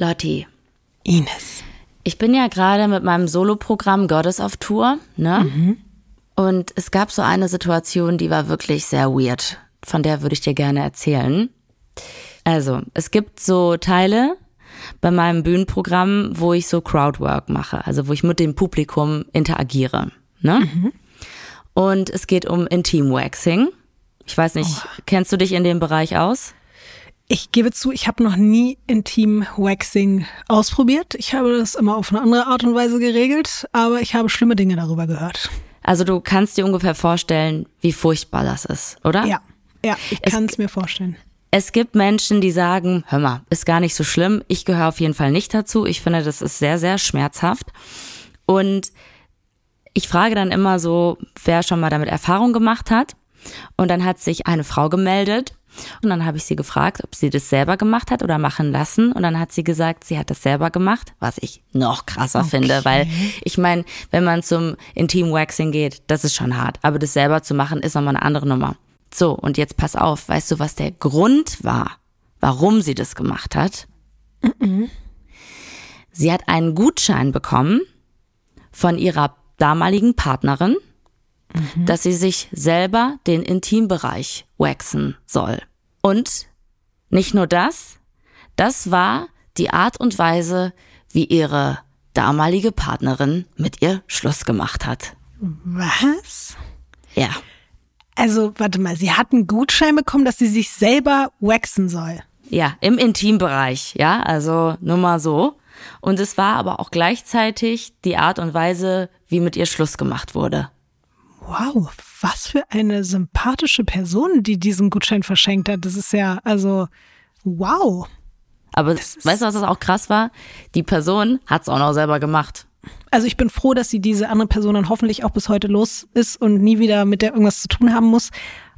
Lotti, Ines. ich bin ja gerade mit meinem Soloprogramm Goddess of Tour, ne? Und es gab so eine Situation, die war wirklich sehr weird. Von der würde ich dir gerne erzählen. Also, es gibt so Teile bei meinem Bühnenprogramm, wo ich so Crowdwork mache, also wo ich mit dem Publikum interagiere, ne? Und es geht um Intim-Waxing. Ich weiß nicht, kennst du dich in dem Bereich aus? Ich gebe zu, ich habe noch nie Intim-Waxing ausprobiert. Ich habe das immer auf eine andere Art und Weise geregelt, aber ich habe schlimme Dinge darüber gehört. Also du kannst dir ungefähr vorstellen, wie furchtbar das ist, oder? Ja, ja, ich kann es mir vorstellen. Es gibt Menschen, die sagen, hör mal, ist gar nicht so schlimm. Ich gehöre auf jeden Fall nicht dazu. Ich finde, das ist sehr, sehr schmerzhaft. Und ich frage dann immer so, wer schon mal damit Erfahrung gemacht hat. Und dann hat sich eine Frau gemeldet. Und dann habe ich sie gefragt, ob sie das selber gemacht hat oder machen lassen. Und dann hat sie gesagt, sie hat das selber gemacht, was ich noch krasser finde, weil ich meine, wenn man zum Intim-Waxing geht, das ist schon hart. Aber das selber zu machen, ist nochmal eine andere Nummer. So, und jetzt pass auf, weißt du, was der Grund war, warum sie das gemacht hat? Sie hat einen Gutschein bekommen von ihrer damaligen Partnerin, dass sie sich selber den Intimbereich waxen soll. Und nicht nur das, das war die Art und Weise, wie ihre damalige Partnerin mit ihr Schluss gemacht hat. Was? Ja. Also, warte mal, sie hat einen Gutschein bekommen, dass sie sich selber waxen soll. Ja, im Intimbereich, ja, also nur mal so. Und es war aber auch gleichzeitig die Art und Weise, wie mit ihr Schluss gemacht wurde. Wow, was für eine sympathische Person, die diesen Gutschein verschenkt hat. Das ist ja, also, wow. Aber weißt du, was das auch krass war? Die Person hat's auch noch selber gemacht. Also ich bin froh, dass sie diese andere Person dann hoffentlich auch bis heute los ist und nie wieder mit der irgendwas zu tun haben muss.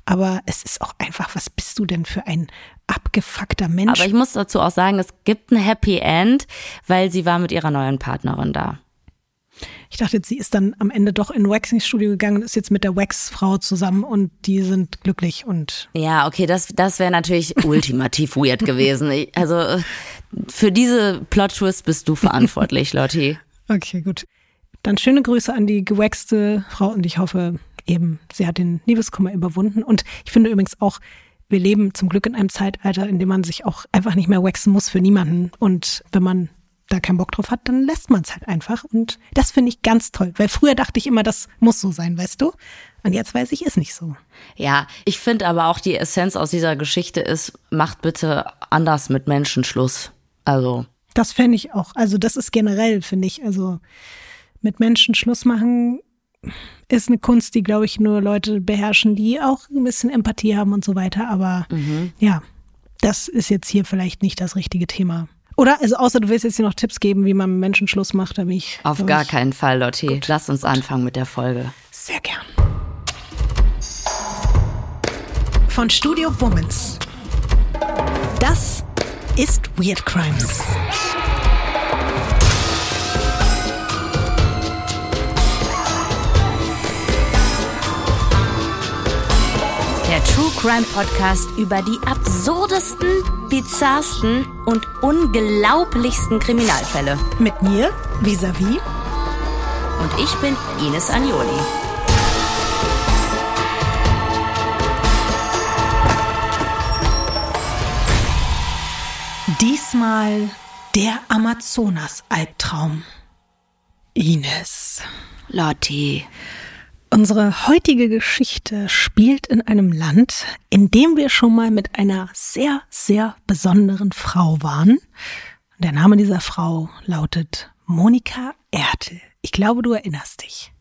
Aber es ist auch einfach, was bist du denn für ein abgefuckter Mensch? Aber ich muss dazu auch sagen, es gibt ein Happy End, weil sie war mit ihrer neuen Partnerin da. Ich dachte, sie ist dann am Ende doch in ein Waxing-Studio gegangen und ist jetzt mit der Wax-Frau zusammen und die sind glücklich und Ja, okay, das, das wäre natürlich ultimativ weird gewesen. Ich, also für diese Plot-Twist bist du verantwortlich, Lotti. okay, gut. Dann schöne Grüße an die gewaxte Frau und ich hoffe eben, sie hat den Liebeskummer überwunden. Und ich finde übrigens auch, wir leben zum Glück in einem Zeitalter, in dem man sich auch einfach nicht mehr waxen muss für niemanden. Und wenn man da keinen Bock drauf hat, dann lässt man es halt einfach. Und das finde ich ganz toll, weil früher dachte ich immer, das muss so sein, weißt du? Und jetzt weiß ich, ist nicht so. Ja, ich finde aber auch die Essenz aus dieser Geschichte ist, macht bitte anders mit Menschen Schluss. Also, Das fände ich auch. Also das ist generell, finde ich. Also mit Menschen Schluss machen ist eine Kunst, die, glaube ich, nur Leute beherrschen, die auch ein bisschen Empathie haben und so weiter. Aber ja, das ist jetzt hier vielleicht nicht das richtige Thema. Oder? Also außer du willst jetzt hier noch Tipps geben, wie man Menschen Schluss macht, da bin ich. auf gar ich, keinen Fall, Lotti. Lass uns anfangen mit der Folge. Sehr gern. Von Studio Womans. Das ist Weird Crimes. Der True Crime Podcast über die absurdesten, bizarrsten und unglaublichsten Kriminalfälle. Mit mir, vis-à-vis. Und ich bin Ines Agnoli. Diesmal der Amazonas-Albtraum. Ines. Lotti. Unsere heutige Geschichte spielt in einem Land, in dem wir schon mal mit einer sehr, sehr besonderen Frau waren. Der Name dieser Frau lautet Monika Ertel. Ich glaube, du erinnerst dich.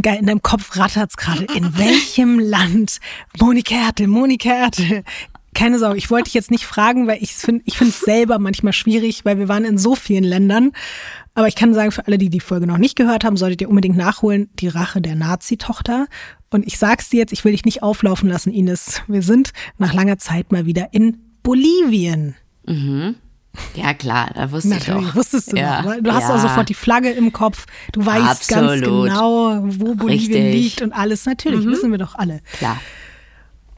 Geil, in deinem Kopf rattert's gerade. In welchem Land? Monika Ertel, Monika Ertel. Keine Sorge, ich wollte dich jetzt nicht fragen, weil ich finde ich finde es selber manchmal schwierig, weil wir waren in so vielen Ländern. Aber ich kann sagen, für alle, die die Folge noch nicht gehört haben, solltet ihr unbedingt nachholen, die Rache der Nazi-Tochter. Und ich sag's dir jetzt, ich will dich nicht auflaufen lassen, Ines. Wir sind nach langer Zeit mal wieder in Bolivien. Ja, klar, da wusste Natürlich, ich doch. wusstest du ja. noch. weil Du hast ja. auch sofort die Flagge im Kopf. Du weißt ganz Absolut. genau, wo Bolivien Richtig. Mhm. liegt und alles. Natürlich, wissen wir doch alle. Klar.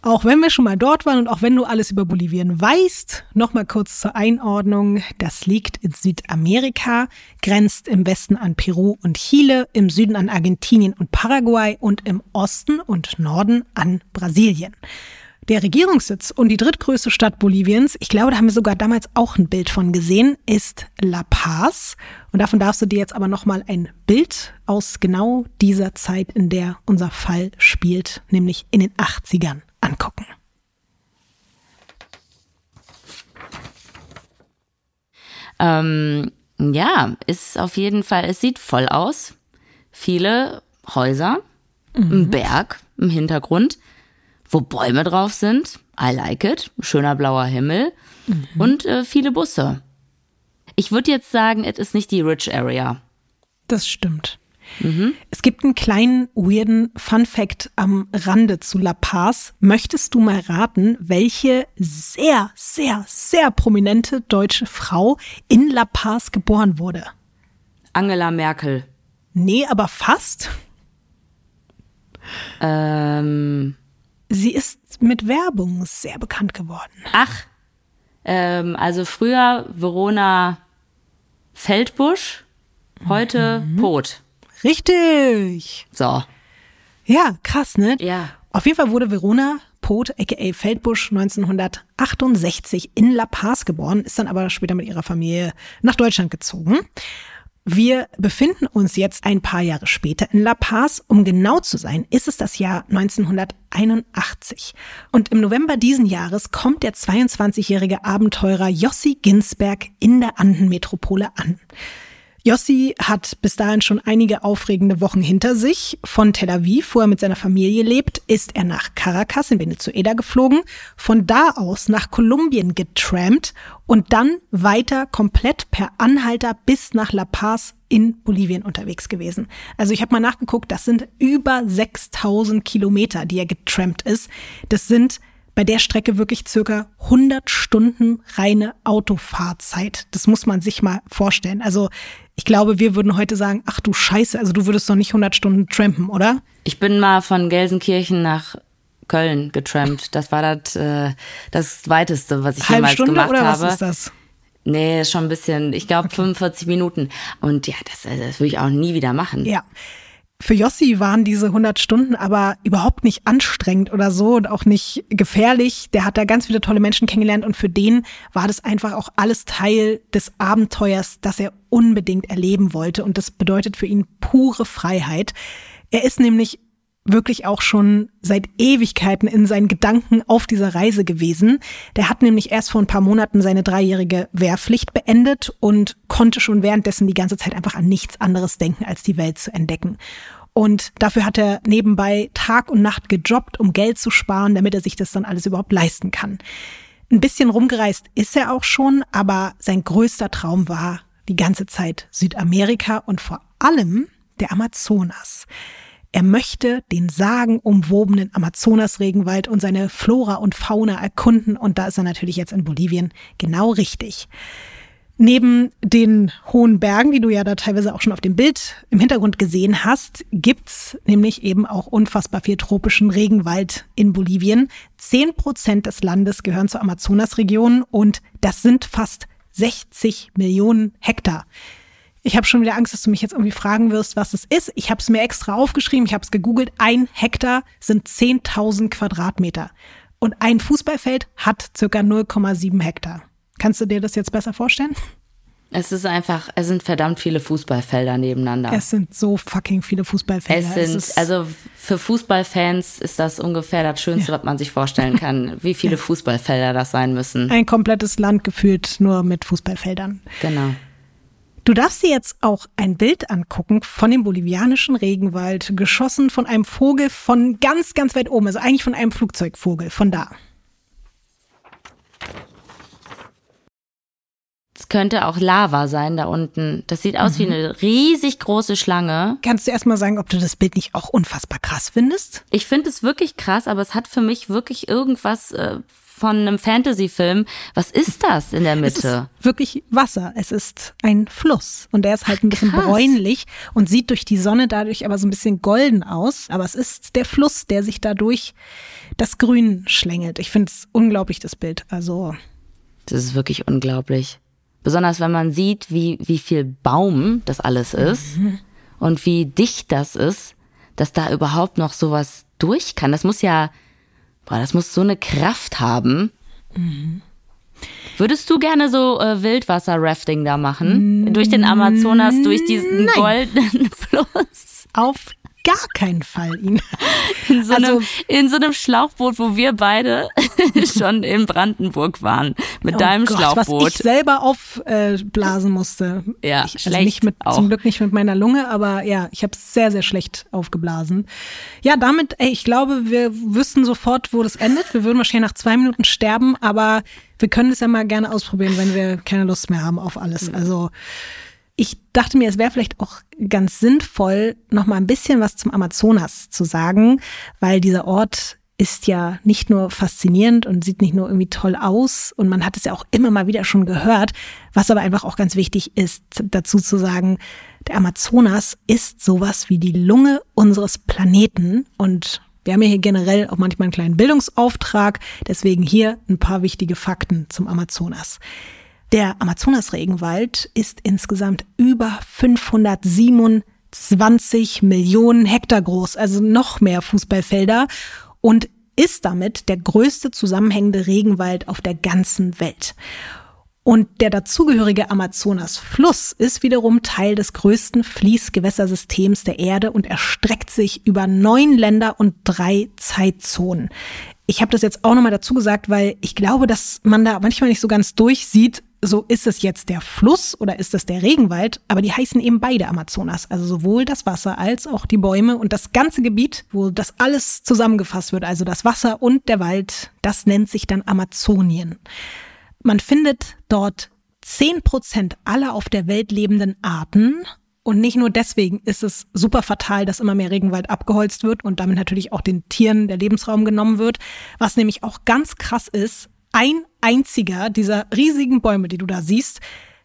Auch wenn wir schon mal dort waren und auch wenn du alles über Bolivien weißt, nochmal kurz zur Einordnung. Das liegt in Südamerika, grenzt im Westen an Peru und Chile, im Süden an Argentinien und Paraguay und im Osten und Norden an Brasilien. Der Regierungssitz und die drittgrößte Stadt Boliviens, ich glaube, da haben wir sogar damals auch ein Bild von gesehen, ist La Paz. Und davon darfst du dir jetzt aber nochmal ein Bild aus genau dieser Zeit, in der unser Fall spielt, nämlich in den 80ern, angucken. Ähm, ja, ist auf jeden Fall, es sieht voll aus. Viele Häuser, mhm. ein Berg im Hintergrund wo Bäume drauf sind. I like it. Schöner blauer Himmel mhm. und äh, viele Busse. Ich würde jetzt sagen, es ist nicht die Rich Area. Das stimmt. Mhm. Es gibt einen kleinen weirden Fun Fact am Rande zu La Paz. Möchtest du mal raten, welche sehr, sehr, sehr prominente deutsche Frau in La Paz geboren wurde? Angela Merkel. Nee, aber fast. Ähm, Sie ist mit Werbung sehr bekannt geworden. Ach, ähm, also früher Verona Feldbusch, heute mhm. Pot. Richtig. So. Ja, krass, ne? Ja. Auf jeden Fall wurde Verona Pot, aka Feldbusch, 1968 in La Paz geboren, ist dann aber später mit ihrer Familie nach Deutschland gezogen. Wir befinden uns jetzt ein paar Jahre später in La Paz. Um genau zu sein, ist es das Jahr 1981. Und im November diesen Jahres kommt der 22-jährige Abenteurer Jossi Ginsberg in der Andenmetropole an. Jossi hat bis dahin schon einige aufregende Wochen hinter sich. Von Tel Aviv, wo er mit seiner Familie lebt, ist er nach Caracas in Venezuela geflogen, von da aus nach Kolumbien getrampt und dann weiter komplett per Anhalter bis nach La Paz in Bolivien unterwegs gewesen. Also ich habe mal nachgeguckt, das sind über 6000 Kilometer, die er getrampt ist. Das sind bei der Strecke wirklich circa 100 Stunden reine Autofahrzeit. Das muss man sich mal vorstellen. Also ich glaube, wir würden heute sagen, ach du Scheiße, also du würdest doch nicht 100 Stunden trampen, oder? Ich bin mal von Gelsenkirchen nach Köln getrampt. Das war das, äh, das weiteste, was ich Halbe jemals Stunde gemacht oder habe. was ist das? Nee, schon ein bisschen, ich glaube Okay. 45 Minuten. Und ja, das, das würde ich auch nie wieder machen. Ja. Für Jossi waren diese 100 Stunden aber überhaupt nicht anstrengend oder so und auch nicht gefährlich. Der hat da ganz viele tolle Menschen kennengelernt und für den war das einfach auch alles Teil des Abenteuers, das er unbedingt erleben wollte. Und das bedeutet für ihn pure Freiheit. Er ist nämlich wirklich auch schon seit Ewigkeiten in seinen Gedanken auf dieser Reise gewesen. Der hat nämlich erst vor ein paar Monaten seine dreijährige Wehrpflicht beendet und konnte schon währenddessen die ganze Zeit einfach an nichts anderes denken, als die Welt zu entdecken. Und dafür hat er nebenbei Tag und Nacht gejobbt, um Geld zu sparen, damit er sich das dann alles überhaupt leisten kann. Ein bisschen rumgereist ist er auch schon, aber sein größter Traum war die ganze Zeit Südamerika und vor allem der Amazonas. Er möchte den sagenumwobenen Amazonas-Regenwald und seine Flora und Fauna erkunden und da ist er natürlich jetzt in Bolivien genau richtig. Neben den hohen Bergen, die du ja da teilweise auch schon auf dem Bild im Hintergrund gesehen hast, gibt's nämlich eben auch unfassbar viel tropischen Regenwald in Bolivien. Zehn Prozent des Landes gehören zur Amazonasregion und das sind fast 60 Millionen Hektar. Ich habe schon wieder Angst, dass du mich jetzt irgendwie fragen wirst, was es ist. Ich habe es mir extra aufgeschrieben, ich habe es gegoogelt. Ein Hektar sind 10.000 Quadratmeter. Und ein Fußballfeld hat circa 0,7 Hektar. Kannst du dir das jetzt besser vorstellen? Es ist einfach, es sind verdammt viele Fußballfelder nebeneinander. Es sind so fucking viele Fußballfelder. Es sind, ist- also für Fußballfans ist das ungefähr das Schönste, was man sich vorstellen kann, wie viele Fußballfelder das sein müssen. ein komplettes Land gefühlt nur mit Fußballfeldern. Genau. Du darfst dir jetzt auch ein Bild angucken von dem bolivianischen Regenwald, geschossen von einem Vogel von ganz, ganz weit oben, also eigentlich von einem Flugzeugvogel, von da. Es könnte auch Lava sein da unten. Das sieht aus wie Mhm. eine riesig große Schlange. Kannst du erst mal sagen, ob du das Bild nicht auch unfassbar krass findest? Ich finde es wirklich krass, aber es hat für mich wirklich irgendwas äh, von einem Fantasy-Film. Was ist das in der Mitte? Es ist wirklich Wasser. Es ist ein Fluss. Und der ist halt ein bisschen Krass. bräunlich und sieht durch die Sonne dadurch aber so ein bisschen golden aus. Aber es ist der Fluss, der sich dadurch das Grün schlängelt. Ich finde es unglaublich, das Bild. Also. Das ist wirklich unglaublich. Besonders wenn man sieht, wie, wie viel Baum das alles ist mhm. und wie dicht das ist, dass da überhaupt noch sowas durch kann. Das muss ja, boah, das muss so eine Kraft haben. Mhm. Würdest du gerne so äh, Wildwasser-Rafting da machen? Durch den Amazonas, durch diesen Nein. goldenen Fluss? Auf gar keinen Fall ihn. In so, also, einem, in so einem Schlauchboot, wo wir beide schon in Brandenburg waren. Mit oh deinem Gott, Schlauchboot. Was ich selber aufblasen äh, musste. Ja, ich, also nicht mit, auch. zum Glück nicht mit meiner Lunge, aber ja, ich habe es sehr, sehr schlecht aufgeblasen. Ja, damit, ey, ich glaube, wir wüssten sofort, wo das endet. Wir würden wahrscheinlich nach zwei Minuten sterben, aber wir können es ja mal gerne ausprobieren, wenn wir keine Lust mehr haben auf alles. Also ich dachte mir, es wäre vielleicht auch ganz sinnvoll, noch mal ein bisschen was zum Amazonas zu sagen, weil dieser Ort ist ja nicht nur faszinierend und sieht nicht nur irgendwie toll aus und man hat es ja auch immer mal wieder schon gehört, was aber einfach auch ganz wichtig ist, dazu zu sagen, der Amazonas ist sowas wie die Lunge unseres Planeten und wir haben ja hier generell auch manchmal einen kleinen Bildungsauftrag, deswegen hier ein paar wichtige Fakten zum Amazonas. Der Amazonas-Regenwald ist insgesamt über 527 Millionen Hektar groß, also noch mehr Fußballfelder und ist damit der größte zusammenhängende Regenwald auf der ganzen Welt. Und der dazugehörige Amazonas-Fluss ist wiederum Teil des größten Fließgewässersystems der Erde und erstreckt sich über neun Länder und drei Zeitzonen. Ich habe das jetzt auch nochmal dazu gesagt, weil ich glaube, dass man da manchmal nicht so ganz durchsieht, so ist es jetzt der Fluss oder ist es der Regenwald, aber die heißen eben beide Amazonas, also sowohl das Wasser als auch die Bäume und das ganze Gebiet, wo das alles zusammengefasst wird, also das Wasser und der Wald, das nennt sich dann Amazonien. Man findet dort zehn Prozent aller auf der Welt lebenden Arten und nicht nur deswegen ist es super fatal, dass immer mehr Regenwald abgeholzt wird und damit natürlich auch den Tieren der Lebensraum genommen wird. Was nämlich auch ganz krass ist, ein einziger dieser riesigen Bäume, die du da siehst,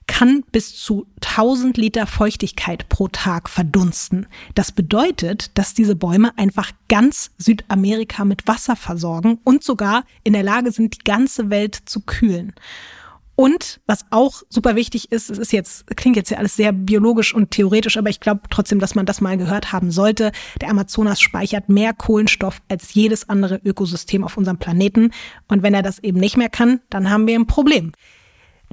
kann bis zu 1000 Liter Feuchtigkeit pro Tag verdunsten. Das bedeutet, dass diese Bäume einfach ganz Südamerika mit Wasser versorgen und sogar in der Lage sind, die ganze Welt zu kühlen. Und was auch super wichtig ist, es ist jetzt, klingt jetzt ja alles sehr biologisch und theoretisch, aber ich glaube trotzdem, dass man das mal gehört haben sollte. Der Amazonas speichert mehr Kohlenstoff als jedes andere Ökosystem auf unserem Planeten. Und wenn er das eben nicht mehr kann, dann haben wir ein Problem.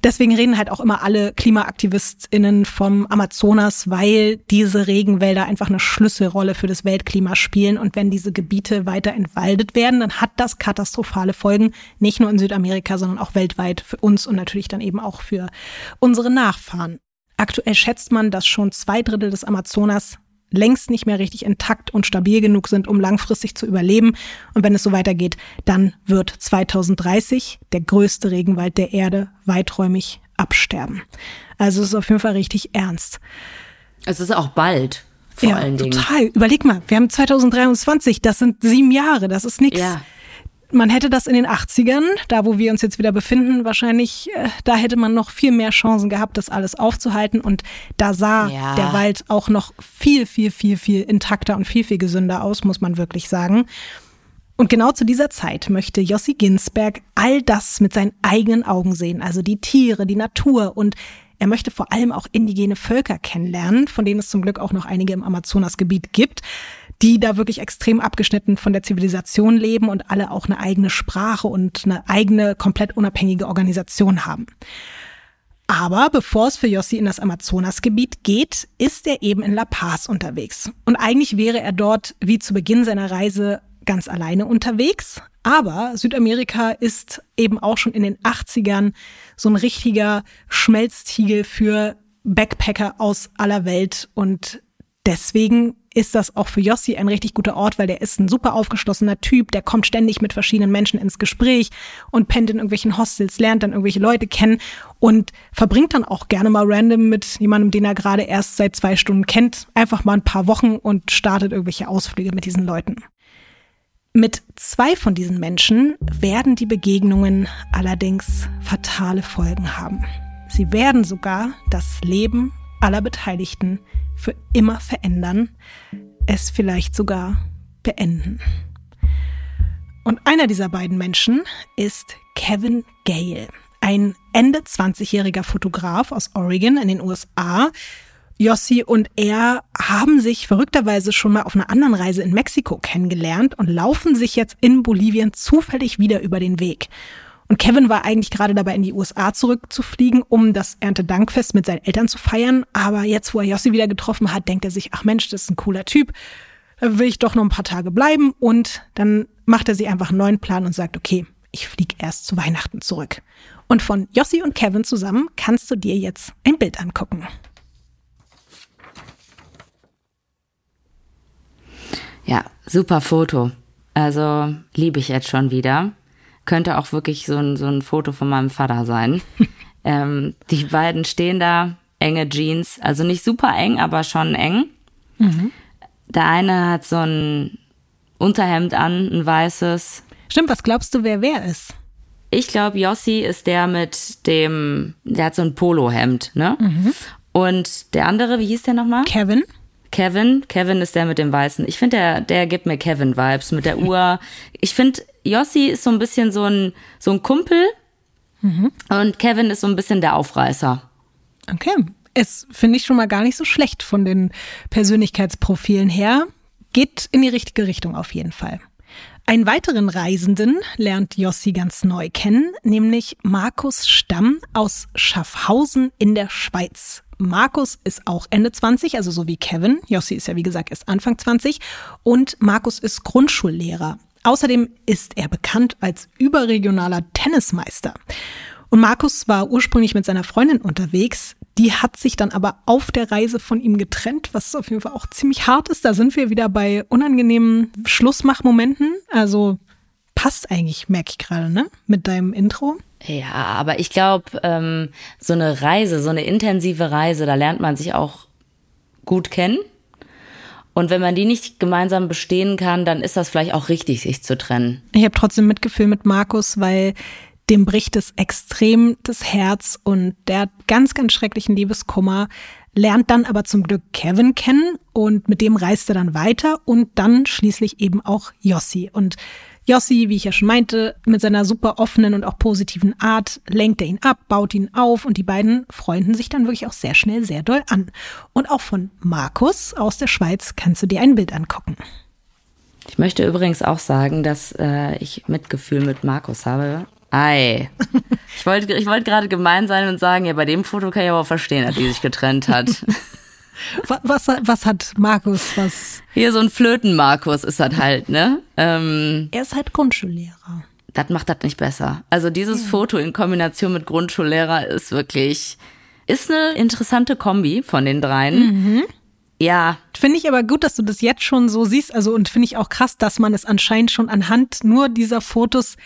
Deswegen reden halt auch immer alle KlimaaktivistInnen vom Amazonas, weil diese Regenwälder einfach eine Schlüsselrolle für das Weltklima spielen. Und wenn diese Gebiete weiter entwaldet werden, dann hat das katastrophale Folgen, nicht nur in Südamerika, sondern auch weltweit für uns und natürlich dann eben auch für unsere Nachfahren. Aktuell schätzt man, dass schon zwei Drittel des Amazonas längst nicht mehr richtig intakt und stabil genug sind, um langfristig zu überleben. Und wenn es so weitergeht, dann wird 2030 der größte Regenwald der Erde weiträumig absterben. Also es ist auf jeden Fall richtig ernst. Es ist auch bald. Vor ja, allen Dingen. total. Überleg mal, wir haben 2023, das sind sieben Jahre, das ist nichts. Ja man hätte das in den 80ern, da wo wir uns jetzt wieder befinden, wahrscheinlich, äh, da hätte man noch viel mehr Chancen gehabt, das alles aufzuhalten. Und da sah ja. der Wald auch noch viel, viel, viel, viel intakter und viel, viel gesünder aus, muss man wirklich sagen. Und genau zu dieser Zeit möchte Jossi Ginsberg all das mit seinen eigenen Augen sehen, also die Tiere, die Natur und er möchte vor allem auch indigene Völker kennenlernen, von denen es zum Glück auch noch einige im Amazonasgebiet gibt die da wirklich extrem abgeschnitten von der Zivilisation leben und alle auch eine eigene Sprache und eine eigene, komplett unabhängige Organisation haben. Aber bevor es für Yossi in das Amazonasgebiet geht, ist er eben in La Paz unterwegs. Und eigentlich wäre er dort wie zu Beginn seiner Reise ganz alleine unterwegs. Aber Südamerika ist eben auch schon in den 80ern so ein richtiger Schmelztiegel für Backpacker aus aller Welt. Und deswegen ist das auch für Jossi ein richtig guter Ort, weil der ist ein super aufgeschlossener Typ, der kommt ständig mit verschiedenen Menschen ins Gespräch und pennt in irgendwelchen Hostels, lernt dann irgendwelche Leute kennen und verbringt dann auch gerne mal random mit jemandem, den er gerade erst seit zwei Stunden kennt, einfach mal ein paar Wochen und startet irgendwelche Ausflüge mit diesen Leuten. Mit zwei von diesen Menschen werden die Begegnungen allerdings fatale Folgen haben. Sie werden sogar das Leben aller Beteiligten für immer verändern, es vielleicht sogar beenden. Und einer dieser beiden Menschen ist Kevin Gale, ein Ende 20-jähriger Fotograf aus Oregon in den USA. Jossi und er haben sich verrückterweise schon mal auf einer anderen Reise in Mexiko kennengelernt und laufen sich jetzt in Bolivien zufällig wieder über den Weg. Und Kevin war eigentlich gerade dabei, in die USA zurückzufliegen, um das Erntedankfest mit seinen Eltern zu feiern. Aber jetzt, wo er Jossi wieder getroffen hat, denkt er sich, ach Mensch, das ist ein cooler Typ. Da will ich doch noch ein paar Tage bleiben. Und dann macht er sich einfach einen neuen Plan und sagt, okay, ich fliege erst zu Weihnachten zurück. Und von Jossi und Kevin zusammen kannst du dir jetzt ein Bild angucken. Ja, super Foto. Also liebe ich jetzt schon wieder. Könnte auch wirklich so ein, so ein Foto von meinem Vater sein. ähm, die beiden stehen da, enge Jeans, also nicht super eng, aber schon eng. Mhm. Der eine hat so ein Unterhemd an, ein weißes. Stimmt, was glaubst du, wer wer ist? Ich glaube, Jossi ist der mit dem, der hat so ein Polohemd, ne? Mhm. Und der andere, wie hieß der nochmal? Kevin. Kevin. Kevin ist der mit dem Weißen. Ich finde, der, der gibt mir Kevin-Vibes mit der Uhr. Ich finde, Jossi ist so ein bisschen so ein, so ein Kumpel mhm. und Kevin ist so ein bisschen der Aufreißer. Okay. Es finde ich schon mal gar nicht so schlecht von den Persönlichkeitsprofilen her. Geht in die richtige Richtung auf jeden Fall. Einen weiteren Reisenden lernt Jossi ganz neu kennen, nämlich Markus Stamm aus Schaffhausen in der Schweiz. Markus ist auch Ende 20, also so wie Kevin. Jossi ist ja wie gesagt erst Anfang 20 und Markus ist Grundschullehrer. Außerdem ist er bekannt als überregionaler Tennismeister. Und Markus war ursprünglich mit seiner Freundin unterwegs. Die hat sich dann aber auf der Reise von ihm getrennt, was auf jeden Fall auch ziemlich hart ist. Da sind wir wieder bei unangenehmen Schlussmachmomenten. Also passt eigentlich, merke ich gerade, ne? Mit deinem Intro. Ja, aber ich glaube, ähm, so eine Reise, so eine intensive Reise, da lernt man sich auch gut kennen. Und wenn man die nicht gemeinsam bestehen kann, dann ist das vielleicht auch richtig, sich zu trennen. Ich habe trotzdem Mitgefühl mit Markus, weil dem bricht es extrem das Herz und der hat ganz, ganz schrecklichen Liebeskummer, lernt dann aber zum Glück Kevin kennen und mit dem reist er dann weiter und dann schließlich eben auch Jossi. Und Jossi, wie ich ja schon meinte, mit seiner super offenen und auch positiven Art lenkt er ihn ab, baut ihn auf und die beiden freunden sich dann wirklich auch sehr schnell sehr doll an. Und auch von Markus aus der Schweiz kannst du dir ein Bild angucken. Ich möchte übrigens auch sagen, dass äh, ich Mitgefühl mit Markus habe. Ei. Ich wollte ich wollte gerade gemein sein und sagen, ja, bei dem Foto kann ich aber verstehen, dass die sich getrennt hat. was, was, hat Markus, was? Hier so ein Flöten-Markus ist das halt, ne? Ähm, er ist halt Grundschullehrer. Das macht das nicht besser. Also dieses ja. Foto in Kombination mit Grundschullehrer ist wirklich, ist eine interessante Kombi von den dreien. Mhm. Ja. Finde ich aber gut, dass du das jetzt schon so siehst. Also, und finde ich auch krass, dass man es anscheinend schon anhand nur dieser Fotos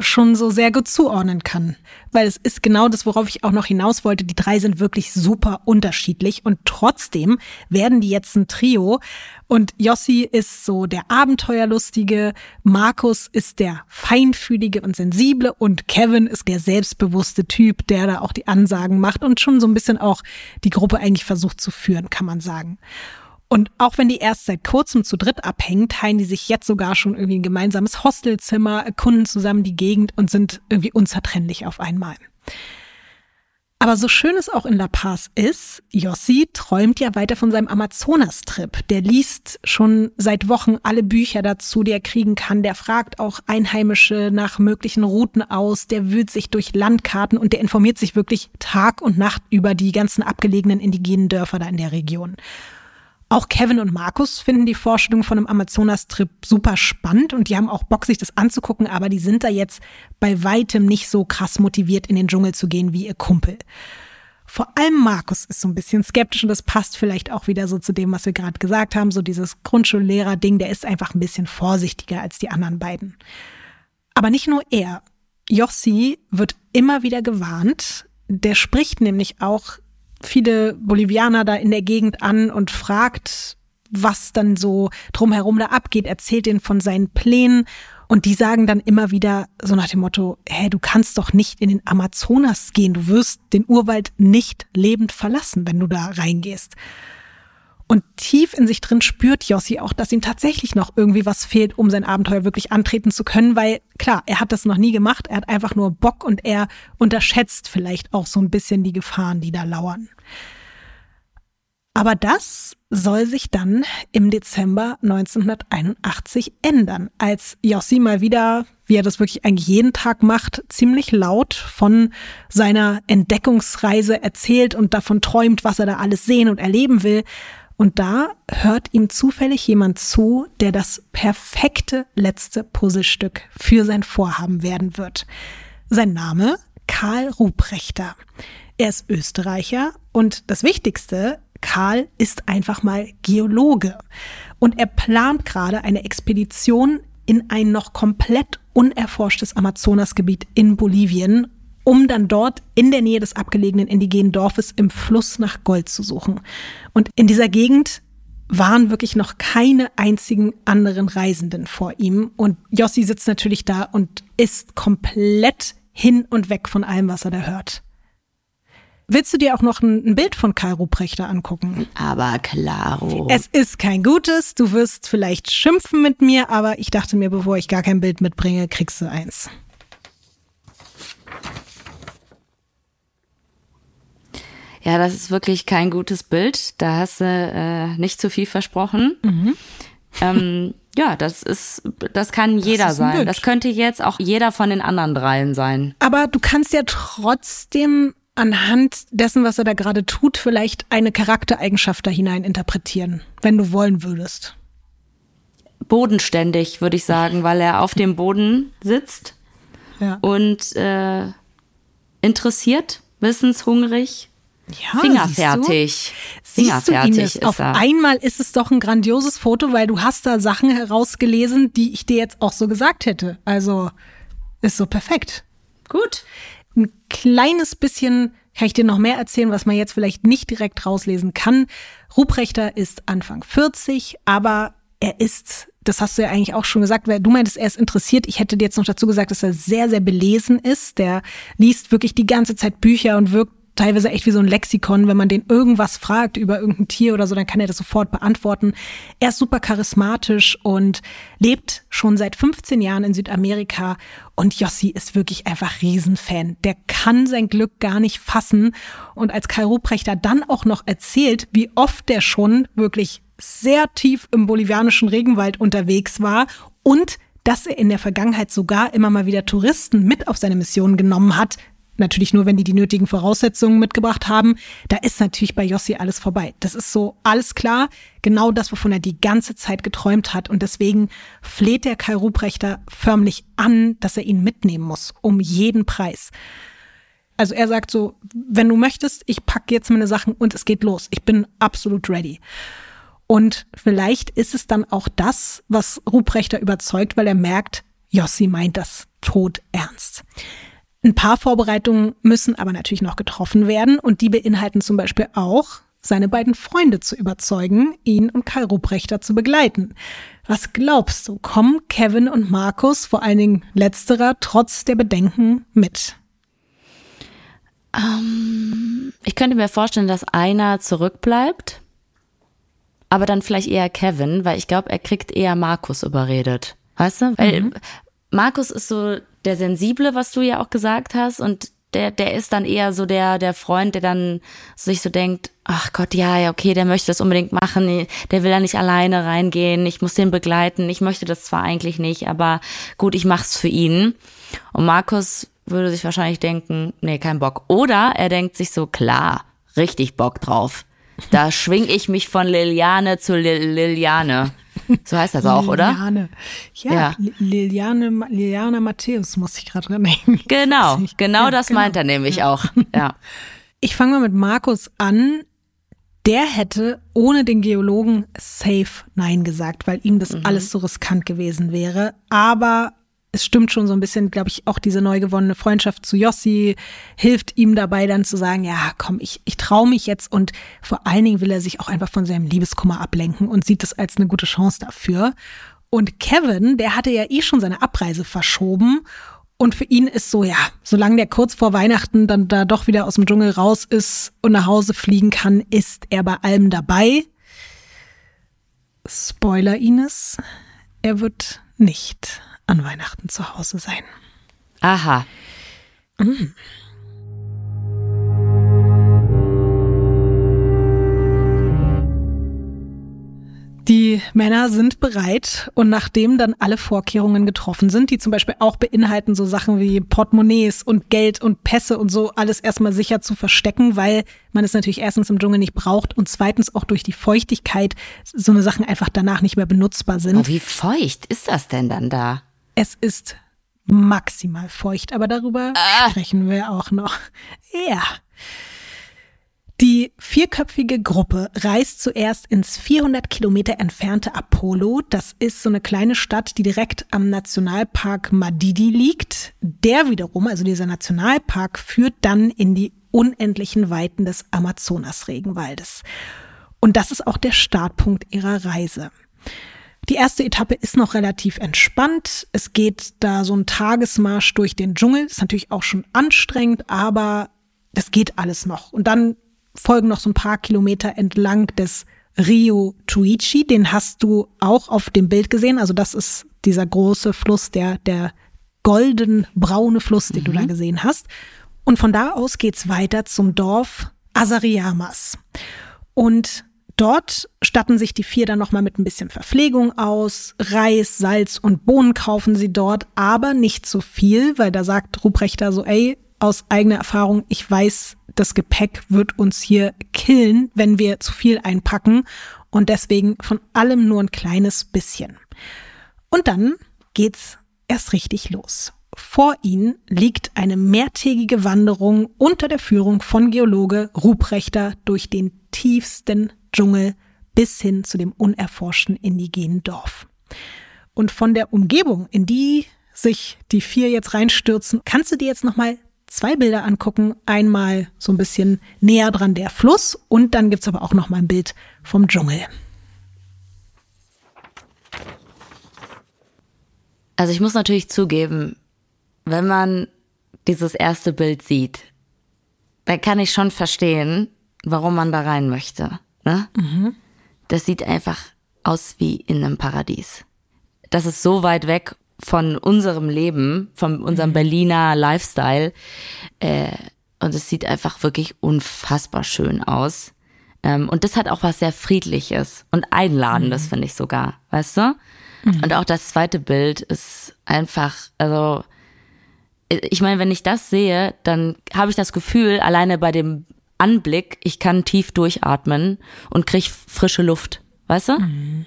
schon so sehr gut zuordnen kann. Weil es ist genau das, worauf ich auch noch hinaus wollte. Die drei sind wirklich super unterschiedlich und trotzdem werden die jetzt ein Trio. Und Jossi ist so der Abenteuerlustige, Markus ist der Feinfühlige und Sensible und Kevin ist der selbstbewusste Typ, der da auch die Ansagen macht und schon so ein bisschen auch die Gruppe eigentlich versucht zu führen, kann man sagen. Und auch wenn die erst seit kurzem zu dritt abhängen, teilen die sich jetzt sogar schon irgendwie ein gemeinsames Hostelzimmer, erkunden zusammen die Gegend und sind irgendwie unzertrennlich auf einmal. Aber so schön es auch in La Paz ist, Jossi träumt ja weiter von seinem Amazonas-Trip. Der liest schon seit Wochen alle Bücher dazu, die er kriegen kann. Der fragt auch Einheimische nach möglichen Routen aus. Der wühlt sich durch Landkarten und der informiert sich wirklich Tag und Nacht über die ganzen abgelegenen indigenen Dörfer da in der Region. Auch Kevin und Markus finden die Vorstellung von einem Amazonas-Trip super spannend und die haben auch Bock, sich das anzugucken, aber die sind da jetzt bei weitem nicht so krass motiviert, in den Dschungel zu gehen wie ihr Kumpel. Vor allem Markus ist so ein bisschen skeptisch und das passt vielleicht auch wieder so zu dem, was wir gerade gesagt haben, so dieses Grundschullehrer-Ding, der ist einfach ein bisschen vorsichtiger als die anderen beiden. Aber nicht nur er. Jossi wird immer wieder gewarnt. Der spricht nämlich auch viele Bolivianer da in der Gegend an und fragt, was dann so drumherum da abgeht, erzählt ihnen von seinen Plänen und die sagen dann immer wieder so nach dem Motto, hey, du kannst doch nicht in den Amazonas gehen, du wirst den Urwald nicht lebend verlassen, wenn du da reingehst. Und tief in sich drin spürt Jossi auch, dass ihm tatsächlich noch irgendwie was fehlt, um sein Abenteuer wirklich antreten zu können, weil klar, er hat das noch nie gemacht, er hat einfach nur Bock und er unterschätzt vielleicht auch so ein bisschen die Gefahren, die da lauern. Aber das soll sich dann im Dezember 1981 ändern, als Jossi mal wieder, wie er das wirklich eigentlich jeden Tag macht, ziemlich laut von seiner Entdeckungsreise erzählt und davon träumt, was er da alles sehen und erleben will. Und da hört ihm zufällig jemand zu, der das perfekte letzte Puzzlestück für sein Vorhaben werden wird. Sein Name Karl Ruprechter. Er ist Österreicher und das Wichtigste, Karl ist einfach mal Geologe und er plant gerade eine Expedition in ein noch komplett unerforschtes Amazonasgebiet in Bolivien, um dann dort in der Nähe des abgelegenen indigenen Dorfes im Fluss nach Gold zu suchen. Und in dieser Gegend waren wirklich noch keine einzigen anderen Reisenden vor ihm. Und Jossi sitzt natürlich da und ist komplett hin und weg von allem, was er da hört. Willst du dir auch noch ein, Bild von Kai Ruprechter angucken? Aber klaro. Es ist kein gutes. Du wirst vielleicht schimpfen mit mir, aber ich dachte mir, bevor ich gar kein Bild mitbringe, kriegst du eins. Ja, das ist wirklich kein gutes Bild. Da hast du äh, nicht zu viel versprochen. Mhm. Ähm, ja, das ist, das kann jeder das sein. Bild. Das könnte jetzt auch jeder von den anderen dreien sein. Aber du kannst ja trotzdem anhand dessen, was er da gerade tut, vielleicht eine Charaktereigenschaft da hinein interpretieren, wenn du wollen würdest. Bodenständig, würde ich sagen, weil er auf dem Boden sitzt ja. und äh, interessiert, wissenshungrig, ja, fingerfertig. Siehst du, fingerfertig siehst du, ist Auf er. einmal ist es doch ein grandioses Foto, weil du hast da Sachen herausgelesen, die ich dir jetzt auch so gesagt hätte. Also ist so perfekt. Gut ein kleines bisschen kann ich dir noch mehr erzählen, was man jetzt vielleicht nicht direkt rauslesen kann. Ruprechter ist Anfang 40, aber er ist, das hast du ja eigentlich auch schon gesagt, weil du meintest, er ist interessiert. Ich hätte dir jetzt noch dazu gesagt, dass er sehr, sehr belesen ist. Der liest wirklich die ganze Zeit Bücher und wirkt teilweise echt wie so ein Lexikon. Wenn man den irgendwas fragt über irgendein Tier oder so, dann kann er das sofort beantworten. Er ist super charismatisch und lebt schon seit 15 Jahren in Südamerika. Und Jossi ist wirklich einfach Riesenfan. Der kann sein Glück gar nicht fassen. Und als Kai Ruprechter dann auch noch erzählt, wie oft der schon wirklich sehr tief im bolivianischen Regenwald unterwegs war und dass er in der Vergangenheit sogar immer mal wieder Touristen mit auf seine Mission genommen hat, natürlich nur, wenn die die nötigen Voraussetzungen mitgebracht haben, da ist natürlich bei Jossi alles vorbei. Das ist so alles klar, genau das, wovon er die ganze Zeit geträumt hat. Und deswegen fleht der Kai Ruprechter förmlich an, dass er ihn mitnehmen muss, um jeden Preis. Also er sagt so, wenn du möchtest, ich packe jetzt meine Sachen und es geht los. Ich bin absolut ready. Und vielleicht ist es dann auch das, was Ruprechter überzeugt, weil er merkt, Jossi meint das tot ernst. Ein paar Vorbereitungen müssen aber natürlich noch getroffen werden und die beinhalten zum Beispiel auch, seine beiden Freunde zu überzeugen, ihn und Kai Ruprechter zu begleiten. Was glaubst du, kommen Kevin und Markus, vor allen Dingen letzterer, trotz der Bedenken mit? Um, ähm, ich könnte mir vorstellen, dass einer zurückbleibt, aber dann vielleicht eher Kevin, weil ich glaube, er kriegt eher Markus überredet. Weißt du? Weil mhm. Markus ist so der Sensible, was du ja auch gesagt hast, und der, der ist dann eher so der, der Freund, der dann sich so denkt, ach Gott, ja, ja, okay, der möchte das unbedingt machen, der will da nicht alleine reingehen, ich muss den begleiten, ich möchte das zwar eigentlich nicht, aber gut, ich mach's für ihn. Und Markus würde sich wahrscheinlich denken, nee, kein Bock. Oder er denkt sich so, klar, richtig Bock drauf. Da schwing ich mich von Liliane zu Lil Liliane. So heißt das auch, oder? Liliane. Ja, ja. Liliane, Liliane Matthäus muss ich gerade dran denken. Genau, genau ja, das genau. meint er nämlich ja. auch. Ja. Ich fange mal mit Markus an. Der hätte ohne den Geologen safe Nein gesagt, weil ihm das mhm. alles so riskant gewesen wäre. Aber es stimmt schon so ein bisschen, glaube ich, auch diese neu gewonnene Freundschaft zu Jossi hilft ihm dabei dann zu sagen, ja, komm, ich, ich traue mich jetzt und vor allen Dingen will er sich auch einfach von seinem Liebeskummer ablenken und sieht das als eine gute Chance dafür. Und Kevin, der hatte ja eh schon seine Abreise verschoben und für ihn ist so, ja, solange der kurz vor Weihnachten dann da doch wieder aus dem Dschungel raus ist und nach Hause fliegen kann, ist er bei allem dabei. Spoiler Ines, er wird nicht an Weihnachten zu Hause sein. Aha. Mhm. Die Männer sind bereit und nachdem dann alle Vorkehrungen getroffen sind, die zum Beispiel auch beinhalten so Sachen wie Portemonnaies und Geld und Pässe und so alles erstmal sicher zu verstecken, weil man es natürlich erstens im Dschungel nicht braucht und zweitens auch durch die Feuchtigkeit so eine Sachen einfach danach nicht mehr benutzbar sind. Oh, wie feucht ist das denn dann da? Es ist maximal feucht, aber darüber ah. sprechen wir auch noch. Ja. Die vierköpfige Gruppe reist zuerst ins 400 Kilometer entfernte Apollo. Das ist so eine kleine Stadt, die direkt am Nationalpark Madidi liegt. Der wiederum, also dieser Nationalpark, führt dann in die unendlichen Weiten des Amazonas-Regenwaldes. Und das ist auch der Startpunkt ihrer Reise. Die erste Etappe ist noch relativ entspannt. Es geht da so ein Tagesmarsch durch den Dschungel. Ist natürlich auch schon anstrengend, aber das geht alles noch. Und dann folgen noch so ein paar Kilometer entlang des Rio Tuichi. Den hast du auch auf dem Bild gesehen. Also das ist dieser große Fluss, der, der golden-braune Fluss, den mhm. du da mhm. gesehen hast. Und von da aus geht's weiter zum Dorf Asariamas. Und dort statten sich die vier dann nochmal mit ein bisschen Verpflegung aus. Reis, Salz und Bohnen kaufen sie dort, aber nicht so viel, weil da sagt Ruprechter so, ey, aus eigener Erfahrung, ich weiß, das Gepäck wird uns hier killen, wenn wir zu viel einpacken und deswegen von allem nur ein kleines bisschen. Und dann geht's erst richtig los. Vor ihnen liegt eine mehrtägige Wanderung unter der Führung von Geologe Ruprechter durch den tiefsten Dschungel bis hin zu dem unerforschten indigenen Dorf. Und von der Umgebung, in die sich die vier jetzt reinstürzen, kannst du dir jetzt nochmal zwei Bilder angucken. Einmal so ein bisschen näher dran der Fluss und dann gibt's aber auch noch mal ein Bild vom Dschungel. Also ich muss natürlich zugeben, wenn man dieses erste Bild sieht, dann kann ich schon verstehen, warum man da rein möchte. Ne? Mhm. Das sieht einfach aus wie in einem Paradies. Das ist so weit weg von unserem Leben, von unserem mhm. Berliner Lifestyle. Äh, und es sieht einfach wirklich unfassbar schön aus. Ähm, und das hat auch was sehr Friedliches und Einladendes, mhm. finde ich sogar, weißt du? Mhm. Und auch das zweite Bild ist einfach, also ich meine, wenn ich das sehe, dann habe ich das Gefühl, alleine bei dem Anblick, ich kann tief durchatmen und krieg frische Luft, weißt du? Mhm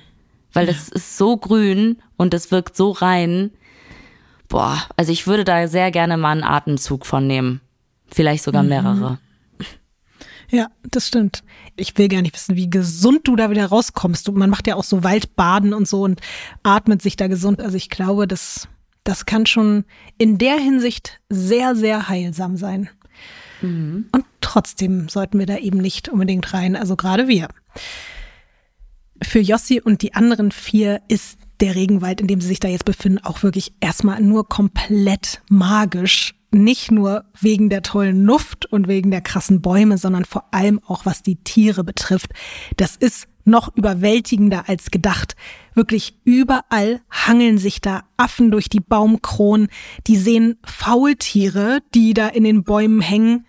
weil ja. das ist so grün und das wirkt so rein. Boah, also ich würde da sehr gerne mal einen Atemzug von nehmen. Vielleicht sogar mhm. mehrere. Ja, das stimmt. Ich will gar nicht wissen, wie gesund du da wieder rauskommst. Man macht ja auch so Waldbaden und so und atmet sich da gesund. Also ich glaube, das, das kann schon in der Hinsicht sehr, sehr heilsam sein. Mhm. Und trotzdem sollten wir da eben nicht unbedingt rein. Also gerade wir. Für Jossi und die anderen vier ist der Regenwald, in dem sie sich da jetzt befinden, auch wirklich erstmal nur komplett magisch. Nicht nur wegen der tollen Luft und wegen der krassen Bäume, sondern vor allem auch was die Tiere betrifft. Das ist noch überwältigender als gedacht. Wirklich überall hangeln sich da Affen durch die Baumkronen. Die sehen Faultiere, die da in den Bäumen hängen.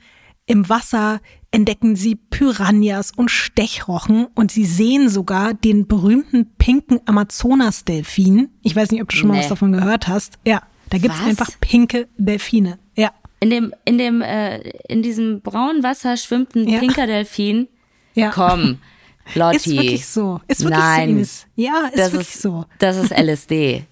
Im Wasser entdecken sie Piranhas und Stechrochen und sie sehen sogar den berühmten pinken Amazonas-Delfin. Ich weiß nicht, ob du schon mal was davon gehört hast. Ja, da gibt's was? einfach pinke Delfine. Ja. In dem, in dem, äh, in diesem braunen Wasser schwimmt ein ja. pinker Delfin. Ja. Komm, Lotti. Ist wirklich so. Ist wirklich Nein. so. Ja, ist das wirklich ist, so. Das ist LSD.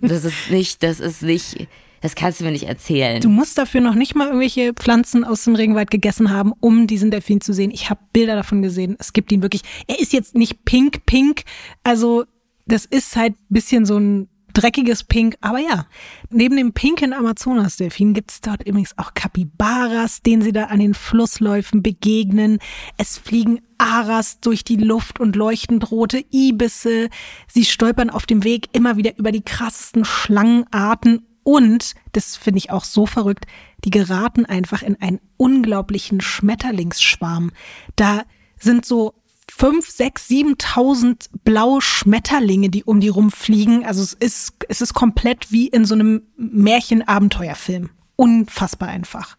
das ist nicht, das ist nicht. Das kannst du mir nicht erzählen. Du musst dafür noch nicht mal irgendwelche Pflanzen aus dem Regenwald gegessen haben, um diesen Delfin zu sehen. Ich habe Bilder davon gesehen. Es gibt ihn wirklich. Er ist jetzt nicht pink, pink. Also das ist halt bisschen so ein dreckiges Pink, aber ja. Neben dem pinken Amazonas-Delfin gibt es dort übrigens auch Kapibaras, denen sie da an den Flussläufen begegnen. Es fliegen Aras durch die Luft und leuchtend rote Ibisse. Sie stolpern auf dem Weg immer wieder über die krassesten Schlangenarten und, das finde ich auch so verrückt, die geraten einfach in einen unglaublichen Schmetterlingsschwarm. Da sind so fünf, sechs, siebentausend blaue Schmetterlinge, die um die rumfliegen. Also es ist, es ist komplett wie in so einem Märchenabenteuerfilm. Unfassbar einfach.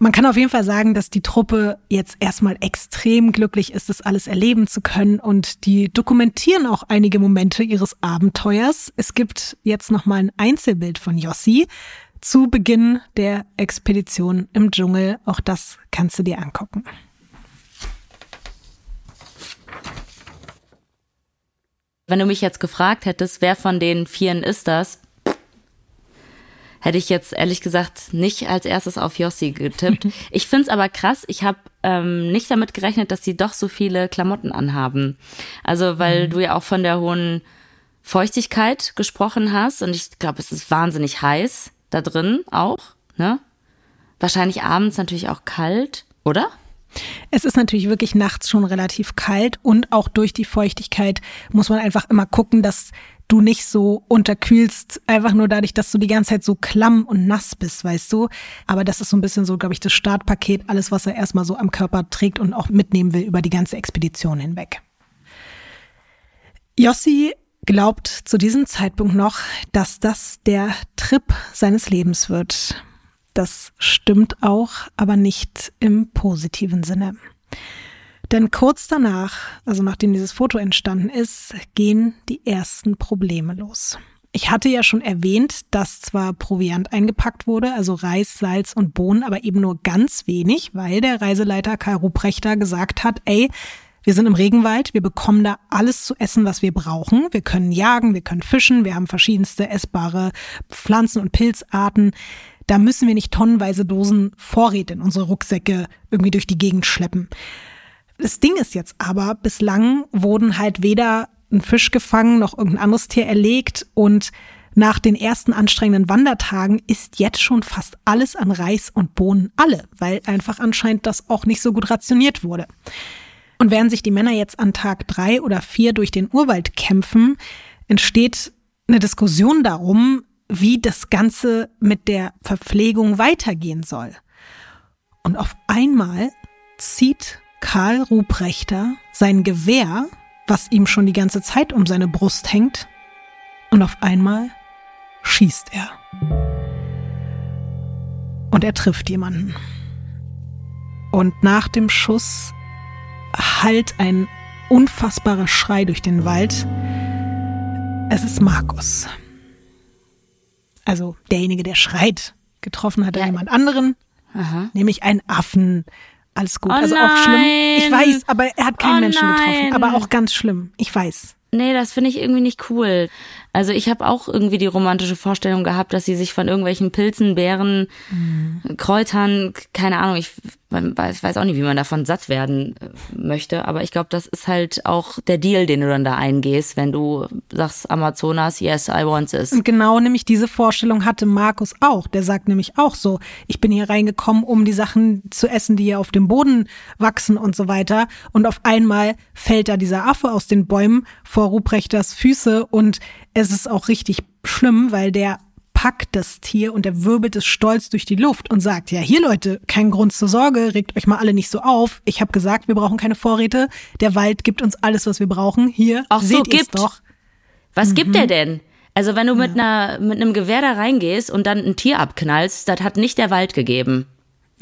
Man kann auf jeden Fall sagen, dass die Truppe jetzt erstmal extrem glücklich ist, das alles erleben zu können und die dokumentieren auch einige Momente ihres Abenteuers. Es gibt jetzt nochmal ein Einzelbild von Yossi zu Beginn der Expedition im Dschungel. Auch das kannst du dir angucken. Wenn du mich jetzt gefragt hättest, wer von den Vieren ist das, hätte ich jetzt ehrlich gesagt nicht als erstes auf Yossi getippt. Ich finde es aber krass. Ich habe ähm, nicht damit gerechnet, dass sie doch so viele Klamotten anhaben. Also weil mhm. du ja auch von der hohen Feuchtigkeit gesprochen hast und ich glaube, es ist wahnsinnig heiß da drin auch. Ne? Wahrscheinlich abends natürlich auch kalt, oder? Es ist natürlich wirklich nachts schon relativ kalt und auch durch die Feuchtigkeit muss man einfach immer gucken, dass du nicht so unterkühlst, einfach nur dadurch, dass du die ganze Zeit so klamm und nass bist, weißt du. Aber das ist so ein bisschen so, glaube ich, das Startpaket, alles, was er erstmal so am Körper trägt und auch mitnehmen will über die ganze Expedition hinweg. Jossi glaubt zu diesem Zeitpunkt noch, dass das der Trip seines Lebens wird. Das stimmt auch, aber nicht im positiven Sinne. Denn kurz danach, also nachdem dieses Foto entstanden ist, gehen die ersten Probleme los. Ich hatte ja schon erwähnt, dass zwar Proviant eingepackt wurde, also Reis, Salz und Bohnen, aber eben nur ganz wenig, weil der Reiseleiter Karl Ruprechter gesagt hat, ey, wir sind im Regenwald, wir bekommen da alles zu essen, was wir brauchen. Wir können jagen, wir können fischen, wir haben verschiedenste essbare Pflanzen- und Pilzarten. Da müssen wir nicht tonnenweise Dosen Vorräte in unsere Rucksäcke irgendwie durch die Gegend schleppen. Das Ding ist jetzt aber, bislang wurden halt weder ein Fisch gefangen noch irgendein anderes Tier erlegt und nach den ersten anstrengenden Wandertagen ist jetzt schon fast alles an Reis und Bohnen alle, weil einfach anscheinend das auch nicht so gut rationiert wurde. Und während sich die Männer jetzt an Tag drei oder vier durch den Urwald kämpfen, entsteht eine Diskussion darum, wie das Ganze mit der Verpflegung weitergehen soll. Und auf einmal zieht Karl Ruprechter sein Gewehr, was ihm schon die ganze Zeit um seine Brust hängt, und auf einmal schießt er. Und er trifft jemanden. Und nach dem Schuss hallt ein unfassbarer Schrei durch den Wald. Es ist Markus also derjenige, der schreit, getroffen hat ja. jemand anderen, Aha. nämlich einen Affen. Alles gut. Oh also nein. auch schlimm. Ich weiß, aber er hat keinen oh Menschen getroffen. Aber auch ganz schlimm. Ich weiß. Nee, das finde ich irgendwie nicht cool. Also ich habe auch irgendwie die romantische Vorstellung gehabt, dass sie sich von irgendwelchen Pilzen, Beeren, mhm. Kräutern, keine Ahnung, ich ich weiß auch nicht, wie man davon satt werden äh, möchte, aber ich glaube, das ist halt auch der Deal, den du dann da eingehst, wenn du sagst Amazonas, yes, I want this. Und genau nämlich diese Vorstellung hatte Markus auch. Der sagt nämlich auch so, ich bin hier reingekommen, um die Sachen zu essen, die hier auf dem Boden wachsen und so weiter. Und auf einmal fällt da dieser Affe aus den Bäumen vor Ruprechters Füße und es ist auch richtig schlimm, weil der packt das Tier und er wirbelt es stolz durch die Luft und sagt, ja, hier Leute, kein Grund zur Sorge, regt euch mal alle nicht so auf. Ich habe gesagt, wir brauchen keine Vorräte. Der Wald gibt uns alles, was wir brauchen. Hier, Auch seht so, gibt. doch. Was mhm. gibt er denn? Also wenn du mit einer mit einem Gewehr da reingehst und dann ein Tier abknallst, das hat nicht der Wald gegeben.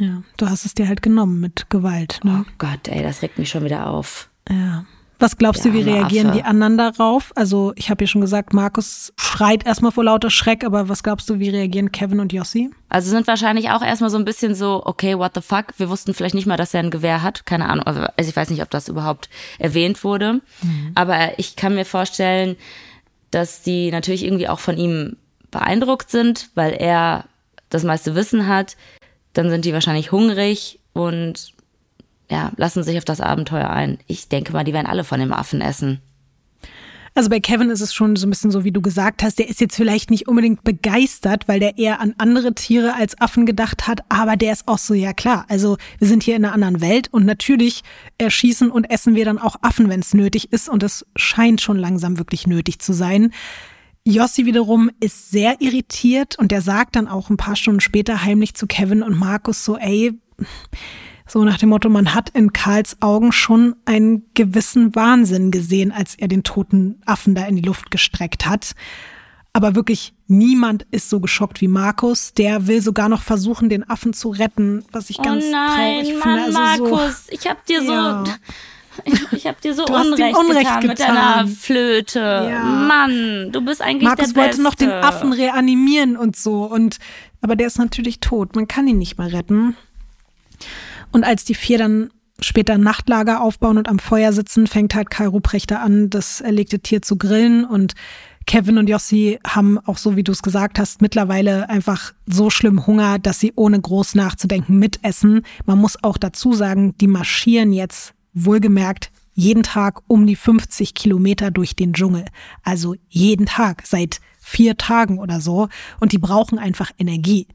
Ja, du hast es dir halt genommen mit Gewalt. Ne? Oh Gott, ey, das regt mich schon wieder auf. Ja. Was glaubst du, wie reagieren Affe. die anderen darauf? Also ich habe ja schon gesagt, Markus schreit erstmal vor lauter Schreck, aber was glaubst du, wie reagieren Kevin und Jossi? Also sind wahrscheinlich auch erstmal so ein bisschen so, okay, what the fuck? Wir wussten vielleicht nicht mal, dass er ein Gewehr hat. Keine Ahnung. Also ich weiß nicht, ob das überhaupt erwähnt wurde. Mhm. Aber ich kann mir vorstellen, dass die natürlich irgendwie auch von ihm beeindruckt sind, weil er das meiste Wissen hat. Dann sind die wahrscheinlich hungrig und ja, lassen sich auf das Abenteuer ein. Ich denke mal, die werden alle von dem Affen essen. Also bei Kevin ist es schon so ein bisschen so, wie du gesagt hast, der ist jetzt vielleicht nicht unbedingt begeistert, weil der eher an andere Tiere als Affen gedacht hat, aber der ist auch so, ja klar, also wir sind hier in einer anderen Welt und natürlich erschießen und essen wir dann auch Affen, wenn es nötig ist und es scheint schon langsam wirklich nötig zu sein. Jossi wiederum ist sehr irritiert und der sagt dann auch ein paar Stunden später heimlich zu Kevin und Markus so, ey, so nach dem Motto, man hat in Karls Augen schon einen gewissen Wahnsinn gesehen, als er den toten Affen da in die Luft gestreckt hat. Aber wirklich niemand ist so geschockt wie Markus. Der will sogar noch versuchen, den Affen zu retten, was ich ganz oh nein, traurig Mann, finde. Also Markus, so, ich hab dir so, Ja. ich, ich hab dir so Du hast Unrecht, Unrecht getan, mit getan. deiner Flöte. Ja. Mann, du bist eigentlich Markus der wollte noch den Beste. Affen reanimieren und so. Und aber der ist natürlich tot. Man kann ihn nicht mehr retten. Und als die vier dann später Nachtlager aufbauen und am Feuer sitzen, fängt halt Kai Ruprechter an, das erlegte Tier zu grillen. Und Kevin und Jossi haben auch so, wie du es gesagt hast, mittlerweile einfach so schlimm Hunger, dass sie ohne groß nachzudenken mitessen. Man muss auch dazu sagen, die marschieren jetzt wohlgemerkt jeden Tag um die 50 Kilometer durch den Dschungel. Also jeden Tag, seit vier Tagen oder so. Und die brauchen einfach Energie.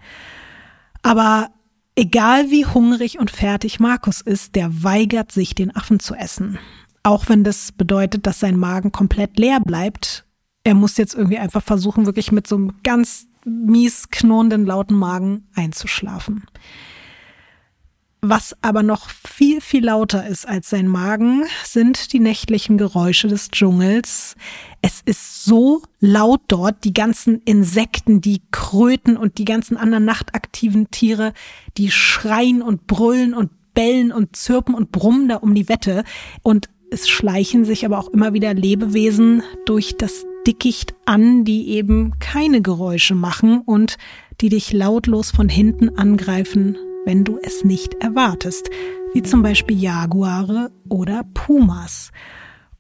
Aber egal wie hungrig und fertig Markus ist, der weigert sich, den Affen zu essen. Auch wenn das bedeutet, dass sein Magen komplett leer bleibt. Er muss jetzt irgendwie einfach versuchen, wirklich mit so einem ganz mies knurrenden, lauten Magen einzuschlafen. Was aber noch viel, viel lauter ist als sein Magen, sind die nächtlichen Geräusche des Dschungels. Es ist so laut dort, die ganzen Insekten, die Kröten und die ganzen anderen nachtaktiven Tiere, die schreien und brüllen und bellen und zirpen und brummen da um die Wette. Und es schleichen sich aber auch immer wieder Lebewesen durch das Dickicht an, die eben keine Geräusche machen und die dich lautlos von hinten angreifen, wenn du es nicht erwartest, wie zum Beispiel Jaguare oder Pumas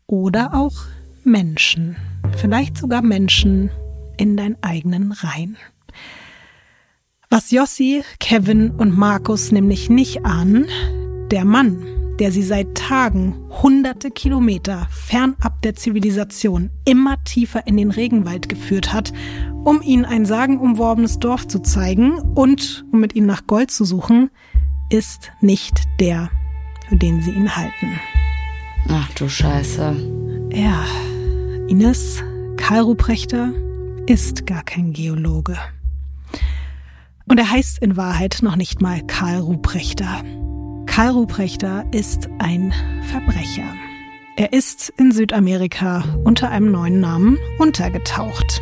oder auch Menschen, vielleicht sogar Menschen in deinen eigenen Reihen. Was Jossi, Kevin und Markus nämlich nicht ahnen, der Mann, der sie seit Tagen hunderte Kilometer fernab der Zivilisation immer tiefer in den Regenwald geführt hat, um ihnen ein sagenumworbenes Dorf zu zeigen und um mit ihnen nach Gold zu suchen, ist nicht der, für den sie ihn halten. Ach du Scheiße. Ja, Ines, Karl Ruprechter ist gar kein Geologe. Und er heißt in Wahrheit noch nicht mal Karl Ruprechter. Karl Ruprechter ist ein Verbrecher. Er ist in Südamerika unter einem neuen Namen untergetaucht.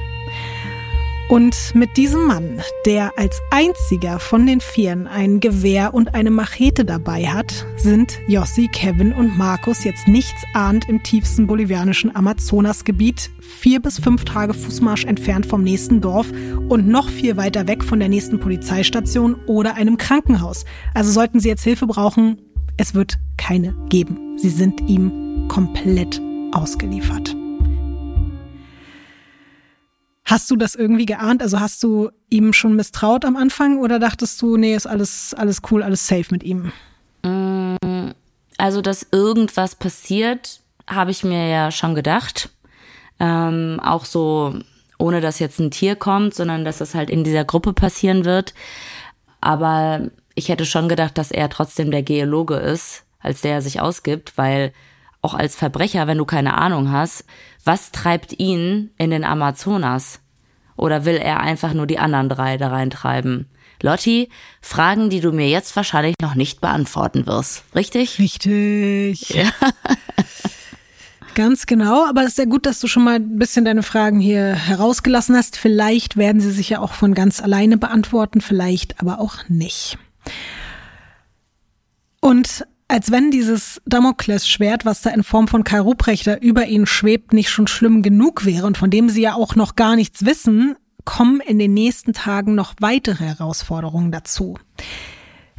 Und mit diesem Mann, der als einziger von den Vieren ein Gewehr und eine Machete dabei hat, sind Jossi, Kevin und Markus jetzt nichts ahnt im tiefsten bolivianischen Amazonasgebiet, vier bis fünf Tage Fußmarsch entfernt vom nächsten Dorf und noch viel weiter weg von der nächsten Polizeistation oder einem Krankenhaus. Also sollten Sie jetzt Hilfe brauchen, es wird keine geben. Sie sind ihm komplett ausgeliefert. Hast du das irgendwie geahnt? Also hast du ihm schon misstraut am Anfang oder dachtest du, nee, ist alles, alles cool, alles safe mit ihm? Also, dass irgendwas passiert, habe ich mir ja schon gedacht. Ähm, auch so, ohne dass jetzt ein Tier kommt, sondern dass das halt in dieser Gruppe passieren wird. Aber ich hätte schon gedacht, dass er trotzdem der Geologe ist, als der er sich ausgibt, weil auch als Verbrecher, wenn du keine Ahnung hast, was treibt ihn in den Amazonas? Oder will er einfach nur die anderen drei da reintreiben? Lotti, Fragen, die du mir jetzt wahrscheinlich noch nicht beantworten wirst. Richtig? Richtig. Ja. Ganz genau, aber es ist sehr gut, dass du schon mal ein bisschen deine Fragen hier herausgelassen hast. Vielleicht werden sie sich ja auch von ganz alleine beantworten, vielleicht aber auch nicht. Und als wenn dieses Damoklesschwert, was da in Form von Kai Ruprechter über ihnen schwebt, nicht schon schlimm genug wäre und von dem sie ja auch noch gar nichts wissen, kommen in den nächsten Tagen noch weitere Herausforderungen dazu.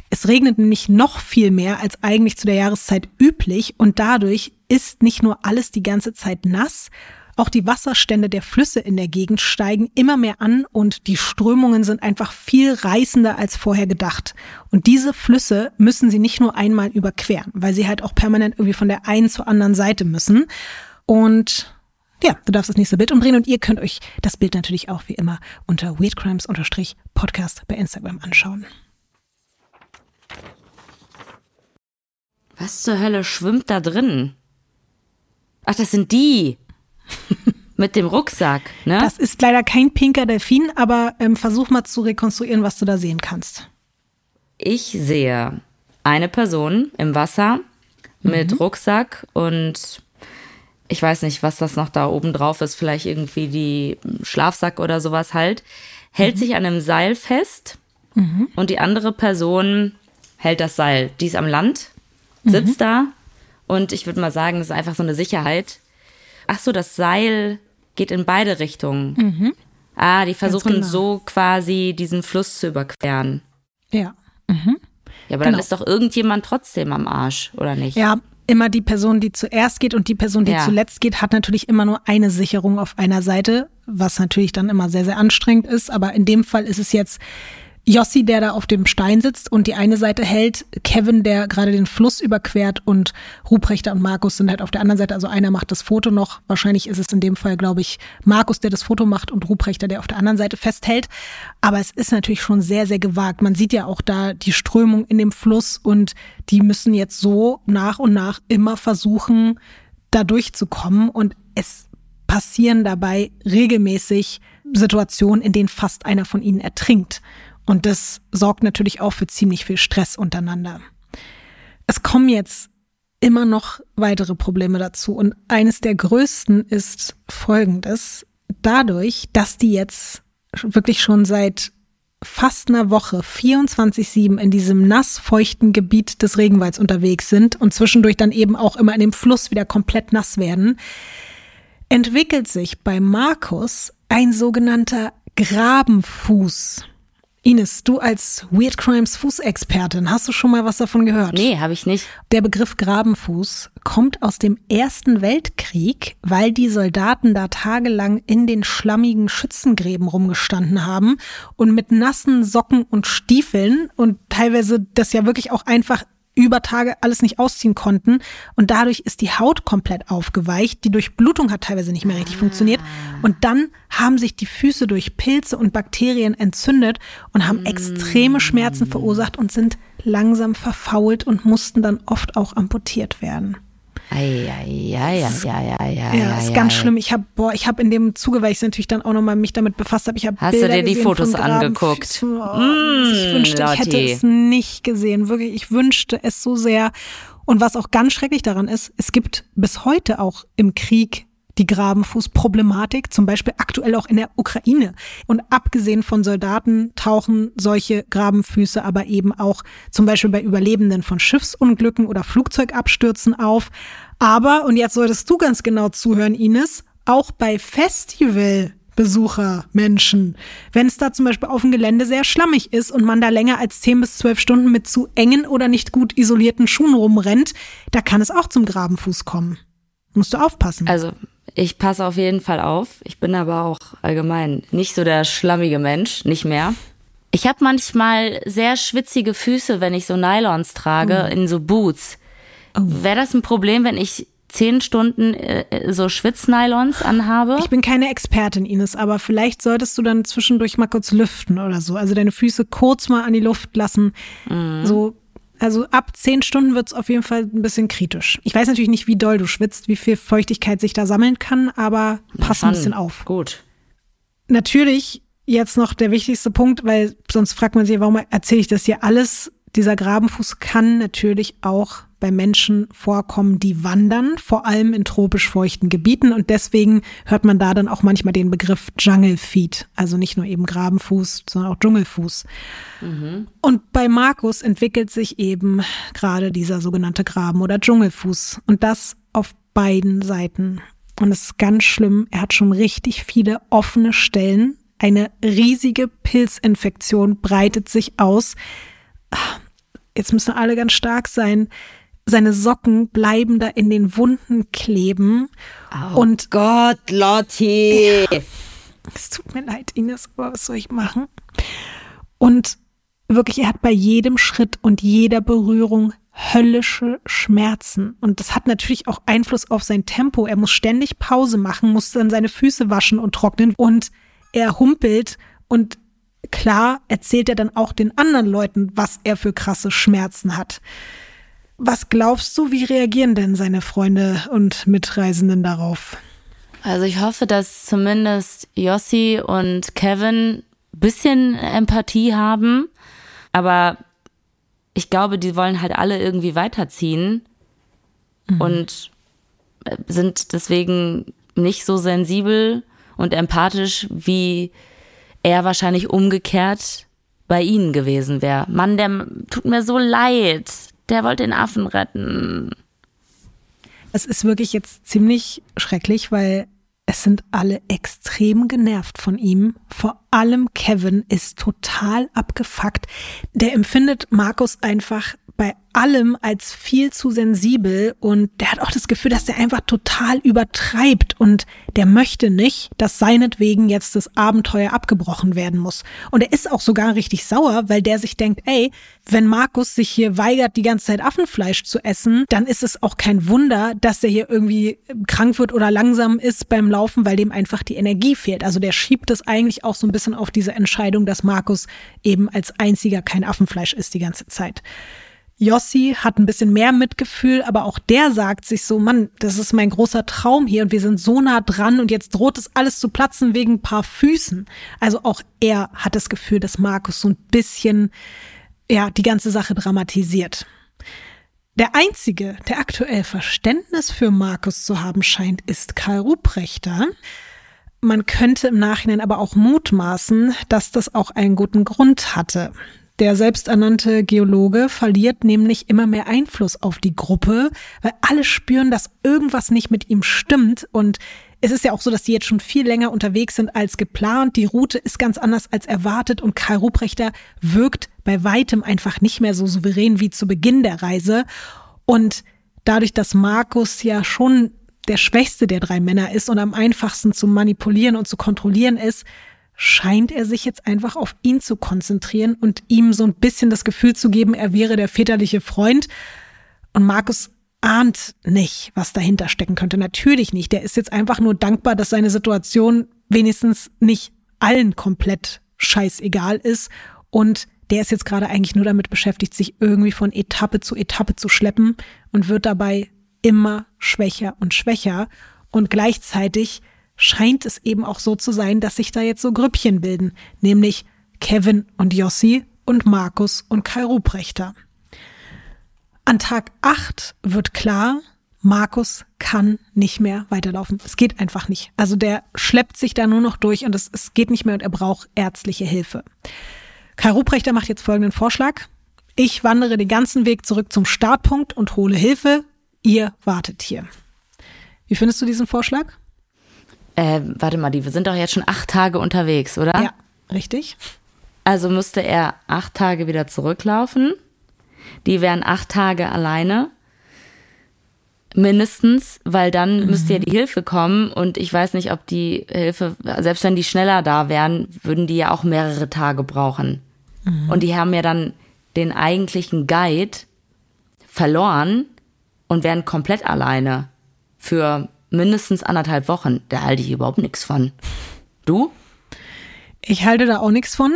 Es regnet nämlich noch viel mehr als eigentlich zu der Jahreszeit üblich und dadurch ist nicht nur alles die ganze Zeit nass, auch die Wasserstände der Flüsse in der Gegend steigen immer mehr an und die Strömungen sind einfach viel reißender als vorher gedacht. Und diese Flüsse müssen sie nicht nur einmal überqueren, weil sie halt auch permanent irgendwie von der einen zur anderen Seite müssen. Und ja, du darfst das nächste Bild umdrehen und ihr könnt euch das Bild natürlich auch wie immer unter weirdcrimes-podcast bei Instagram anschauen. Was zur Hölle schwimmt da drin? Ach, das sind die. Mit dem Rucksack, ne? Das ist leider kein pinker Delfin, aber ähm, versuch mal zu rekonstruieren, was du da sehen kannst. Ich sehe eine Person im Wasser mit mhm. Rucksack und ich weiß nicht, was das noch da oben drauf ist, vielleicht irgendwie die Schlafsack oder sowas halt, hält mhm. sich an einem Seil fest mhm. und die andere Person hält das Seil. Die ist am Land, sitzt mhm. da und ich würde mal sagen, das ist einfach so eine Sicherheit. Ach so, das Seil geht in beide Richtungen. Mhm. Ah, die versuchen genau. so quasi diesen Fluss zu überqueren. Ja. Mhm. Ja, aber genau. dann ist doch irgendjemand trotzdem am Arsch, oder nicht? Ja, immer die Person, die zuerst geht und die Person, die ja. zuletzt geht, hat natürlich immer nur eine Sicherung auf einer Seite, was natürlich dann immer sehr, sehr anstrengend ist. Aber in dem Fall ist es jetzt Jossi, der da auf dem Stein sitzt und die eine Seite hält, Kevin, der gerade den Fluss überquert und Ruprechter und Markus sind halt auf der anderen Seite. Also einer macht das Foto noch. Wahrscheinlich ist es in dem Fall, glaube ich, Markus, der das Foto macht und Ruprechter, der auf der anderen Seite festhält. Aber es ist natürlich schon sehr, sehr gewagt. Man sieht ja auch da die Strömung in dem Fluss und die müssen jetzt so nach und nach immer versuchen, da durchzukommen und es passieren dabei regelmäßig Situationen, in denen fast einer von ihnen ertrinkt. Und das sorgt natürlich auch für ziemlich viel Stress untereinander. Es kommen jetzt immer noch weitere Probleme dazu. Und eines der größten ist folgendes. Dadurch, dass die jetzt wirklich schon seit fast einer Woche 24-7 in diesem nassfeuchten Gebiet des Regenwalds unterwegs sind und zwischendurch dann eben auch immer in dem Fluss wieder komplett nass werden, entwickelt sich bei Markus ein sogenannter Grabenfuß. Ines, du als Weird Crimes Fußexpertin, hast du schon mal was davon gehört? Nee, habe ich nicht. Der Begriff Grabenfuß kommt aus dem Ersten Weltkrieg, weil die Soldaten da tagelang in den schlammigen Schützengräben rumgestanden haben und mit nassen Socken und Stiefeln und teilweise das ja wirklich auch einfach über Tage alles nicht ausziehen konnten. Und dadurch ist die Haut komplett aufgeweicht. Die Durchblutung hat teilweise nicht mehr richtig ah. funktioniert. Und dann haben sich die Füße durch Pilze und Bakterien entzündet und haben extreme Schmerzen verursacht und sind langsam verfault und mussten dann oft auch amputiert werden. Ja, ist ganz schlimm. Ich habe, boah, ich habe in dem Zuge, weil ich natürlich dann auch nochmal mich damit befasst habe, ich habe Hast Bilder du dir die Fotos angeguckt? Oh, mm, ich wünschte, Lotti. ich hätte es nicht gesehen. Wirklich, ich wünschte es so sehr. Und was auch ganz schrecklich daran ist, es gibt bis heute auch im Krieg die Grabenfußproblematik, zum Beispiel aktuell auch in der Ukraine. Und abgesehen von Soldaten tauchen solche Grabenfüße aber eben auch zum Beispiel bei Überlebenden von Schiffsunglücken oder Flugzeugabstürzen auf. Aber, und jetzt solltest du ganz genau zuhören, Ines, auch bei Festival Besuchermenschen. Wenn es da zum Beispiel auf dem Gelände sehr schlammig ist und man da länger als 10 bis 12 Stunden mit zu engen oder nicht gut isolierten Schuhen rumrennt, da kann es auch zum Grabenfuß kommen. Musst du aufpassen. Also ich passe auf jeden Fall auf. Ich bin aber auch allgemein nicht so der schlammige Mensch, nicht mehr. Ich habe manchmal sehr schwitzige Füße, wenn ich so Nylons trage, oh. in so Boots. Oh. Wäre das ein Problem, wenn ich zehn Stunden äh, so Schwitznylons anhabe? Ich bin keine Expertin, Ines, aber vielleicht solltest du dann zwischendurch mal kurz lüften oder so. Also deine Füße kurz mal an die Luft lassen. Mhm. So also ab zehn Stunden wird es auf jeden Fall ein bisschen kritisch. Ich weiß natürlich nicht, wie doll du schwitzt, wie viel Feuchtigkeit sich da sammeln kann, aber pass ein bisschen auf. Gut. Natürlich jetzt noch der wichtigste Punkt, weil sonst fragt man sich, warum erzähle ich das hier alles? Dieser Grabenfuß kann natürlich auch bei Menschen vorkommen, die wandern, vor allem in tropisch feuchten Gebieten. Und deswegen hört man da dann auch manchmal den Begriff Jungle Feet. Also nicht nur eben Grabenfuß, sondern auch Dschungelfuß. Mhm. Und bei Markus entwickelt sich eben gerade dieser sogenannte Graben- oder Dschungelfuß. Und das auf beiden Seiten. Und es ist ganz schlimm. Er hat schon richtig viele offene Stellen. Eine riesige Pilzinfektion breitet sich aus. Jetzt müssen alle ganz stark sein seine Socken bleiben da in den Wunden kleben. Oh und Gott, Lotti. Ja, es tut mir leid, Ines, aber was soll ich machen? Und wirklich, er hat bei jedem Schritt und jeder Berührung höllische Schmerzen. Und das hat natürlich auch Einfluss auf sein Tempo. Er muss ständig Pause machen, muss dann seine Füße waschen und trocknen und er humpelt und klar erzählt er dann auch den anderen Leuten, was er für krasse Schmerzen hat. Was glaubst du, wie reagieren denn seine Freunde und Mitreisenden darauf? Also ich hoffe, dass zumindest Yossi und Kevin bisschen Empathie haben, aber ich glaube, die wollen halt alle irgendwie weiterziehen mhm. und äh, sind deswegen nicht so sensibel und empathisch, wie er wahrscheinlich umgekehrt bei ihnen gewesen wäre. Mann, der tut mir so leid. Der wollte den Affen retten. Es ist wirklich jetzt ziemlich schrecklich, weil es sind alle extrem genervt von ihm. Vor allem Kevin ist total abgefuckt. Der empfindet Markus einfach bei allem als viel zu sensibel und der hat auch das Gefühl, dass der einfach total übertreibt und der möchte nicht, dass seinetwegen jetzt das Abenteuer abgebrochen werden muss. Und er ist auch sogar richtig sauer, weil der sich denkt, ey, wenn Markus sich hier weigert, die ganze Zeit Affenfleisch zu essen, dann ist es auch kein Wunder, dass er hier irgendwie krank wird oder langsam ist beim Laufen, weil dem einfach die Energie fehlt. Also der schiebt es eigentlich auch so ein bisschen auf diese Entscheidung, dass Markus eben als einziger kein Affenfleisch isst die ganze Zeit. Jossi hat ein bisschen mehr Mitgefühl, aber auch der sagt sich so, Mann, das ist mein großer Traum hier und wir sind so nah dran und jetzt droht es alles zu platzen wegen ein paar Füßen. Also auch er hat das Gefühl, dass Markus so ein bisschen, ja, die ganze Sache dramatisiert. Der einzige, der aktuell Verständnis für Markus zu haben scheint, ist Karl Ruprechter. Man könnte im Nachhinein aber auch mutmaßen, dass das auch einen guten Grund hatte. Der selbsternannte Geologe verliert nämlich immer mehr Einfluss auf die Gruppe, weil alle spüren, dass irgendwas nicht mit ihm stimmt und es ist ja auch so, dass die jetzt schon viel länger unterwegs sind als geplant. Die Route ist ganz anders als erwartet und Karl Ruprechter wirkt bei weitem einfach nicht mehr so souverän wie zu Beginn der Reise. Und dadurch, dass Markus ja schon der schwächste der drei Männer ist und am einfachsten zu manipulieren und zu kontrollieren ist, scheint er sich jetzt einfach auf ihn zu konzentrieren und ihm so ein bisschen das Gefühl zu geben, er wäre der väterliche Freund. Und Markus ahnt nicht, was dahinter stecken könnte. Natürlich nicht. Der ist jetzt einfach nur dankbar, dass seine Situation wenigstens nicht allen komplett scheißegal ist. Und der ist jetzt gerade eigentlich nur damit beschäftigt, sich irgendwie von Etappe zu Etappe zu schleppen und wird dabei immer schwächer und schwächer. Und gleichzeitig scheint es eben auch so zu sein, dass sich da jetzt so Grüppchen bilden, nämlich Kevin und Jossi und Markus und Kai Ruprechter. An Tag 8 wird klar, Markus kann nicht mehr weiterlaufen. Es geht einfach nicht. Also der schleppt sich da nur noch durch und es, es geht nicht mehr und er braucht ärztliche Hilfe. Kai Ruprechter macht jetzt folgenden Vorschlag. Ich wandere den ganzen Weg zurück zum Startpunkt und hole Hilfe. Ihr wartet hier. Wie findest du diesen Vorschlag? Äh, warte mal, die, wir sind doch jetzt schon acht Tage unterwegs, oder? Ja, richtig. Also müsste er acht Tage wieder zurücklaufen. Die wären acht Tage alleine. Mindestens, weil dann mhm. müsste ja die Hilfe kommen und ich weiß nicht, ob die Hilfe, selbst wenn die schneller da wären, würden die ja auch mehrere Tage brauchen. Mhm. Und die haben ja dann den eigentlichen Guide verloren und wären komplett alleine für mindestens anderthalb Wochen. Da halte ich überhaupt nichts von. Du? Ich halte da auch nichts von.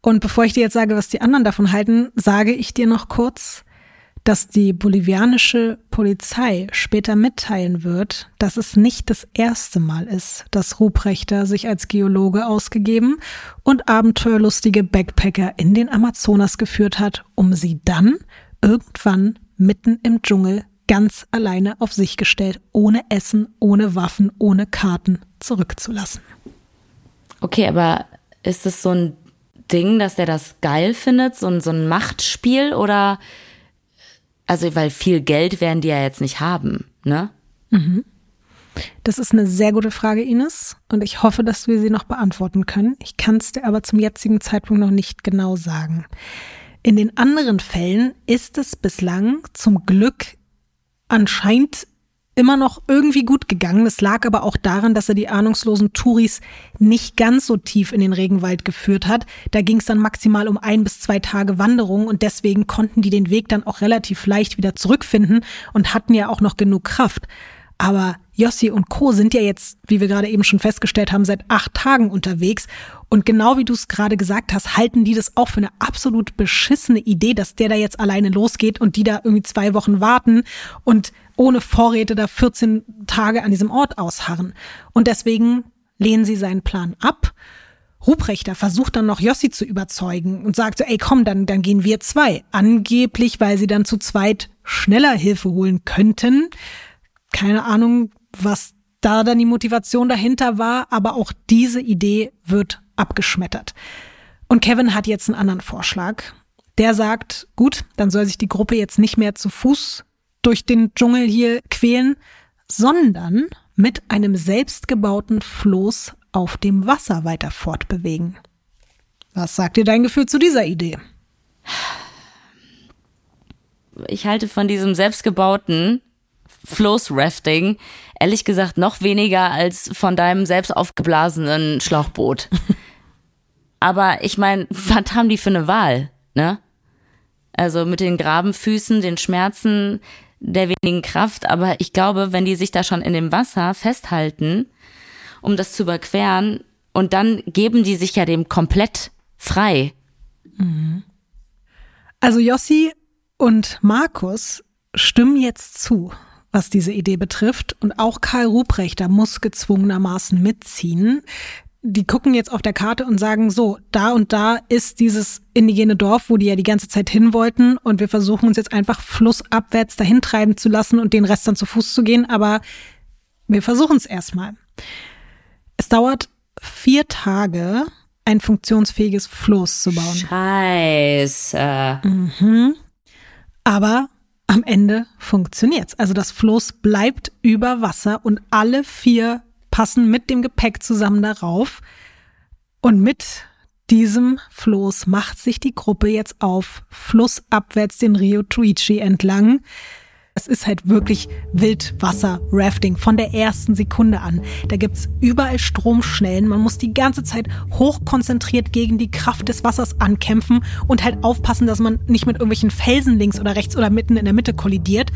Und bevor ich dir jetzt sage, was die anderen davon halten, sage ich dir noch kurz, dass die bolivianische Polizei später mitteilen wird, dass es nicht das erste Mal ist, dass Ruprechter sich als Geologe ausgegeben und abenteuerlustige Backpacker in den Amazonas geführt hat, um sie dann irgendwann mitten im Dschungel ganz alleine auf sich gestellt, ohne Essen, ohne Waffen, ohne Karten zurückzulassen. Okay, aber ist es so ein Ding, dass der das geil findet, so ein, so ein Machtspiel oder also weil viel Geld werden die ja jetzt nicht haben, ne? Mhm. Das ist eine sehr gute Frage, Ines, und ich hoffe, dass wir sie noch beantworten können. Ich kann es dir aber zum jetzigen Zeitpunkt noch nicht genau sagen. In den anderen Fällen ist es bislang zum Glück anscheinend immer noch irgendwie gut gegangen. Es lag aber auch daran, dass er die ahnungslosen Touris nicht ganz so tief in den Regenwald geführt hat. Da ging es dann maximal um ein bis zwei Tage Wanderung und deswegen konnten die den Weg dann auch relativ leicht wieder zurückfinden und hatten ja auch noch genug Kraft. Aber Jossi und Co. sind ja jetzt, wie wir gerade eben schon festgestellt haben, seit acht Tagen unterwegs. Und genau wie du es gerade gesagt hast, halten die das auch für eine absolut beschissene Idee, dass der da jetzt alleine losgeht und die da irgendwie zwei Wochen warten und ohne Vorräte da 14 Tage an diesem Ort ausharren. Und deswegen lehnen sie seinen Plan ab. Ruprechter versucht dann noch Jossi zu überzeugen und sagt so, ey komm, dann, dann gehen wir zwei. Angeblich, weil sie dann zu zweit schneller Hilfe holen könnten. Keine Ahnung, was da dann die Motivation dahinter war, aber auch diese Idee wird abgeschmettert. Und Kevin hat jetzt einen anderen Vorschlag. Der sagt, gut, dann soll sich die Gruppe jetzt nicht mehr zu Fuß durch den Dschungel hier quälen, sondern mit einem selbstgebauten Floß auf dem Wasser weiter fortbewegen. Was sagt dir dein Gefühl zu dieser Idee? Ich halte von diesem selbstgebauten Floß-Rafting ehrlich gesagt noch weniger als von deinem selbst aufgeblasenen Schlauchboot. Aber ich meine, was haben die für eine Wahl, ne? Also mit den Grabenfüßen, den Schmerzen, der wenigen Kraft, aber ich glaube, wenn die sich da schon in dem Wasser festhalten, um das zu überqueren, und dann geben die sich ja dem komplett frei. Mhm. Also Jossi und Markus stimmen jetzt zu, was diese Idee betrifft. Und auch Karl Ruprechter muss gezwungenermaßen mitziehen die gucken jetzt auf der Karte und sagen, so, da und da ist dieses indigene Dorf, wo die ja die ganze Zeit hin wollten und wir versuchen uns jetzt einfach flussabwärts dahin treiben zu lassen und den Rest dann zu Fuß zu gehen, aber wir versuchen es erstmal. Es dauert vier Tage, ein funktionsfähiges Floß zu bauen. Scheiße. Mhm. Aber am Ende funktioniert's. Also das Floß bleibt über Wasser und alle vier passen mit dem Gepäck zusammen darauf. Und mit diesem Floß macht sich die Gruppe jetzt auf, flussabwärts den Rio Tuichi entlang. Es ist halt wirklich Wildwasser-Rafting von der ersten Sekunde an. Da gibt's überall Stromschnellen. Man muss die ganze Zeit hochkonzentriert gegen die Kraft des Wassers ankämpfen und halt aufpassen, dass man nicht mit irgendwelchen Felsen links oder rechts oder mitten in der Mitte kollidiert.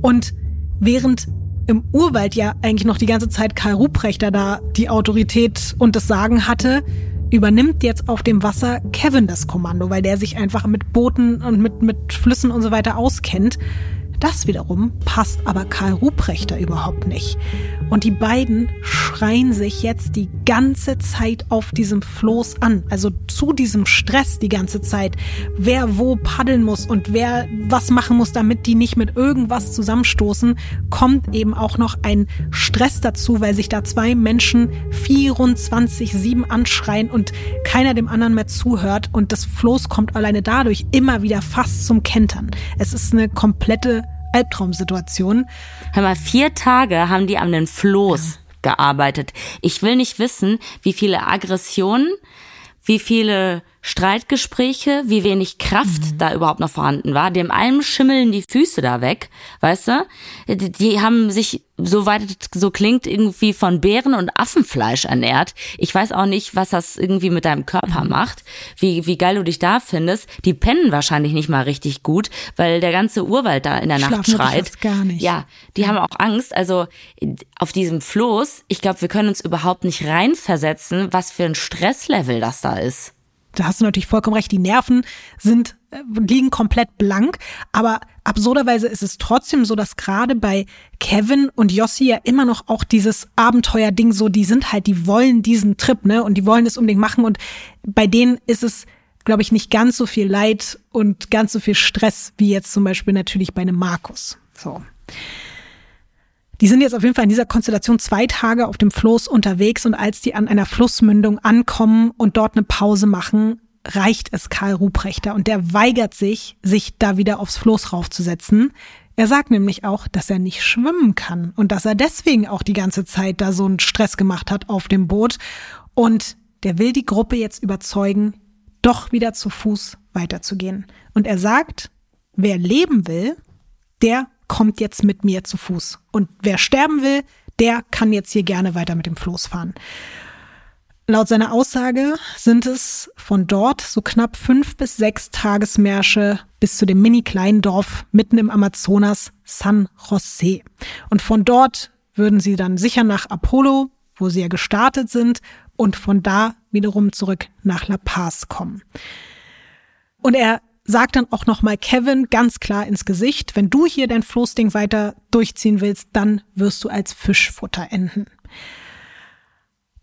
Und während im Urwald ja eigentlich noch die ganze Zeit Karl Ruprechter da die Autorität und das Sagen hatte, übernimmt jetzt auf dem Wasser Kevin das Kommando, weil der sich einfach mit Booten und mit, mit Flüssen und so weiter auskennt. Das wiederum passt aber Karl Ruprechter überhaupt nicht. Und die beiden schreien sich jetzt die ganze Zeit auf diesem Floß an. Also zu diesem Stress die ganze Zeit. Wer wo paddeln muss und wer was machen muss, damit die nicht mit irgendwas zusammenstoßen, kommt eben auch noch ein Stress dazu, weil sich da zwei Menschen 24-7 anschreien und keiner dem anderen mehr zuhört. Und das Floß kommt alleine dadurch immer wieder fast zum Kentern. Es ist eine komplette Albtraumsituation. Hör mal, vier Tage haben die an den Floß ja. gearbeitet. Ich will nicht wissen, wie viele Aggressionen, wie viele Streitgespräche, wie wenig Kraft mhm. da überhaupt noch vorhanden war. Dem allem schimmeln die Füße da weg, weißt du? Die, die haben sich, soweit es so klingt, irgendwie von Bären und Affenfleisch ernährt. Ich weiß auch nicht, was das irgendwie mit deinem Körper mhm. macht, wie, wie geil du dich da findest. Die pennen wahrscheinlich nicht mal richtig gut, weil der ganze Urwald da in der Nacht schreit. Gar nicht. Ja, die haben auch Angst. Also auf diesem Floß, ich glaube, wir können uns überhaupt nicht reinversetzen, was für ein Stresslevel das da ist da hast du natürlich vollkommen recht, die Nerven sind, äh, liegen komplett blank, aber absurderweise ist es trotzdem so, dass gerade bei Kevin und Jossi ja immer noch auch dieses Abenteuerding so, die sind halt, die wollen diesen Trip, ne, und die wollen es unbedingt machen und bei denen ist es, glaube ich, nicht ganz so viel Leid und ganz so viel Stress wie jetzt zum Beispiel natürlich bei einem Markus. So. Die sind jetzt auf jeden Fall in dieser Konstellation zwei Tage auf dem Floß unterwegs und als die an einer Flussmündung ankommen und dort eine Pause machen, reicht es Karl Ruprechter und der weigert sich, sich da wieder aufs Floß raufzusetzen. Er sagt nämlich auch, dass er nicht schwimmen kann und dass er deswegen auch die ganze Zeit da so einen Stress gemacht hat auf dem Boot. Und der will die Gruppe jetzt überzeugen, doch wieder zu Fuß weiterzugehen. Und er sagt, wer leben will, der kommt jetzt mit mir zu Fuß. Und wer sterben will, der kann jetzt hier gerne weiter mit dem Floß fahren. Laut seiner Aussage sind es von dort so knapp fünf bis sechs Tagesmärsche bis zu dem mini kleinen Dorf mitten im Amazonas San José. Und von dort würden sie dann sicher nach Apollo, wo sie ja gestartet sind, und von da wiederum zurück nach La Paz kommen. Und er sagt dann auch nochmal Kevin ganz klar ins Gesicht, wenn du hier dein Floßding weiter durchziehen willst, dann wirst du als Fischfutter enden.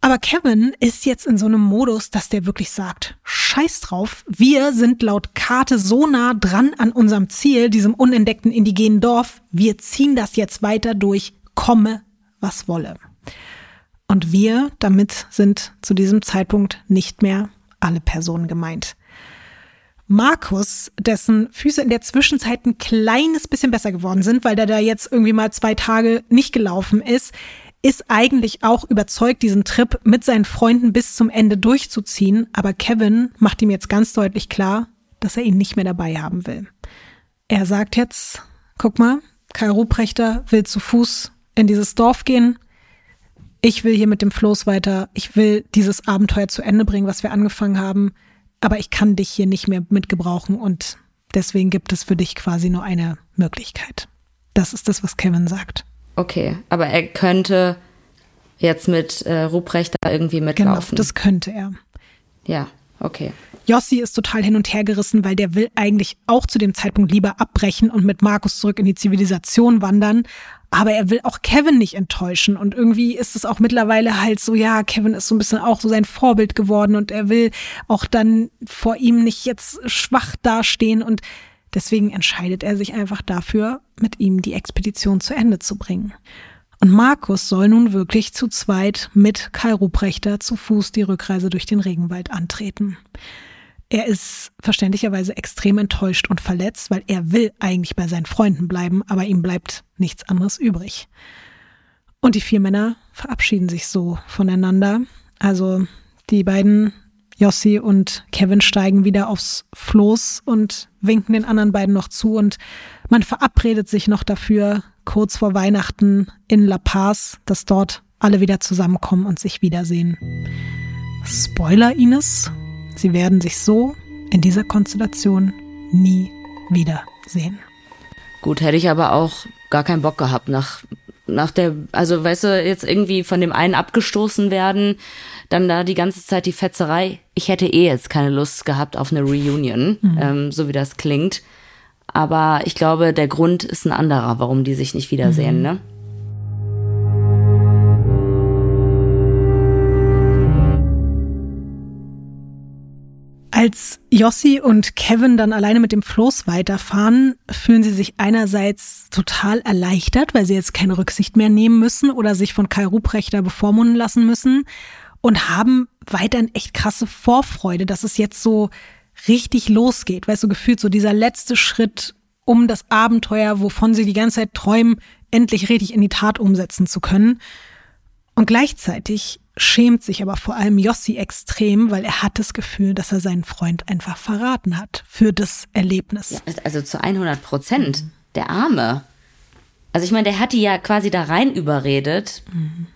Aber Kevin ist jetzt in so einem Modus, dass der wirklich sagt, scheiß drauf, wir sind laut Karte so nah dran an unserem Ziel, diesem unentdeckten indigenen Dorf, wir ziehen das jetzt weiter durch, komme, was wolle. Und wir, damit sind zu diesem Zeitpunkt nicht mehr alle Personen gemeint. Markus, dessen Füße in der Zwischenzeit ein kleines bisschen besser geworden sind, weil der da jetzt irgendwie mal zwei Tage nicht gelaufen ist, ist eigentlich auch überzeugt, diesen Trip mit seinen Freunden bis zum Ende durchzuziehen. Aber Kevin macht ihm jetzt ganz deutlich klar, dass er ihn nicht mehr dabei haben will. Er sagt jetzt, guck mal, Kai Ruprechter will zu Fuß in dieses Dorf gehen. Ich will hier mit dem Floß weiter. Ich will dieses Abenteuer zu Ende bringen, was wir angefangen haben. Aber ich kann dich hier nicht mehr mitgebrauchen und deswegen gibt es für dich quasi nur eine Möglichkeit. Das ist das, was Kevin sagt. Okay, aber er könnte jetzt mit äh, Ruprecht da irgendwie mitlaufen. Genau, das könnte er. Ja, okay. Jossi ist total hin und her gerissen, weil der will eigentlich auch zu dem Zeitpunkt lieber abbrechen und mit Markus zurück in die Zivilisation wandern. Aber er will auch Kevin nicht enttäuschen. Und irgendwie ist es auch mittlerweile halt so, ja, Kevin ist so ein bisschen auch so sein Vorbild geworden und er will auch dann vor ihm nicht jetzt schwach dastehen. Und Deswegen entscheidet er sich einfach dafür, mit ihm die Expedition zu Ende zu bringen. Und Markus soll nun wirklich zu zweit mit Kai Ruprechter zu Fuß die Rückreise durch den Regenwald antreten. Er ist verständlicherweise extrem enttäuscht und verletzt, weil er will eigentlich bei seinen Freunden bleiben, aber ihm bleibt nichts anderes übrig. Und die vier Männer verabschieden sich so voneinander. Also die beiden Jossi und Kevin steigen wieder aufs Floß und winken den anderen beiden noch zu und man verabredet sich noch dafür, kurz vor Weihnachten in La Paz, dass dort alle wieder zusammenkommen und sich wiedersehen. Spoiler Ines, sie werden sich so in dieser Konstellation nie wiedersehen. Gut, hätte ich aber auch gar keinen Bock gehabt nach nach der, also weißt du, jetzt irgendwie von dem einen abgestoßen werden, dann da die ganze Zeit die Fetzerei. Ich hätte eh jetzt keine Lust gehabt auf eine Reunion, mhm. ähm, so wie das klingt. Aber ich glaube, der Grund ist ein anderer, warum die sich nicht wiedersehen, mhm. ne? Als Jossi und Kevin dann alleine mit dem Floß weiterfahren, fühlen sie sich einerseits total erleichtert, weil sie jetzt keine Rücksicht mehr nehmen müssen oder sich von Kai Ruprechter bevormunden lassen müssen und haben weiterhin echt krasse Vorfreude, dass es jetzt so richtig losgeht. Weißt du, gefühlt so dieser letzte Schritt, um das Abenteuer, wovon sie die ganze Zeit träumen, endlich richtig in die Tat umsetzen zu können. Und gleichzeitig schämt sich aber vor allem Jossi extrem, weil er hat das Gefühl, dass er seinen Freund einfach verraten hat für das Erlebnis. Ja, also zu 100 Prozent. Der Arme. Also ich meine, der hat die ja quasi da rein überredet. Mhm.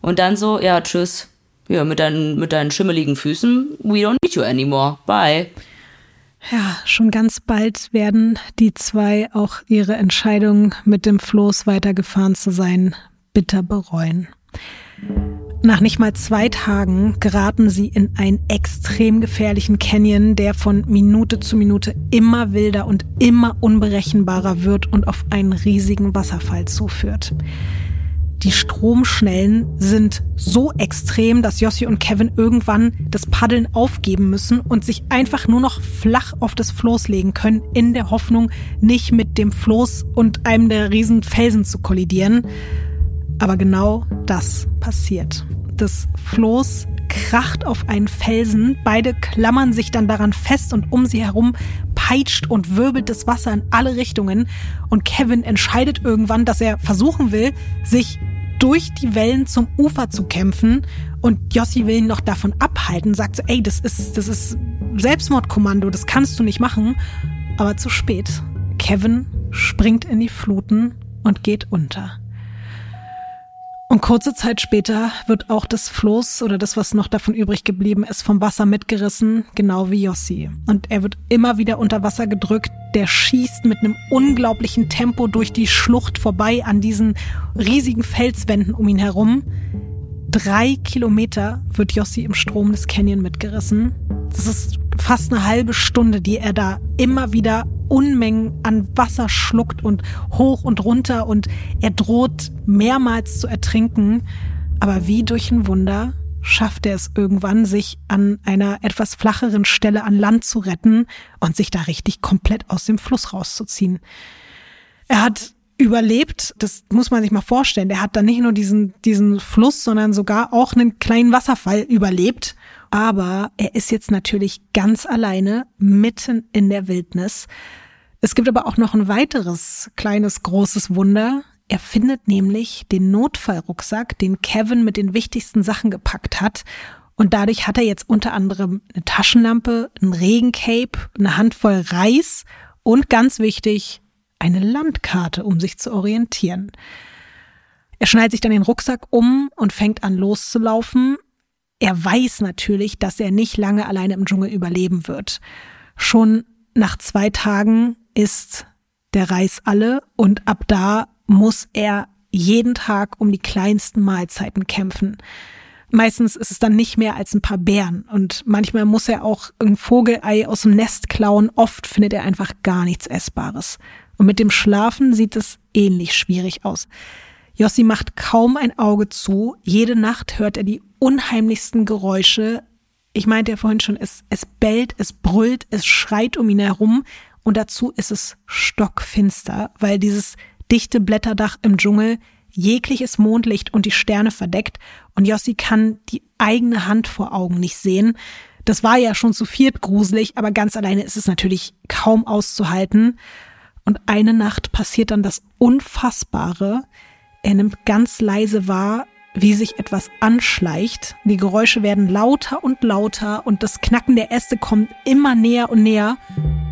Und dann so, ja, tschüss. Ja, mit deinen, mit deinen schimmeligen Füßen, we don't need you anymore. Bye. Ja, schon ganz bald werden die zwei auch ihre Entscheidung, mit dem Floß weitergefahren zu sein, bitter bereuen. Nach nicht mal zwei Tagen geraten sie in einen extrem gefährlichen Canyon, der von Minute zu Minute immer wilder und immer unberechenbarer wird und auf einen riesigen Wasserfall zuführt. Die Stromschnellen sind so extrem, dass Jossi und Kevin irgendwann das Paddeln aufgeben müssen und sich einfach nur noch flach auf das Floß legen können, in der Hoffnung, nicht mit dem Floß und einem der riesen Felsen zu kollidieren. Aber genau das passiert. Das Floß kracht auf einen Felsen, beide klammern sich dann daran fest und um sie herum peitscht und wirbelt das Wasser in alle Richtungen und Kevin entscheidet irgendwann, dass er versuchen will, sich durch die Wellen zum Ufer zu kämpfen und Jossi will ihn noch davon abhalten, sagt so, ey, das ist, das ist Selbstmordkommando, das kannst du nicht machen, aber zu spät. Kevin springt in die Fluten und geht unter. Und kurze Zeit später wird auch das Floß oder das, was noch davon übrig geblieben ist, vom Wasser mitgerissen, genau wie Yossi. Und er wird immer wieder unter Wasser gedrückt. Der schießt mit einem unglaublichen Tempo durch die Schlucht vorbei an diesen riesigen Felswänden um ihn herum. Drei Kilometer wird Yossi im Strom des Canyon mitgerissen. Das ist fast eine halbe Stunde, die er da immer wieder Unmengen an Wasser schluckt und hoch und runter und er droht mehrmals zu ertrinken. Aber wie durch ein Wunder schafft er es irgendwann, sich an einer etwas flacheren Stelle an Land zu retten und sich da richtig komplett aus dem Fluss rauszuziehen. Er hat überlebt, das muss man sich mal vorstellen. Er hat dann nicht nur diesen, diesen Fluss, sondern sogar auch einen kleinen Wasserfall überlebt. Aber er ist jetzt natürlich ganz alleine mitten in der Wildnis. Es gibt aber auch noch ein weiteres kleines großes Wunder. Er findet nämlich den Notfallrucksack, den Kevin mit den wichtigsten Sachen gepackt hat. Und dadurch hat er jetzt unter anderem eine Taschenlampe, ein Regencape, eine Handvoll Reis und ganz wichtig, eine Landkarte, um sich zu orientieren. Er schnallt sich dann den Rucksack um und fängt an loszulaufen. Er weiß natürlich, dass er nicht lange alleine im Dschungel überleben wird. Schon nach zwei Tagen ist der Reis alle und ab da muss er jeden Tag um die kleinsten Mahlzeiten kämpfen. Meistens ist es dann nicht mehr als ein paar Beeren und manchmal muss er auch ein Vogelei aus dem Nest klauen. Oft findet er einfach gar nichts Essbares. Und mit dem Schlafen sieht es ähnlich schwierig aus. Jossi macht kaum ein Auge zu. Jede Nacht hört er die unheimlichsten Geräusche. Ich meinte ja vorhin schon, es, es bellt, es brüllt, es schreit um ihn herum. Und dazu ist es stockfinster, weil dieses dichte Blätterdach im Dschungel jegliches Mondlicht und die Sterne verdeckt. Und Jossi kann die eigene Hand vor Augen nicht sehen. Das war ja schon zu viert gruselig, aber ganz alleine ist es natürlich kaum auszuhalten. Und eine Nacht passiert dann das Unfassbare. Er nimmt ganz leise wahr, wie sich etwas anschleicht. Die Geräusche werden lauter und lauter und das Knacken der Äste kommt immer näher und näher.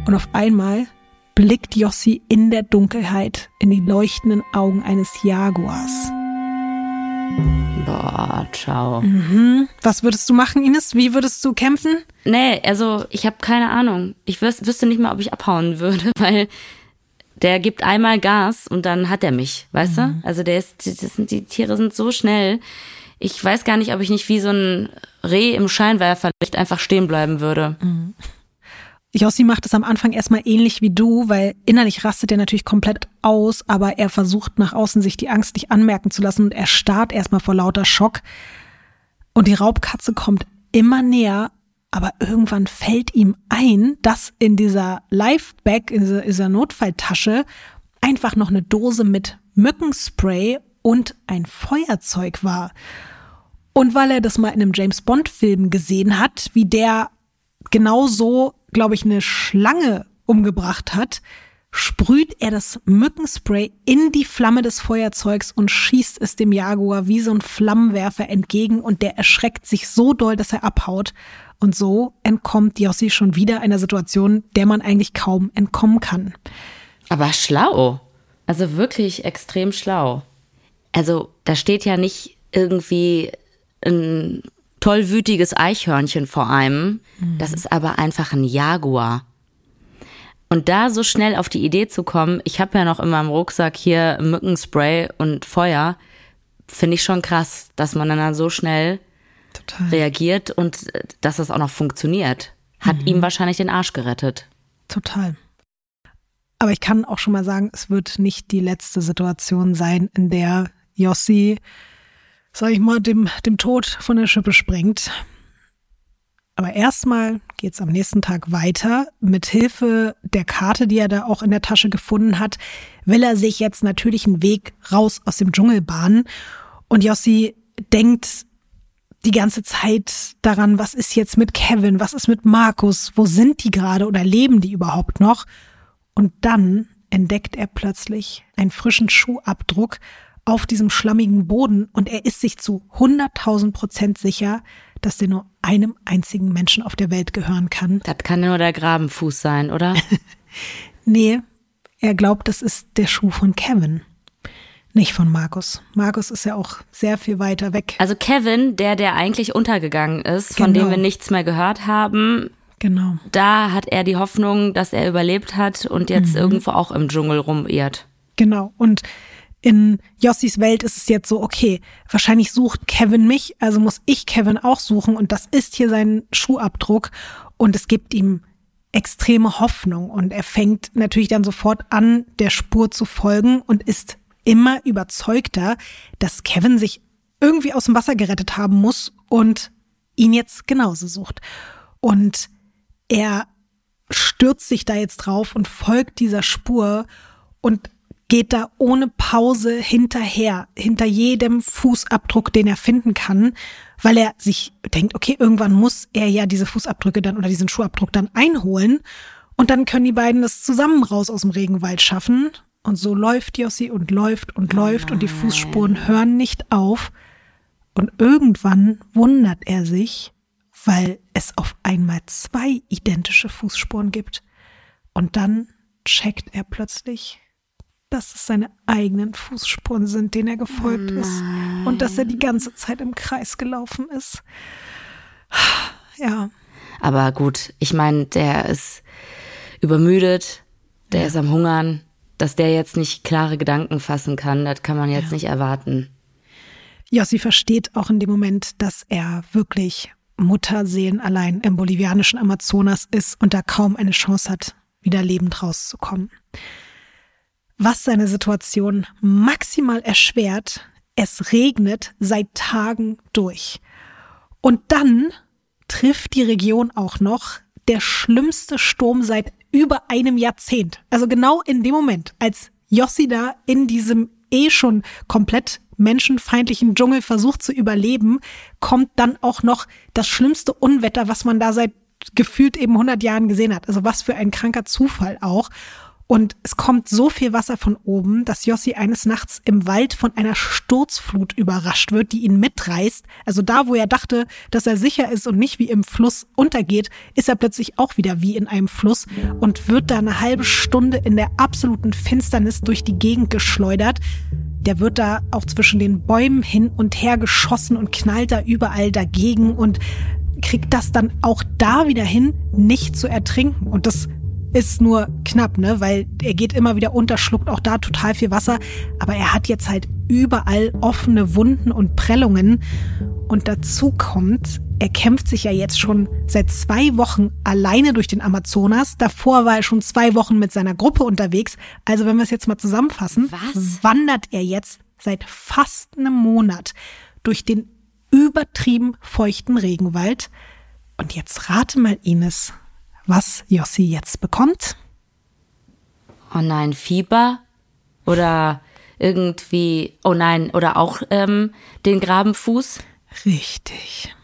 Und auf einmal blickt Jossi in der Dunkelheit in die leuchtenden Augen eines Jaguars. Boah, ciao. Mhm. Was würdest du machen, Ines? Wie würdest du kämpfen? Nee, also ich habe keine Ahnung. Ich wüsste nicht mal, ob ich abhauen würde, weil der gibt einmal Gas und dann hat er mich, weißt mhm. du? Also der ist, das sind, die Tiere sind so schnell. Ich weiß gar nicht, ob ich nicht wie so ein Reh im Scheinwerferlicht einfach stehen bleiben würde. Mhm. Jossi macht es am Anfang erstmal ähnlich wie du, weil innerlich rastet er natürlich komplett aus, aber er versucht nach außen sich die Angst nicht anmerken zu lassen und er starrt erstmal vor lauter Schock. Und die Raubkatze kommt immer näher aber irgendwann fällt ihm ein, dass in dieser Lifebag, in dieser, Notfalltasche, einfach noch eine Dose mit Mückenspray und ein Feuerzeug war. Und weil er das mal in einem James Bond Film gesehen hat, wie der genau so, glaube ich, eine Schlange umgebracht hat, sprüht er das Mückenspray in die Flamme des Feuerzeugs und schießt es dem Jaguar wie so ein Flammenwerfer entgegen und der erschreckt sich so doll, dass er abhaut. Und so entkommt Jossi schon wieder einer Situation, der man eigentlich kaum entkommen kann. Aber schlau. Also wirklich extrem schlau. Also da steht ja nicht irgendwie ein tollwütiges Eichhörnchen vor einem. Mhm. Das ist aber einfach ein Jaguar. Und da so schnell auf die Idee zu kommen, ich habe ja noch in meinem Rucksack hier Mückenspray und Feuer, finde ich schon krass, dass man dann so schnell Total. reagiert und äh, dass das auch noch funktioniert. Hat mhm. ihm wahrscheinlich den Arsch gerettet. Total. Aber ich kann auch schon mal sagen, es wird nicht die letzte Situation sein, in der Jossi, sag ich mal, dem, dem Tod von der Schippe springt. Aber erstmal geht's am nächsten Tag weiter. Mit Hilfe der Karte, die er da auch in der Tasche gefunden hat, will er sich jetzt natürlich einen Weg raus aus dem Dschungel bahnen. Und Jossi denkt die ganze Zeit daran, was ist jetzt mit Kevin, was ist mit Markus, wo sind die gerade oder leben die überhaupt noch? Und dann entdeckt er plötzlich einen frischen Schuhabdruck auf diesem schlammigen Boden und er ist sich zu 100.000 Prozent sicher, dass der nur einem einzigen Menschen auf der Welt gehören kann. Das kann nur der Grabenfuß sein, oder? nee, Er glaubt, das ist der Schuh von Kevin. Nicht von Markus. Markus ist ja auch sehr viel weiter weg. Also Kevin, der, der eigentlich untergegangen ist, von Genau. dem wir nichts mehr gehört haben, Genau. da hat er die Hoffnung, dass er überlebt hat und jetzt Mhm. irgendwo auch im Dschungel rumirrt. Genau. Und in Jossis Welt ist es jetzt so, okay, wahrscheinlich sucht Kevin mich, also muss ich Kevin auch suchen und das ist hier sein Schuhabdruck und es gibt ihm extreme Hoffnung und er fängt natürlich dann sofort an, der Spur zu folgen und ist immer überzeugter, dass Kevin sich irgendwie aus dem Wasser gerettet haben muss und ihn jetzt genauso sucht. Und er stürzt sich da jetzt drauf und folgt dieser Spur und geht da ohne Pause hinterher, hinter jedem Fußabdruck, den er finden kann, weil er sich denkt, okay, irgendwann muss er ja diese Fußabdrücke dann oder diesen Schuhabdruck dann einholen und dann können die beiden das zusammen raus aus dem Regenwald schaffen. Und so läuft Jossi und läuft und läuft und die Fußspuren hören nicht auf. Und irgendwann wundert er sich, weil es auf einmal zwei identische Fußspuren gibt. Und dann checkt er plötzlich, dass es seine eigenen Fußspuren sind, denen er gefolgt ist. Und dass er die ganze Zeit im Kreis gelaufen ist. Ja, Aber gut, ich meine, der ist übermüdet, der ist am Hungern. Dass der jetzt nicht klare Gedanken fassen kann, das kann man jetzt nicht erwarten. Jossi versteht auch in dem Moment, dass er wirklich Mutterseelen allein im bolivianischen Amazonas ist und da kaum eine Chance hat, wieder lebend rauszukommen. Was seine Situation maximal erschwert, es regnet seit Tagen durch. Und dann trifft die Region auch noch der schlimmste Sturm seit über einem Jahrzehnt. Also genau in dem Moment, als Jossi da in diesem eh schon komplett menschenfeindlichen Dschungel versucht zu überleben, kommt dann auch noch das schlimmste Unwetter, was man da seit gefühlt eben 100 Jahren gesehen hat. Also was für ein kranker Zufall auch. Und es kommt so viel Wasser von oben, dass Jossi eines Nachts im Wald von einer Sturzflut überrascht wird, die ihn mitreißt. Also da, wo er dachte, dass er sicher ist und nicht wie im Fluss untergeht, ist er plötzlich auch wieder wie in einem Fluss und wird da eine halbe Stunde in der absoluten Finsternis durch die Gegend geschleudert. Der wird da auch zwischen den Bäumen hin und her geschossen und knallt da überall dagegen und kriegt das dann auch da wieder hin, nicht zu ertrinken. Und das ist nur knapp, ne? Weil er geht immer wieder unter, schluckt auch da total viel Wasser. Aber er hat jetzt halt überall offene Wunden und Prellungen. Und dazu kommt, er kämpft sich ja jetzt schon seit zwei Wochen alleine durch den Amazonas. Davor war er schon zwei Wochen mit seiner Gruppe unterwegs. Also wenn wir es jetzt mal zusammenfassen, Was? wandert er jetzt seit fast einem Monat durch den übertrieben feuchten Regenwald. Und jetzt rate mal, Ines, was Jossi jetzt bekommt. Oh nein, Fieber? Oder irgendwie, oh nein, oder auch ähm, den Grabenfuß? Richtig.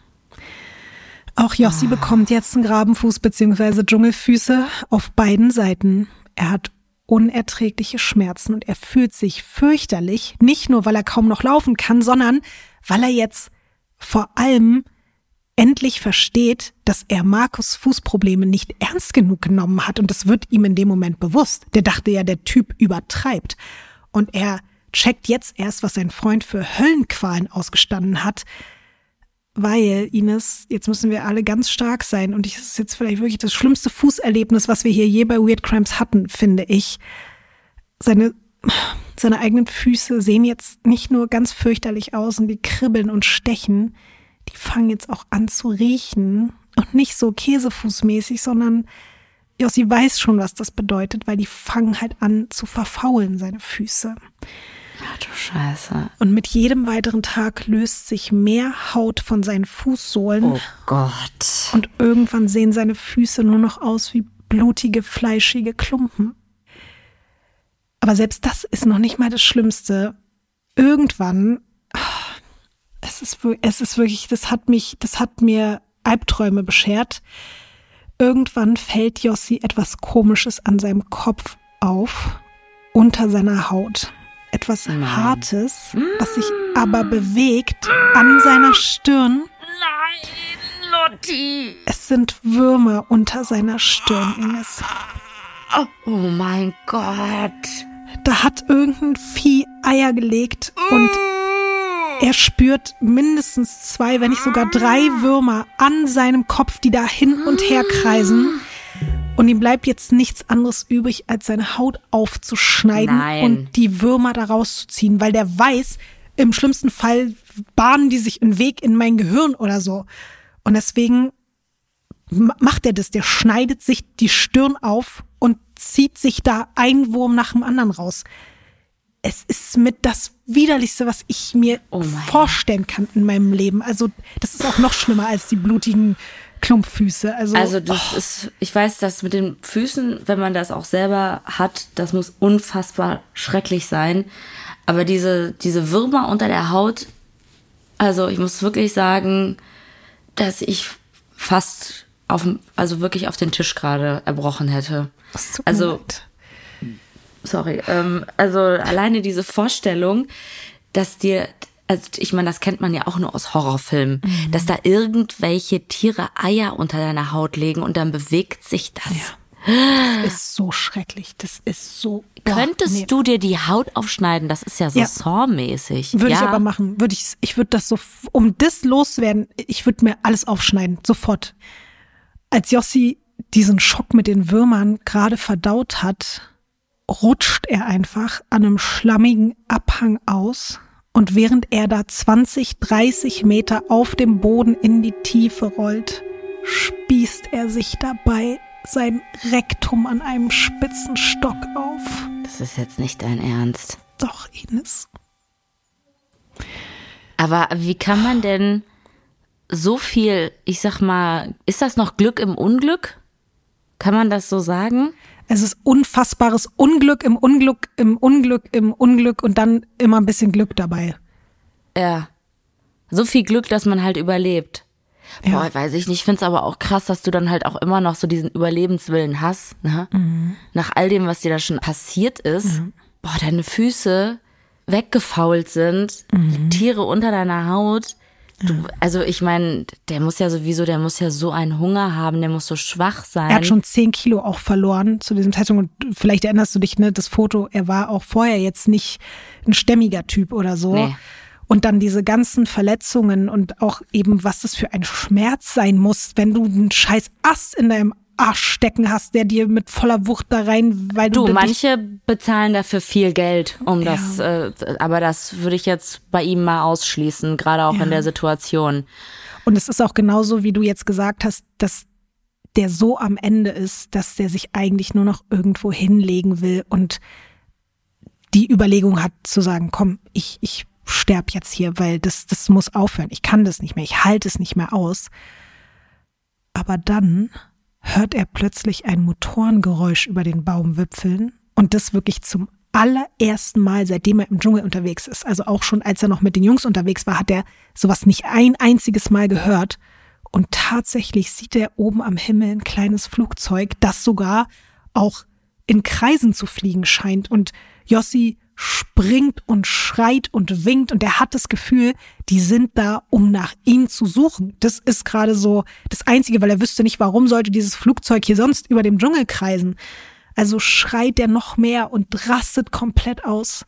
Auch Jossi bekommt jetzt einen Grabenfuß bzw. Dschungelfüße auf beiden Seiten. Er hat unerträgliche Schmerzen und er fühlt sich fürchterlich, nicht nur weil er kaum noch laufen kann, sondern weil er jetzt vor allem endlich versteht, dass er Markus Fußprobleme nicht ernst genug genommen hat und das wird ihm in dem Moment bewusst. Der dachte ja, der Typ übertreibt. Und er checkt jetzt erst, was sein Freund für Höllenqualen ausgestanden hat, weil, Ines, jetzt müssen wir alle ganz stark sein und das ist jetzt vielleicht wirklich das schlimmste Fußerlebnis, was wir hier je bei Weird Crimes hatten, finde ich. Seine, seine eigenen Füße sehen jetzt nicht nur ganz fürchterlich aus und die kribbeln und stechen, die fangen jetzt auch an zu riechen und nicht so käsefußmäßig, sondern Jossi weiß schon, was das bedeutet, weil die fangen halt an zu verfaulen, seine Füße. Ach du Scheiße. Und mit jedem weiteren Tag löst sich mehr Haut von seinen Fußsohlen Oh Gott. und irgendwann sehen seine Füße nur noch aus wie blutige, fleischige Klumpen. Aber selbst das ist noch nicht mal das Schlimmste. Irgendwann, es ist, es ist wirklich, das hat mich, das hat mir Albträume beschert. Irgendwann fällt Jossi etwas Komisches an seinem Kopf auf, unter seiner Haut. Etwas Hartes, was sich aber bewegt an seiner Stirn. Nein, Lotti. Es sind Würmer unter seiner Stirn, Ines. Oh mein Gott. Da hat irgendein Vieh Eier gelegt und er spürt mindestens zwei, wenn nicht sogar drei Würmer an seinem Kopf, die da hin und her kreisen. Und ihm bleibt jetzt nichts anderes übrig, als seine Haut aufzuschneiden Nein. und die Würmer da rauszuziehen, weil der weiß, im schlimmsten Fall bahnen die sich einen Weg in mein Gehirn oder so. Und deswegen ma- macht er das. Der schneidet sich die Stirn auf und zieht sich da ein Wurm nach dem anderen raus. Es ist mit das widerlichste, was ich mir Oh vorstellen kann in meinem Leben. Also das ist auch noch schlimmer als die blutigen Klumpfüße. Also, Also das ist, ich weiß, dass mit den Füßen, wenn man das auch selber hat, das muss unfassbar schrecklich sein. Aber diese, diese Würmer unter der Haut, also ich muss wirklich sagen, dass ich fast auf, also wirklich auf den Tisch gerade erbrochen hätte. also leid. Sorry, ähm, also alleine diese Vorstellung, dass dir, also ich meine, das kennt man ja auch nur aus Horrorfilmen, dass da irgendwelche Tiere Eier unter deiner Haut legen und dann bewegt sich das. Das ist so schrecklich. Das ist so. boah, Könntest nee. du dir die Haut aufschneiden? Das ist ja so Ja. Saw-mäßig. Würde ja. ich aber machen. Würde ich, ich würde das so, um das loszuwerden, ich würde mir alles aufschneiden. Sofort. Als Jossi diesen Schock mit den Würmern gerade verdaut hat, rutscht er einfach an einem schlammigen Abhang aus. Und während er da 20, 30 Meter auf dem Boden in die Tiefe rollt, spießt er sich dabei sein Rektum an einem spitzen Stock auf. Das ist jetzt nicht dein Ernst. Doch, Ines. Aber wie kann man denn so viel, ich sag mal, ist das noch Glück im Unglück? Kann man das so sagen? Es ist unfassbares Unglück im Unglück, im Unglück, im Unglück und dann immer ein bisschen Glück dabei. Ja. So viel Glück, dass man halt überlebt. Ja. Boah, weiß ich nicht. Ich find's aber auch krass, dass du dann halt auch immer noch so diesen Überlebenswillen hast, ne? Nach all dem, was dir da schon passiert ist. Boah, deine Füße weggefault sind, Tiere unter deiner Haut. Du, also ich meine, der muss ja sowieso, der muss ja so einen Hunger haben, der muss so schwach sein. Er hat schon 10 Kilo auch verloren zu diesem Zeitpunkt. Und vielleicht erinnerst du dich, ne, das Foto, er war auch vorher jetzt nicht ein stämmiger Typ oder so. Nee. Und dann diese ganzen Verletzungen und auch eben, was das für ein Schmerz sein muss, wenn du einen scheiß Ast in deinem Arsch stecken hast, der dir mit voller Wucht da rein, weil du, Du, manche bezahlen dafür viel Geld, um das, äh, aber das würde ich jetzt bei ihm mal ausschließen, gerade auch in der Situation. Und es ist auch genauso, wie du jetzt gesagt hast, dass der so am Ende ist, dass der sich eigentlich nur noch irgendwo hinlegen will und die Überlegung hat zu sagen, komm, ich, ich sterb jetzt hier, weil das, das muss aufhören. Ich kann das nicht mehr, ich halte es nicht mehr aus. Aber dann hört er plötzlich ein Motorengeräusch über den Baumwipfeln und das wirklich zum allerersten Mal, seitdem er im Dschungel unterwegs ist. Also auch schon als er noch mit den Jungs unterwegs war, hat er sowas nicht ein einziges Mal gehört. Und tatsächlich sieht er oben am Himmel ein kleines Flugzeug, das sogar auch in Kreisen zu fliegen scheint. Und Jossi springt und schreit und winkt und er hat das Gefühl, die sind da, um nach ihm zu suchen. Das ist gerade so das Einzige, weil er wüsste nicht, warum sollte dieses Flugzeug hier sonst über dem Dschungel kreisen. Also schreit er noch mehr und rastet komplett aus.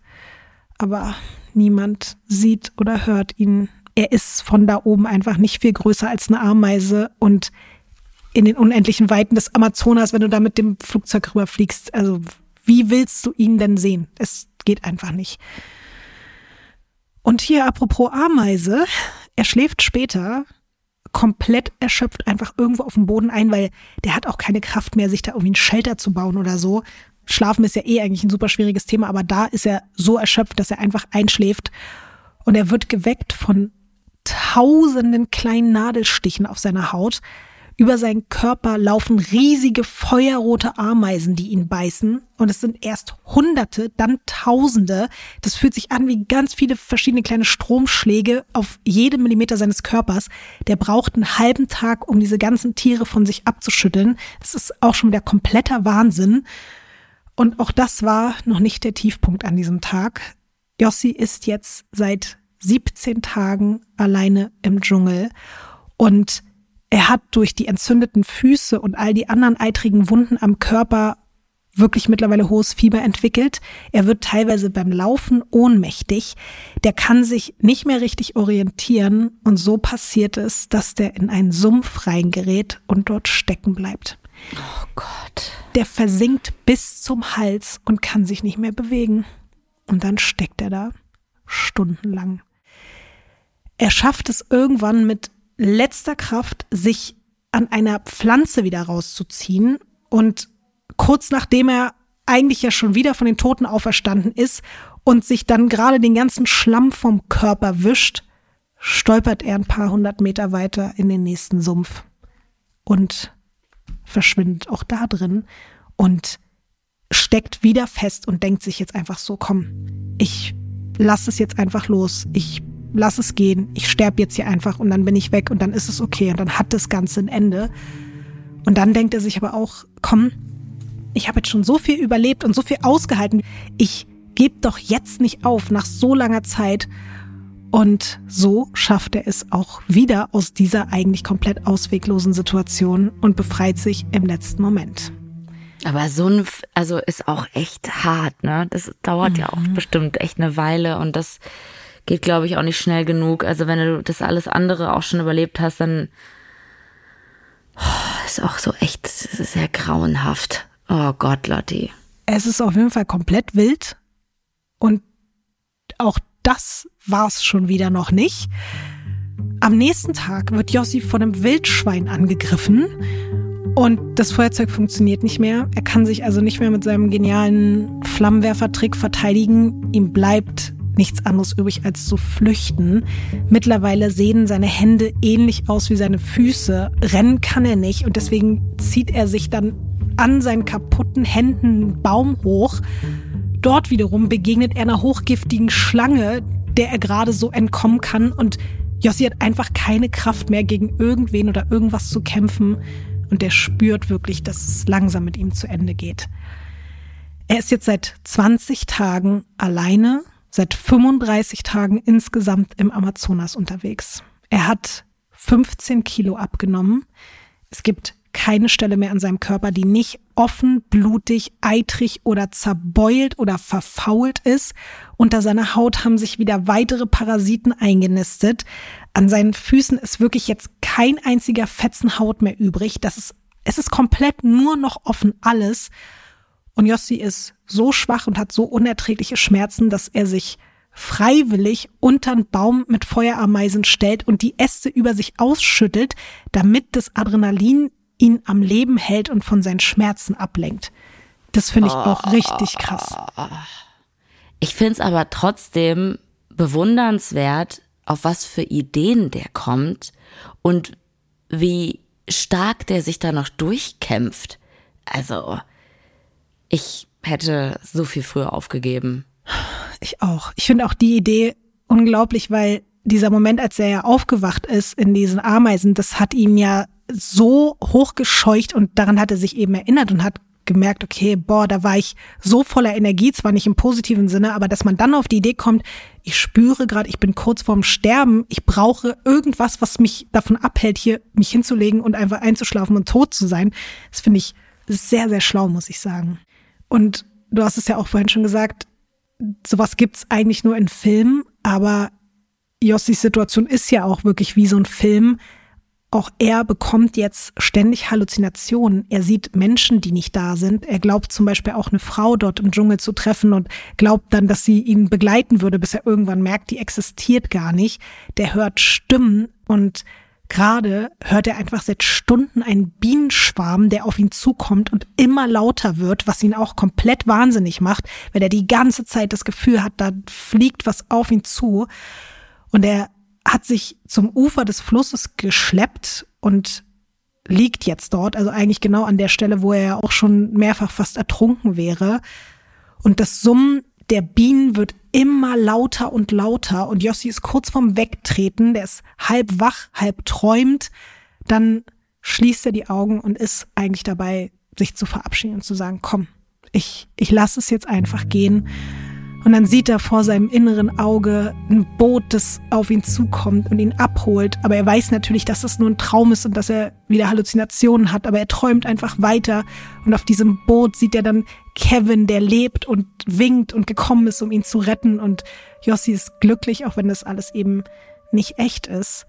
Aber niemand sieht oder hört ihn. Er ist von da oben einfach nicht viel größer als eine Ameise und in den unendlichen Weiten des Amazonas, wenn du da mit dem Flugzeug rüberfliegst. Also wie willst du ihn denn sehen? Es geht einfach nicht. Und hier apropos Ameise, er schläft später komplett erschöpft einfach irgendwo auf dem Boden ein, weil der hat auch keine Kraft mehr, sich da irgendwie ein Shelter zu bauen oder so. Schlafen ist ja eh eigentlich ein super schwieriges Thema, aber da ist er so erschöpft, dass er einfach einschläft und er wird geweckt von tausenden kleinen Nadelstichen auf seiner Haut. Über seinen Körper laufen riesige feuerrote Ameisen, die ihn beißen. Und es sind erst Hunderte, dann Tausende. Das fühlt sich an wie ganz viele verschiedene kleine Stromschläge auf jedem Millimeter seines Körpers. Der braucht einen halben Tag, um diese ganzen Tiere von sich abzuschütteln. Das ist auch schon wieder kompletter Wahnsinn. Und auch das war noch nicht der Tiefpunkt an diesem Tag. Jossi ist jetzt seit 17 Tagen alleine im Dschungel und er hat durch die entzündeten Füße und all die anderen eitrigen Wunden am Körper wirklich mittlerweile hohes Fieber entwickelt. Er wird teilweise beim Laufen ohnmächtig. Der kann sich nicht mehr richtig orientieren und so passiert es, dass der in einen Sumpf reingerät und dort stecken bleibt. Oh Gott. Der versinkt bis zum Hals und kann sich nicht mehr bewegen. Und dann steckt er da stundenlang. Er schafft es irgendwann mit letzter Kraft, sich an einer Pflanze wieder rauszuziehen. Und kurz nachdem er eigentlich ja schon wieder von den Toten auferstanden ist und sich dann gerade den ganzen Schlamm vom Körper wischt, stolpert er ein paar hundert Meter weiter in den nächsten Sumpf und verschwindet auch da drin und steckt wieder fest und denkt sich jetzt einfach so, komm, ich lass es jetzt einfach los, ich lass es gehen, ich sterbe jetzt hier einfach und dann bin ich weg und dann ist es okay und dann hat das Ganze ein Ende. Und dann denkt er sich aber auch, komm, ich habe jetzt schon so viel überlebt und so viel ausgehalten. Ich gebe doch jetzt nicht auf nach so langer Zeit. Und so schafft er es auch wieder aus dieser eigentlich komplett ausweglosen Situation und befreit sich im letzten Moment. Aber so ein, also ist auch echt hart, ne? Das dauert mhm. ja auch mhm. bestimmt echt eine Weile und das geht, glaube ich, auch nicht schnell genug. Also wenn du das alles andere auch schon überlebt hast, dann oh, ist auch so echt sehr grauenhaft. Oh Gott, Lotti. Es ist auf jeden Fall komplett wild. Und auch das war es schon wieder noch nicht. Am nächsten Tag wird Jossi von einem Wildschwein angegriffen und das Feuerzeug funktioniert nicht mehr. Er kann sich also nicht mehr mit seinem genialen Flammenwerfertrick verteidigen. Ihm bleibt nichts anderes übrig als zu flüchten. Mittlerweile sehen seine Hände ähnlich aus wie seine Füße. Rennen kann er nicht und deswegen zieht er sich dann an seinen kaputten Händen einen Baum hoch. Dort wiederum begegnet er einer hochgiftigen Schlange, der er gerade so entkommen kann und Jossi hat einfach keine Kraft mehr gegen irgendwen oder irgendwas zu kämpfen und er spürt wirklich, dass es langsam mit ihm zu Ende geht. Er ist jetzt seit 20 Tagen alleine, seit 35 Tagen insgesamt im Amazonas unterwegs. Er hat 15 Kilo abgenommen. Es gibt keine Stelle mehr an seinem Körper, die nicht offen, blutig, eitrig oder zerbeult oder verfault ist. Unter seiner Haut haben sich wieder weitere Parasiten eingenistet. An seinen Füßen ist wirklich jetzt kein einziger Fetzen Haut mehr übrig. Das ist, es ist komplett nur noch offen alles. Und Jossi ist so schwach und hat so unerträgliche Schmerzen, dass er sich freiwillig unter einen Baum mit Feuerameisen stellt und die Äste über sich ausschüttelt, damit das Adrenalin ihn am Leben hält und von seinen Schmerzen ablenkt. Das finde ich auch richtig krass. Ich finde es aber trotzdem bewundernswert, auf was für Ideen der kommt und wie stark der sich da noch durchkämpft. Also, ich hätte so viel früher aufgegeben. Ich auch. Ich finde auch die Idee unglaublich, weil dieser Moment, als er ja aufgewacht ist in diesen Ameisen, das hat ihm ja so hochgescheucht und daran hat er sich eben erinnert und hat gemerkt, okay, boah, da war ich so voller Energie, zwar nicht im positiven Sinne, aber dass man dann auf die Idee kommt, ich spüre gerade, ich bin kurz vorm Sterben, ich brauche irgendwas, was mich davon abhält, hier mich hinzulegen und einfach einzuschlafen und tot zu sein. Das finde ich sehr, sehr schlau, muss ich sagen. Und du hast es ja auch vorhin schon gesagt, sowas gibt's eigentlich nur in Filmen, aber Jossis Situation ist ja auch wirklich wie so ein Film, auch er bekommt jetzt ständig Halluzinationen. Er sieht Menschen, die nicht da sind. Er glaubt zum Beispiel auch eine Frau dort im Dschungel zu treffen und glaubt dann, dass sie ihn begleiten würde, bis er irgendwann merkt, die existiert gar nicht. Der hört Stimmen und gerade hört er einfach seit Stunden einen Bienenschwarm, der auf ihn zukommt und immer lauter wird, was ihn auch komplett wahnsinnig macht, weil er die ganze Zeit das Gefühl hat, da fliegt was auf ihn zu. Und er hat sich zum Ufer des Flusses geschleppt und liegt jetzt dort, also eigentlich genau an der Stelle, wo er ja auch schon mehrfach fast ertrunken wäre. Und das Summen der Bienen wird immer lauter und lauter und Jossi ist kurz vorm Wegtreten, der ist halb wach, halb träumt. Dann schließt er die Augen und ist eigentlich dabei, sich zu verabschieden und zu sagen, komm, ich, ich lasse es jetzt einfach gehen. Und dann sieht er vor seinem inneren Auge ein Boot, das auf ihn zukommt und ihn abholt. Aber er weiß natürlich, dass das nur ein Traum ist und dass er wieder Halluzinationen hat. Aber er träumt einfach weiter. Und auf diesem Boot sieht er dann Kevin, der lebt und winkt und gekommen ist, um ihn zu retten. Und Jossi ist glücklich, auch wenn das alles eben nicht echt ist.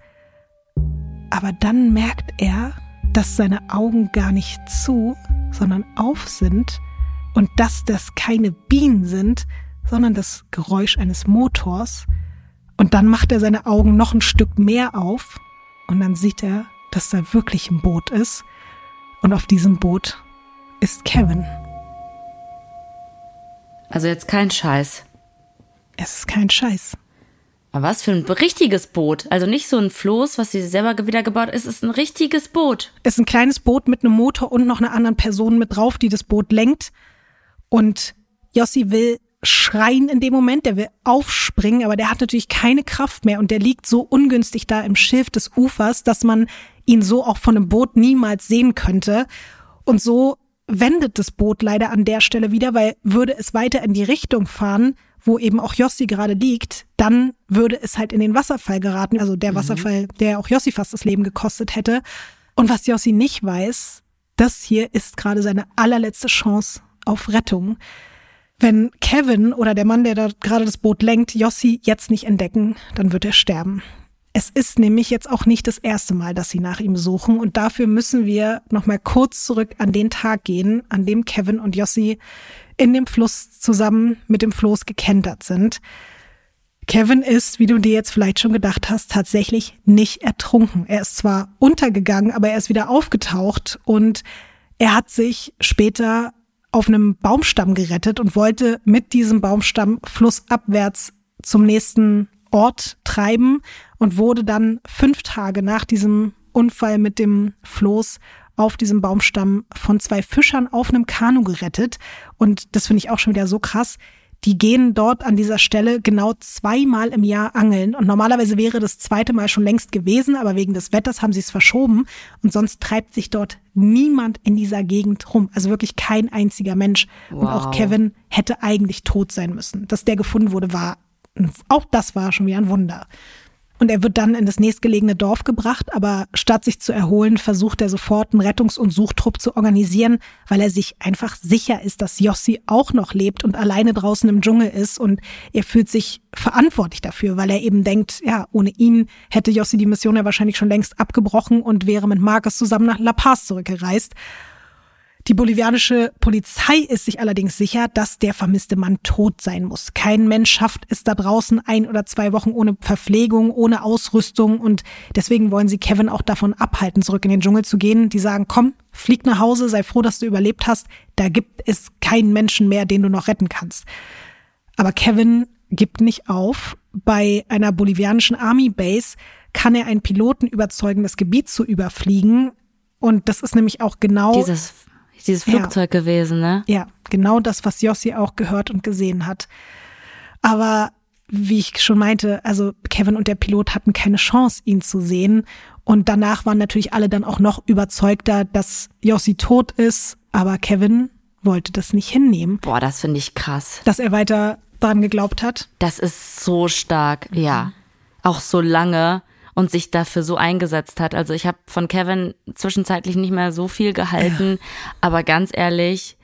Aber dann merkt er, dass seine Augen gar nicht zu, sondern auf sind und dass das keine Bienen sind, sondern das Geräusch eines Motors. Und dann macht er seine Augen noch ein Stück mehr auf und dann sieht er, dass da wirklich ein Boot ist. Und auf diesem Boot ist Kevin. Also jetzt kein Scheiß. Es ist kein Scheiß. Aber was für ein richtiges Boot. Also nicht so ein Floß, was sie selber wieder gebaut ist. Es ist ein richtiges Boot. Es ist ein kleines Boot mit einem Motor und noch einer anderen Person mit drauf, die das Boot lenkt. Und Jossi will schreien in dem Moment, der will aufspringen, aber der hat natürlich keine Kraft mehr und der liegt so ungünstig da im Schilf des Ufers, dass man ihn so auch von einem Boot niemals sehen könnte. Und so wendet das Boot leider an der Stelle wieder, weil würde es weiter in die Richtung fahren, wo eben auch Jossi gerade liegt, dann würde es halt in den Wasserfall geraten, also der mhm. Wasserfall, der auch Jossi fast das Leben gekostet hätte. Und was Jossi nicht weiß, das hier ist gerade seine allerletzte Chance auf Rettung wenn Kevin oder der Mann, der da gerade das Boot lenkt, Jossi jetzt nicht entdecken, dann wird er sterben. Es ist nämlich jetzt auch nicht das erste Mal, dass sie nach ihm suchen und dafür müssen wir nochmal kurz zurück an den Tag gehen, an dem Kevin und Jossi in dem Fluss zusammen mit dem Floß gekentert sind. Kevin ist, wie du dir jetzt vielleicht schon gedacht hast, tatsächlich nicht ertrunken. Er ist zwar untergegangen, aber er ist wieder aufgetaucht und er hat sich später auf einem Baumstamm gerettet und wollte mit diesem Baumstamm flussabwärts zum nächsten Ort treiben und wurde dann fünf Tage nach diesem Unfall mit dem Floß auf diesem Baumstamm von zwei Fischern auf einem Kanu gerettet. Und das finde ich auch schon wieder so krass die gehen dort an dieser Stelle genau zweimal im Jahr angeln. Und normalerweise wäre das zweite Mal schon längst gewesen, aber wegen des Wetters haben sie es verschoben. Und sonst treibt sich dort niemand in dieser Gegend rum. Also wirklich kein einziger Mensch. Wow. Und auch Kevin hätte eigentlich tot sein müssen. Dass der gefunden wurde, war, auch das war schon wieder ein Wunder. Und er wird dann in das nächstgelegene Dorf gebracht, aber statt sich zu erholen, versucht er sofort einen Rettungs- und Suchtrupp zu organisieren, weil er sich einfach sicher ist, dass Jossi auch noch lebt und alleine draußen im Dschungel ist und er fühlt sich verantwortlich dafür, weil er eben denkt, ja, ohne ihn hätte Jossi die Mission ja wahrscheinlich schon längst abgebrochen und wäre mit Marcus zusammen nach La Paz zurückgereist. Die bolivianische Polizei ist sich allerdings sicher, dass der vermisste Mann tot sein muss. Kein Mensch schafft es da draußen ein oder zwei Wochen ohne Verpflegung, ohne Ausrüstung und deswegen wollen sie Kevin auch davon abhalten, zurück in den Dschungel zu gehen. Die sagen, komm, flieg nach Hause, sei froh, dass du überlebt hast. Da gibt es keinen Menschen mehr, den du noch retten kannst. Aber Kevin gibt nicht auf. Bei einer bolivianischen Army Base kann er einen Piloten überzeugen, das Gebiet zu überfliegen. Und das ist nämlich auch genau dieses dieses Flugzeug ja. gewesen, ne? Ja, genau das, was Jossi auch gehört und gesehen hat. Aber wie ich schon meinte, also Kevin und der Pilot hatten keine Chance, ihn zu sehen. Und danach waren natürlich alle dann auch noch überzeugter, dass Jossi tot ist. Aber Kevin wollte das nicht hinnehmen. Boah, das finde ich krass. Dass er weiter daran geglaubt hat. Das ist so stark, ja. Auch so lange und sich dafür so eingesetzt hat. Also ich habe von Kevin zwischenzeitlich nicht mehr so viel gehalten, aber ganz ehrlich,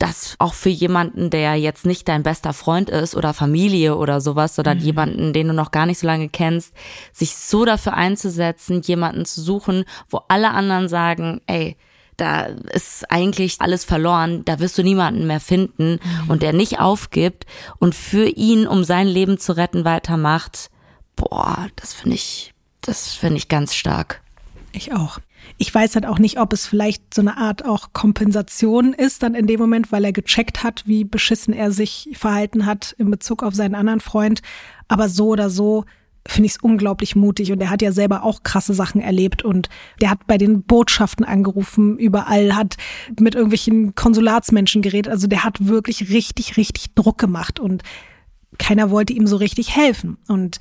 das auch für jemanden, der jetzt nicht dein bester Freund ist oder Familie oder sowas, oder mhm. jemanden, den du noch gar nicht so lange kennst, sich so dafür einzusetzen, jemanden zu suchen, wo alle anderen sagen, ey, da ist eigentlich alles verloren, da wirst du niemanden mehr finden mhm. und der nicht aufgibt und für ihn, um sein Leben zu retten, weitermacht, boah, das finde ich das finde ich ganz stark. Ich auch. Ich weiß halt auch nicht, ob es vielleicht so eine Art auch Kompensation ist dann in dem Moment, weil er gecheckt hat, wie beschissen er sich verhalten hat in Bezug auf seinen anderen Freund. Aber so oder so finde ich es unglaublich mutig und er hat ja selber auch krasse Sachen erlebt und der hat bei den Botschaften angerufen, überall hat mit irgendwelchen Konsulatsmenschen geredet. Also der hat wirklich richtig, richtig Druck gemacht und keiner wollte ihm so richtig helfen. Und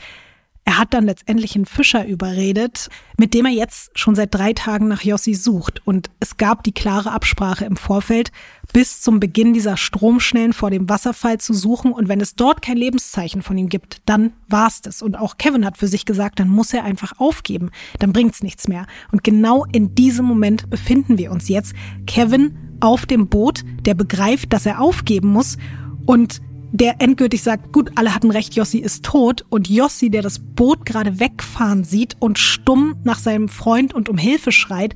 Er hat dann letztendlich einen Fischer überredet, mit dem er jetzt schon seit drei Tagen nach Jossi sucht. Und es gab die klare Absprache im Vorfeld, bis zum Beginn dieser Stromschnellen vor dem Wasserfall zu suchen. Und wenn es dort kein Lebenszeichen von ihm gibt, dann war's das. Und auch Kevin hat für sich gesagt, dann muss er einfach aufgeben. Dann bringt's nichts mehr. Und genau in diesem Moment befinden wir uns jetzt. Kevin auf dem Boot, der begreift, dass er aufgeben muss und der endgültig sagt, gut, alle hatten recht, Jossi ist tot und Jossi, der das Boot gerade wegfahren sieht und stumm nach seinem Freund und um Hilfe schreit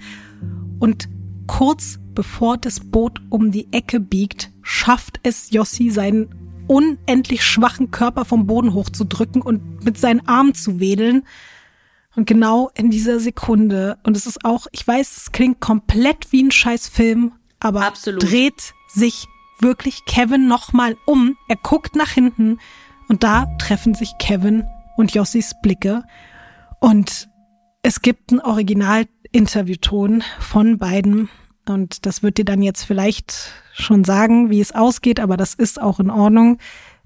und kurz bevor das Boot um die Ecke biegt, schafft es Jossi, seinen unendlich schwachen Körper vom Boden hochzudrücken und mit seinen Armen zu wedeln. Und genau in dieser Sekunde, und es ist auch, ich weiß, es klingt komplett wie ein scheiß Film, aber Absolut. dreht sich wirklich Kevin nochmal um. Er guckt nach hinten und da treffen sich Kevin und Jossis Blicke. Und es gibt einen Original-Interviewton von beiden. Und das wird dir dann jetzt vielleicht schon sagen, wie es ausgeht, aber das ist auch in Ordnung.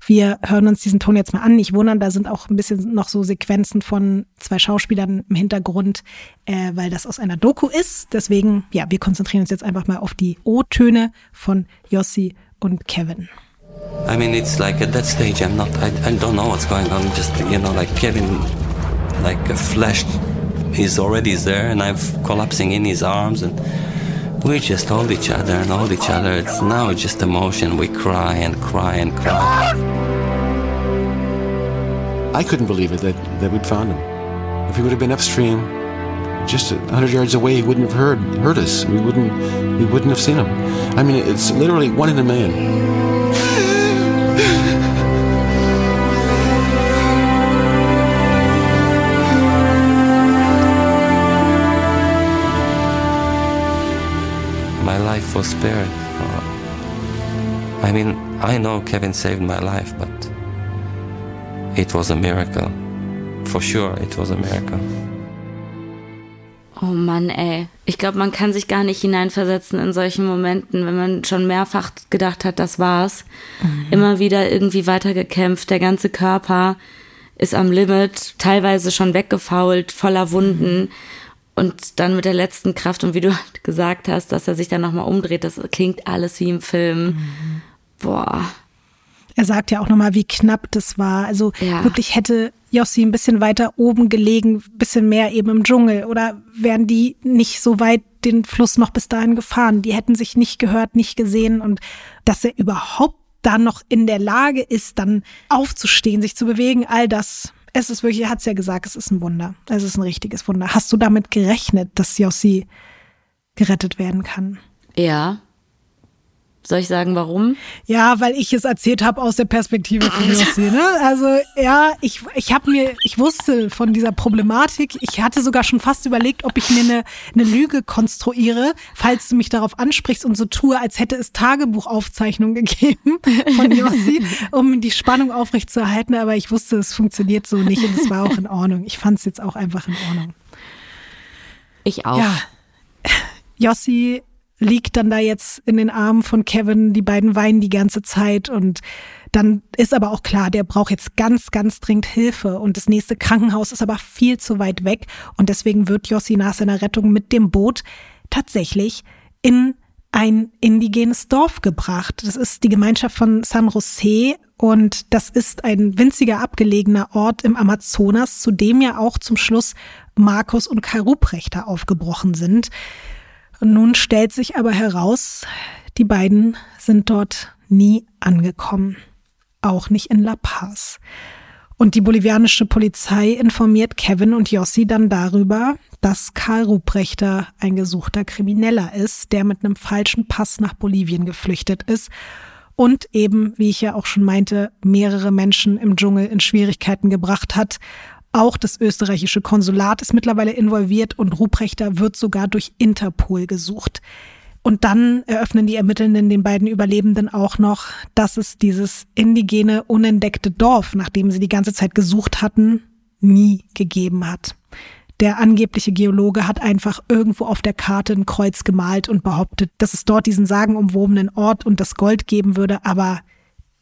Wir hören uns diesen Ton jetzt mal an. Nicht wundern, da sind auch ein bisschen noch so Sequenzen von zwei Schauspielern im Hintergrund, äh, weil das aus einer Doku ist. Deswegen, ja, wir konzentrieren uns jetzt einfach mal auf die O-Töne von Yossi und Kevin. I mean, it's like at that stage, I'm not, I, I don't know what's going on. Just, you know, like Kevin, like a flesh is already there and I'm collapsing in his arms and we just hold each other and hold each other. It's now just emotion. We cry and cry and cry. I couldn't believe it that, that we'd found him. If he would have been upstream, just a hundred yards away, he wouldn't have heard heard us. We wouldn't we wouldn't have seen him. I mean, it's literally one in a million. Spared. Uh, I mean, I know Kevin saved my life, but it was a miracle. For sure, it was a miracle. Oh Mann, ey. Ich glaube, man kann sich gar nicht hineinversetzen in solchen Momenten, wenn man schon mehrfach gedacht hat, das war's. Mhm. Immer wieder irgendwie weitergekämpft, der ganze Körper ist am Limit, teilweise schon weggefault, voller Wunden. Mhm. Und dann mit der letzten Kraft und wie du gesagt hast, dass er sich dann nochmal umdreht, das klingt alles wie im Film. Mhm. Boah. Er sagt ja auch nochmal, wie knapp das war. Also ja. wirklich hätte Jossi ein bisschen weiter oben gelegen, bisschen mehr eben im Dschungel. Oder wären die nicht so weit den Fluss noch bis dahin gefahren? Die hätten sich nicht gehört, nicht gesehen. Und dass er überhaupt da noch in der Lage ist, dann aufzustehen, sich zu bewegen, all das es ist wirklich, er hat es ja gesagt, es ist ein Wunder. Es ist ein richtiges Wunder. Hast du damit gerechnet, dass Jossi gerettet werden kann? Ja. Soll ich sagen, warum? Ja, weil ich es erzählt habe aus der Perspektive von Jossi. Ne? Also ja, ich, ich habe mir, ich wusste von dieser Problematik. Ich hatte sogar schon fast überlegt, ob ich mir eine, eine Lüge konstruiere, falls du mich darauf ansprichst und so tue, als hätte es Tagebuchaufzeichnungen gegeben von Jossi, um die Spannung aufrechtzuerhalten. Aber ich wusste, es funktioniert so nicht und es war auch in Ordnung. Ich fand es jetzt auch einfach in Ordnung. Ich auch. Ja. Jossi liegt dann da jetzt in den Armen von Kevin, die beiden weinen die ganze Zeit und dann ist aber auch klar, der braucht jetzt ganz, ganz dringend Hilfe und das nächste Krankenhaus ist aber viel zu weit weg und deswegen wird Jossi nach seiner Rettung mit dem Boot tatsächlich in ein indigenes Dorf gebracht. Das ist die Gemeinschaft von San José und das ist ein winziger abgelegener Ort im Amazonas, zu dem ja auch zum Schluss Markus und Kai Ruprechter aufgebrochen sind. Und nun stellt sich aber heraus, die beiden sind dort nie angekommen. Auch nicht in La Paz. Und die bolivianische Polizei informiert Kevin und Jossi dann darüber, dass Karl Ruprechter ein gesuchter Krimineller ist, der mit einem falschen Pass nach Bolivien geflüchtet ist und eben, wie ich ja auch schon meinte, mehrere Menschen im Dschungel in Schwierigkeiten gebracht hat auch das österreichische Konsulat ist mittlerweile involviert und Ruprechter wird sogar durch Interpol gesucht. Und dann eröffnen die Ermittelnden den beiden Überlebenden auch noch, dass es dieses indigene, unentdeckte Dorf, nach dem sie die ganze Zeit gesucht hatten, nie gegeben hat. Der angebliche Geologe hat einfach irgendwo auf der Karte ein Kreuz gemalt und behauptet, dass es dort diesen sagenumwobenen Ort und das Gold geben würde, aber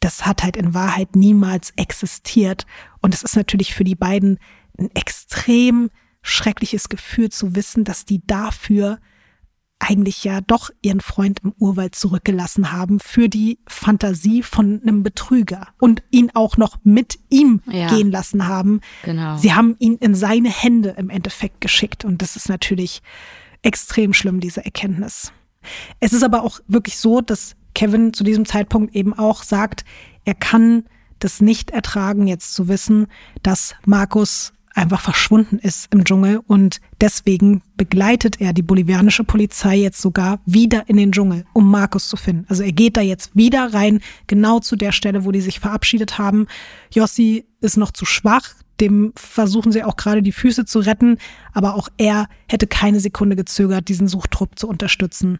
das hat halt in Wahrheit niemals existiert. Und es ist natürlich für die beiden ein extrem schreckliches Gefühl zu wissen, dass die dafür eigentlich ja doch ihren Freund im Urwald zurückgelassen haben für die Fantasie von einem Betrüger und ihn auch noch mit ihm ja. gehen lassen haben. Genau. Sie haben ihn in seine Hände im Endeffekt geschickt und das ist natürlich extrem schlimm, diese Erkenntnis. Es ist aber auch wirklich so, dass Kevin zu diesem Zeitpunkt eben auch sagt, er kann das nicht ertragen, jetzt zu wissen, dass Markus einfach verschwunden ist im Dschungel und deswegen begleitet er die bolivianische Polizei jetzt sogar wieder in den Dschungel, um Markus zu finden. Also er geht da jetzt wieder rein, genau zu der Stelle, wo die sich verabschiedet haben. Jossi ist noch zu schwach, dem versuchen sie auch gerade die Füße zu retten, aber auch er hätte keine Sekunde gezögert, diesen Suchtrupp zu unterstützen.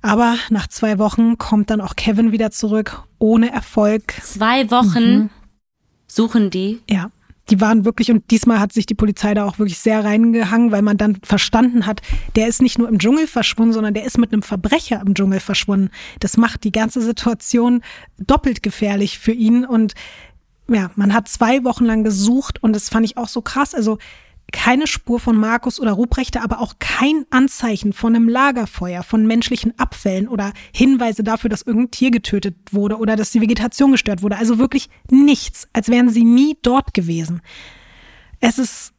Aber nach zwei Wochen kommt dann auch Kevin wieder zurück, ohne Erfolg. Zwei Wochen mhm. suchen die? Ja die waren wirklich, und diesmal hat sich die Polizei da auch wirklich sehr reingehangen, weil man dann verstanden hat, der ist nicht nur im Dschungel verschwunden, sondern der ist mit einem Verbrecher im Dschungel verschwunden. Das macht die ganze Situation doppelt gefährlich für ihn. Und ja, man hat zwei Wochen lang gesucht und das fand ich auch so krass. Also keine Spur von Markus oder Ruprechte, aber auch kein Anzeichen von einem Lagerfeuer, von menschlichen Abfällen oder Hinweise dafür, dass irgendein Tier getötet wurde oder dass die Vegetation gestört wurde. Also wirklich nichts, als wären sie nie dort gewesen. Es ist,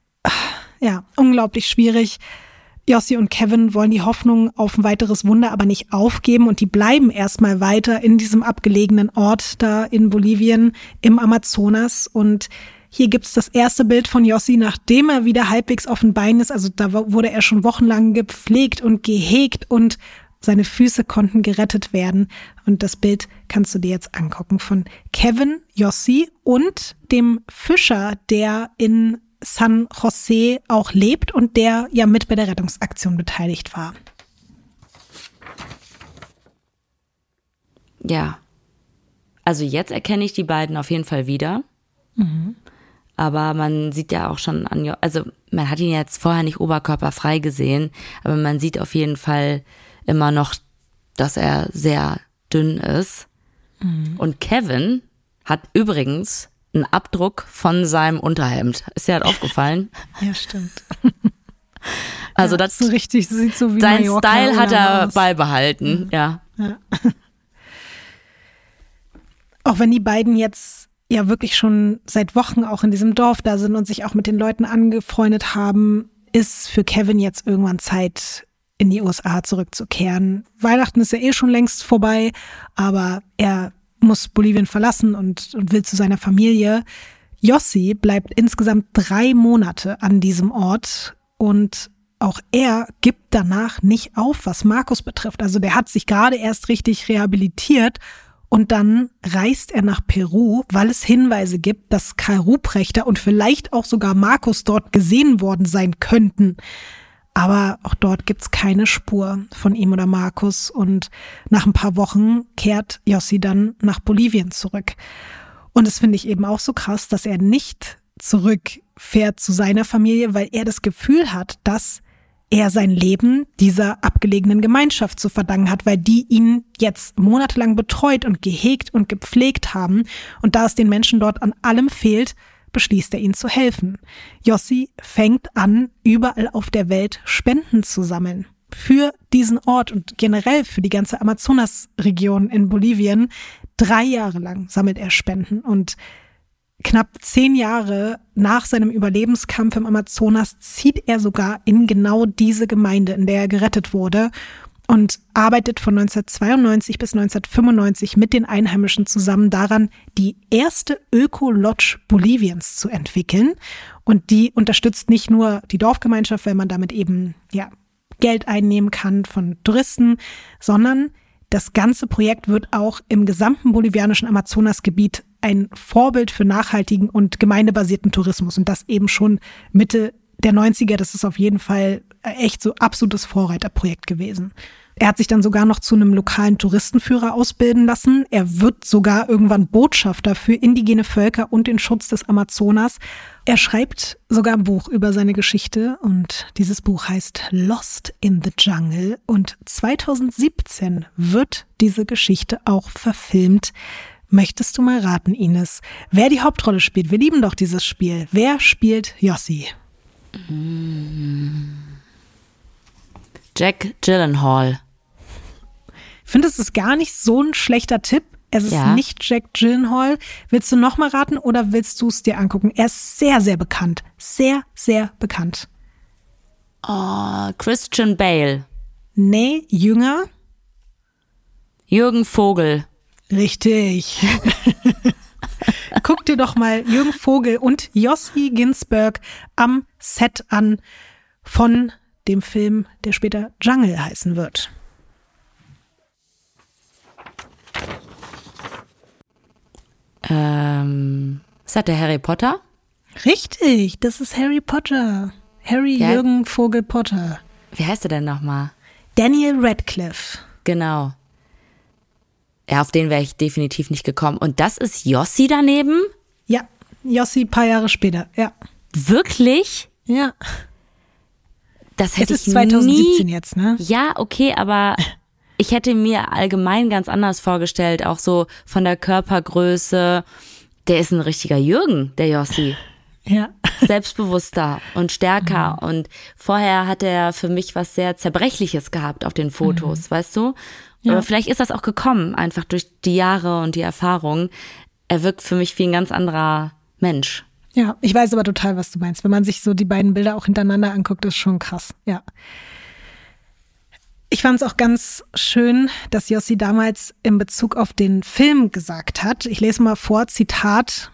ja, unglaublich schwierig. Jossi und Kevin wollen die Hoffnung auf ein weiteres Wunder aber nicht aufgeben und die bleiben erstmal weiter in diesem abgelegenen Ort da in Bolivien im Amazonas und hier gibt's das erste Bild von Jossi, nachdem er wieder halbwegs auf den Beinen ist. Also da wurde er schon wochenlang gepflegt und gehegt und seine Füße konnten gerettet werden. Und das Bild kannst du dir jetzt angucken von Kevin, Jossi und dem Fischer, der in San Jose auch lebt und der ja mit bei der Rettungsaktion beteiligt war. Ja. Also jetzt erkenne ich die beiden auf jeden Fall wieder. Mhm. Aber man sieht ja auch schon an, also man hat ihn jetzt vorher nicht oberkörperfrei gesehen, aber man sieht auf jeden Fall immer noch, dass er sehr dünn ist. Mhm. Und Kevin hat übrigens einen Abdruck von seinem Unterhemd. Ist dir halt aufgefallen? ja, stimmt. Also ja, das so richtig sieht so wie sein Mallorca Style hat er was. beibehalten, mhm. ja. ja. Auch wenn die beiden jetzt ja wirklich schon seit Wochen auch in diesem Dorf da sind und sich auch mit den Leuten angefreundet haben, ist für Kevin jetzt irgendwann Zeit, in die USA zurückzukehren. Weihnachten ist ja eh schon längst vorbei, aber er muss Bolivien verlassen und, und will zu seiner Familie. Jossi bleibt insgesamt drei Monate an diesem Ort und auch er gibt danach nicht auf, was Markus betrifft. Also der hat sich gerade erst richtig rehabilitiert und dann reist er nach Peru, weil es Hinweise gibt, dass Karl Ruprechter und vielleicht auch sogar Markus dort gesehen worden sein könnten. Aber auch dort gibt's keine Spur von ihm oder Markus. Und nach ein paar Wochen kehrt Jossi dann nach Bolivien zurück. Und das finde ich eben auch so krass, dass er nicht zurückfährt zu seiner Familie, weil er das Gefühl hat, dass er sein Leben dieser abgelegenen Gemeinschaft zu verdanken hat, weil die ihn jetzt monatelang betreut und gehegt und gepflegt haben. Und da es den Menschen dort an allem fehlt, beschließt er ihnen zu helfen. Jossi fängt an, überall auf der Welt Spenden zu sammeln. Für diesen Ort und generell für die ganze Amazonas-Region in Bolivien. Drei Jahre lang sammelt er Spenden und knapp zehn Jahre nach seinem Überlebenskampf im Amazonas zieht er sogar in genau diese Gemeinde, in der er gerettet wurde und arbeitet von 1992 bis 1995 mit den Einheimischen zusammen daran, die erste Öko-Lodge Boliviens zu entwickeln. Und die unterstützt nicht nur die Dorfgemeinschaft, weil man damit eben, ja, Geld einnehmen kann von Touristen, sondern das ganze Projekt wird auch im gesamten bolivianischen Amazonasgebiet ein Vorbild für nachhaltigen und gemeindebasierten Tourismus und das eben schon Mitte der 90er. Das ist auf jeden Fall echt so absolutes Vorreiterprojekt gewesen. Er hat sich dann sogar noch zu einem lokalen Touristenführer ausbilden lassen. Er wird sogar irgendwann Botschafter für indigene Völker und den Schutz des Amazonas. Er schreibt sogar ein Buch über seine Geschichte und dieses Buch heißt Lost in the Jungle und 2017 wird diese Geschichte auch verfilmt Möchtest du mal raten, Ines, wer die Hauptrolle spielt? Wir lieben doch dieses Spiel. Wer spielt Yossi? Jack Gyllenhaal. Finde, es ist gar nicht so ein schlechter Tipp. Es ist Ja. nicht Jack Gyllenhaal. Willst du noch mal raten oder willst du es dir angucken? Er ist sehr, sehr bekannt. Sehr, sehr bekannt. Oh, Christian Bale. Nee, jünger. Jürgen Vogel. Richtig. Guck dir doch mal Jürgen Vogel und Jossi Ginsberg am Set an von dem Film, der später Jungle heißen wird. Ähm, ist das der Harry Potter? Richtig, das ist Harry Potter. Harry Ja. Jürgen Vogel Potter. Wie heißt er denn nochmal? Daniel Radcliffe. Genau. Ja, auf den wäre ich definitiv nicht gekommen. Und das ist Jossi daneben? Ja, Jossi paar Jahre später. Ja. Wirklich? Ja. Das Es hätte ist ich 2017 nie. jetzt, ne? Ja, okay, aber ich hätte mir allgemein ganz anders vorgestellt, auch so von der Körpergröße. Der ist ein richtiger Jürgen, der Jossi. Ja. Selbstbewusster und stärker. Und vorher hat er für mich was sehr Zerbrechliches gehabt auf den Fotos, weißt du? Aber vielleicht ist das auch gekommen, einfach durch die Jahre und die Erfahrung. Er wirkt für mich wie ein ganz anderer Mensch. Ja, ich weiß aber total, was du meinst. Wenn man sich so die beiden Bilder auch hintereinander anguckt, ist schon krass. Ja. Ich fand es auch ganz schön, dass Jossi damals in Bezug auf den Film gesagt hat. Ich lese mal vor, Zitat.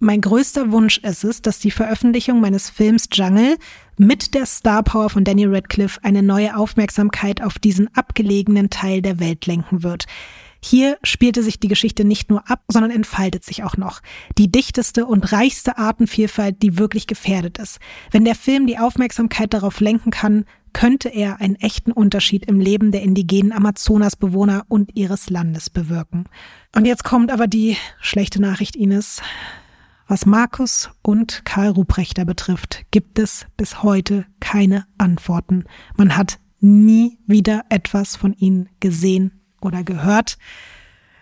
Mein größter Wunsch ist es, dass die Veröffentlichung meines Films Jungle mit der Star Power von Daniel Radcliffe eine neue Aufmerksamkeit auf diesen abgelegenen Teil der Welt lenken wird. Hier spielte sich die Geschichte nicht nur ab, sondern entfaltet sich auch noch. Die dichteste und reichste Artenvielfalt, die wirklich gefährdet ist. Wenn der Film die Aufmerksamkeit darauf lenken kann, könnte er einen echten Unterschied im Leben der indigenen Amazonasbewohner und ihres Landes bewirken. Und jetzt kommt aber die schlechte Nachricht, Ines. Was Markus und Karl Ruprechter betrifft, gibt es bis heute keine Antworten. Man hat nie wieder etwas von ihnen gesehen oder gehört.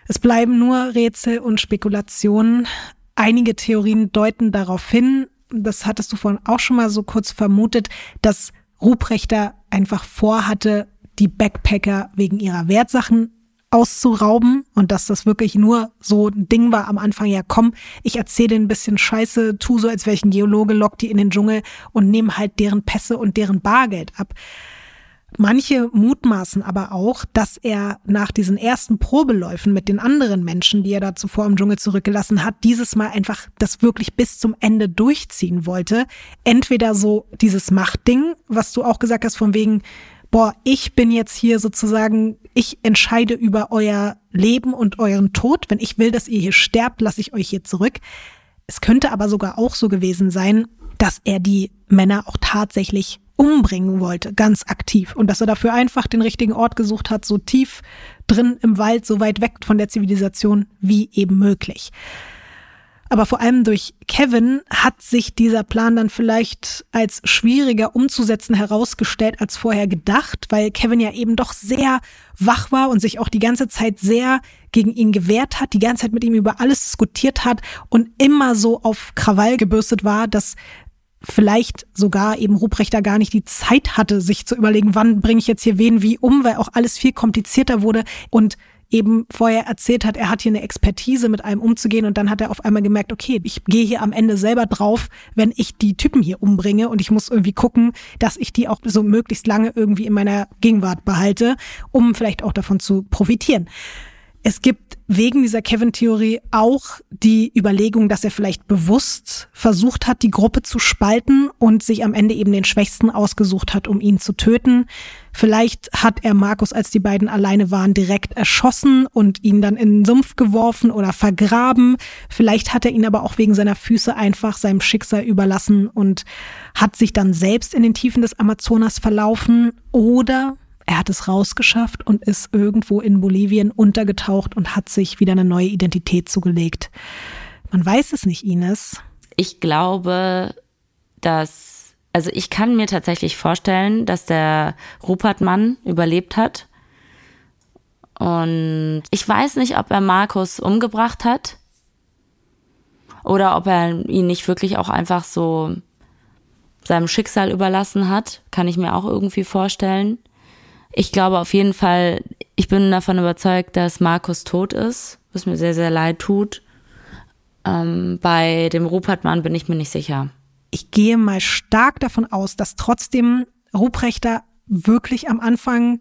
Es bleiben nur Rätsel und Spekulationen. Einige Theorien deuten darauf hin, das hattest du vorhin auch schon mal so kurz vermutet, dass Ruprechter einfach vorhatte, die Backpacker wegen ihrer Wertsachen auszurauben und dass das wirklich nur so ein Ding war am Anfang, ja komm, ich erzähle ein bisschen Scheiße, tu so, als wäre ich ein Geologe, lock die in den Dschungel und nehme halt deren Pässe und deren Bargeld ab. Manche mutmaßen aber auch, dass er nach diesen ersten Probeläufen mit den anderen Menschen, die er da zuvor im Dschungel zurückgelassen hat, dieses Mal einfach das wirklich bis zum Ende durchziehen wollte. Entweder so dieses Machtding, was du auch gesagt hast, von wegen, boah, ich bin jetzt hier sozusagen, ich entscheide über euer Leben und euren Tod. Wenn ich will, dass ihr hier sterbt, lasse ich euch hier zurück. Es könnte aber sogar auch so gewesen sein, dass er die Männer auch tatsächlich umbringen wollte, ganz aktiv. Und dass er dafür einfach den richtigen Ort gesucht hat, so tief drin im Wald, so weit weg von der Zivilisation wie eben möglich. Aber vor allem durch Kevin hat sich dieser Plan dann vielleicht als schwieriger umzusetzen herausgestellt als vorher gedacht, weil Kevin ja eben doch sehr wach war und sich auch die ganze Zeit sehr gegen ihn gewehrt hat, die ganze Zeit mit ihm über alles diskutiert hat und immer so auf Krawall gebürstet war, dass vielleicht sogar eben Ruprechter gar nicht die Zeit hatte, sich zu überlegen, wann bringe ich jetzt hier wen wie um, weil auch alles viel komplizierter wurde und eben vorher erzählt hat, er hat hier eine Expertise, mit einem umzugehen und dann hat er auf einmal gemerkt, okay, ich gehe hier am Ende selber drauf, wenn ich die Typen hier umbringe und ich muss irgendwie gucken, dass ich die auch so möglichst lange irgendwie in meiner Gegenwart behalte, um vielleicht auch davon zu profitieren. Es gibt wegen dieser Kevin-Theorie auch die Überlegung, dass er vielleicht bewusst versucht hat, die Gruppe zu spalten und sich am Ende eben den Schwächsten ausgesucht hat, um ihn zu töten. Vielleicht hat er Markus, als die beiden alleine waren, direkt erschossen und ihn dann in den Sumpf geworfen oder vergraben. Vielleicht hat er ihn aber auch wegen seiner Füße einfach seinem Schicksal überlassen und hat sich dann selbst in den Tiefen des Amazonas verlaufen oder er hat es rausgeschafft und ist irgendwo in Bolivien untergetaucht und hat sich wieder eine neue Identität zugelegt. Man weiß es nicht, Ines. Ich glaube, dass, also ich kann mir tatsächlich vorstellen, dass der Rupert-Mann überlebt hat Und ich weiß nicht, ob er Markus umgebracht hat oder ob er ihn nicht wirklich auch einfach so seinem Schicksal überlassen hat. Kann ich mir auch irgendwie vorstellen. Ich glaube auf jeden Fall, ich bin davon überzeugt, dass Markus tot ist, was mir sehr, sehr leid tut. Ähm, bei dem Rupertmann bin ich mir nicht sicher. Ich gehe mal stark davon aus, dass trotzdem Ruprechter wirklich am Anfang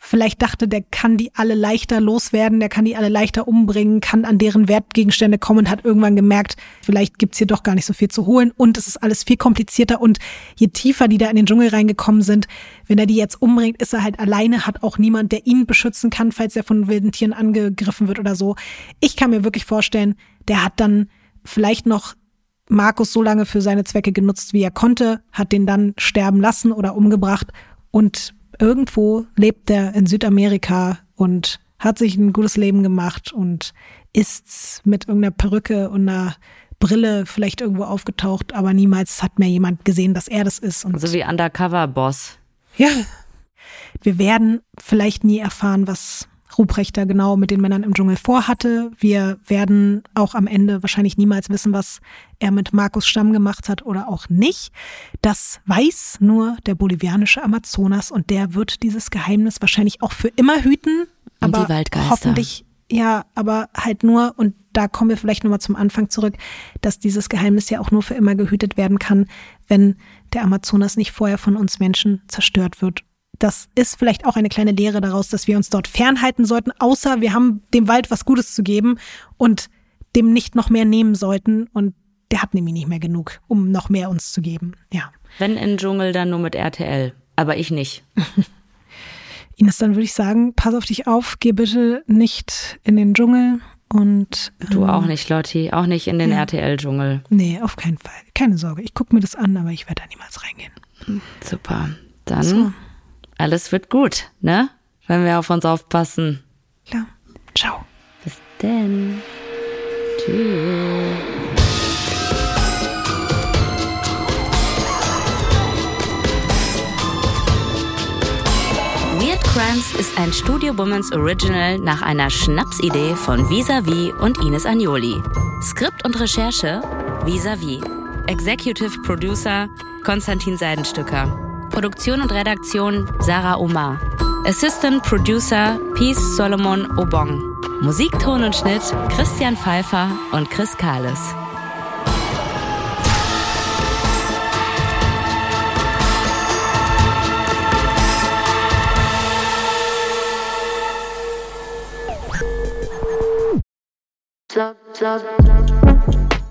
vielleicht dachte, der kann die alle leichter loswerden, der kann die alle leichter umbringen, kann an deren Wertgegenstände kommen und hat irgendwann gemerkt, vielleicht gibt's hier doch gar nicht so viel zu holen und es ist alles viel komplizierter und je tiefer die da in den Dschungel reingekommen sind, wenn er die jetzt umbringt, ist er halt alleine, hat auch niemand, der ihn beschützen kann, falls er von wilden Tieren angegriffen wird oder so. Ich kann mir wirklich vorstellen, der hat dann vielleicht noch Markus so lange für seine Zwecke genutzt, wie er konnte, hat den dann sterben lassen oder umgebracht und irgendwo lebt er in Südamerika und hat sich ein gutes Leben gemacht und ist mit irgendeiner Perücke und einer Brille vielleicht irgendwo aufgetaucht, aber niemals hat mehr jemand gesehen, dass er das ist. Und also wie Undercover-Boss. Ja. Wir werden vielleicht nie erfahren, was Ruprechter genau mit den Männern im Dschungel vorhatte. Wir werden auch am Ende wahrscheinlich niemals wissen, was er mit Markus Stamm gemacht hat oder auch nicht. Das weiß nur der bolivianische Amazonas und der wird dieses Geheimnis wahrscheinlich auch für immer hüten. Und aber die Waldgeister. hoffentlich, ja, aber halt nur, und da kommen wir vielleicht nochmal zum Anfang zurück, dass dieses Geheimnis ja auch nur für immer gehütet werden kann, wenn der Amazonas nicht vorher von uns Menschen zerstört wird das ist vielleicht auch eine kleine Lehre daraus, dass wir uns dort fernhalten sollten, außer wir haben dem Wald was Gutes zu geben und dem nicht noch mehr nehmen sollten. Und der hat nämlich nicht mehr genug, um noch mehr uns zu geben. Ja. Wenn in Dschungel, dann nur mit RTL. Aber ich nicht. Ines, dann würde ich sagen, pass auf dich auf, geh bitte nicht in den Dschungel und. Ähm, du auch nicht, Lotti, auch nicht in den ja. RTL-Dschungel. Nee, auf keinen Fall. Keine Sorge. Ich gucke mir das an, aber ich werde da niemals reingehen. Super. Dann. So alles wird gut, ne? Wenn wir auf uns aufpassen. Klar. Ciao. Bis denn. Tschüss. Weird Crimes ist ein Studio Womans Original nach einer Schnapsidee von Visavi und Ines Agnoli. Skript und Recherche Visavi. Executive Producer Konstantin Seidenstücker. Produktion und Redaktion Sarah Omar. Assistant Producer Peace Solomon Obong. Musik, Ton und Schnitt Christian Pfeiffer und Chris Kahles.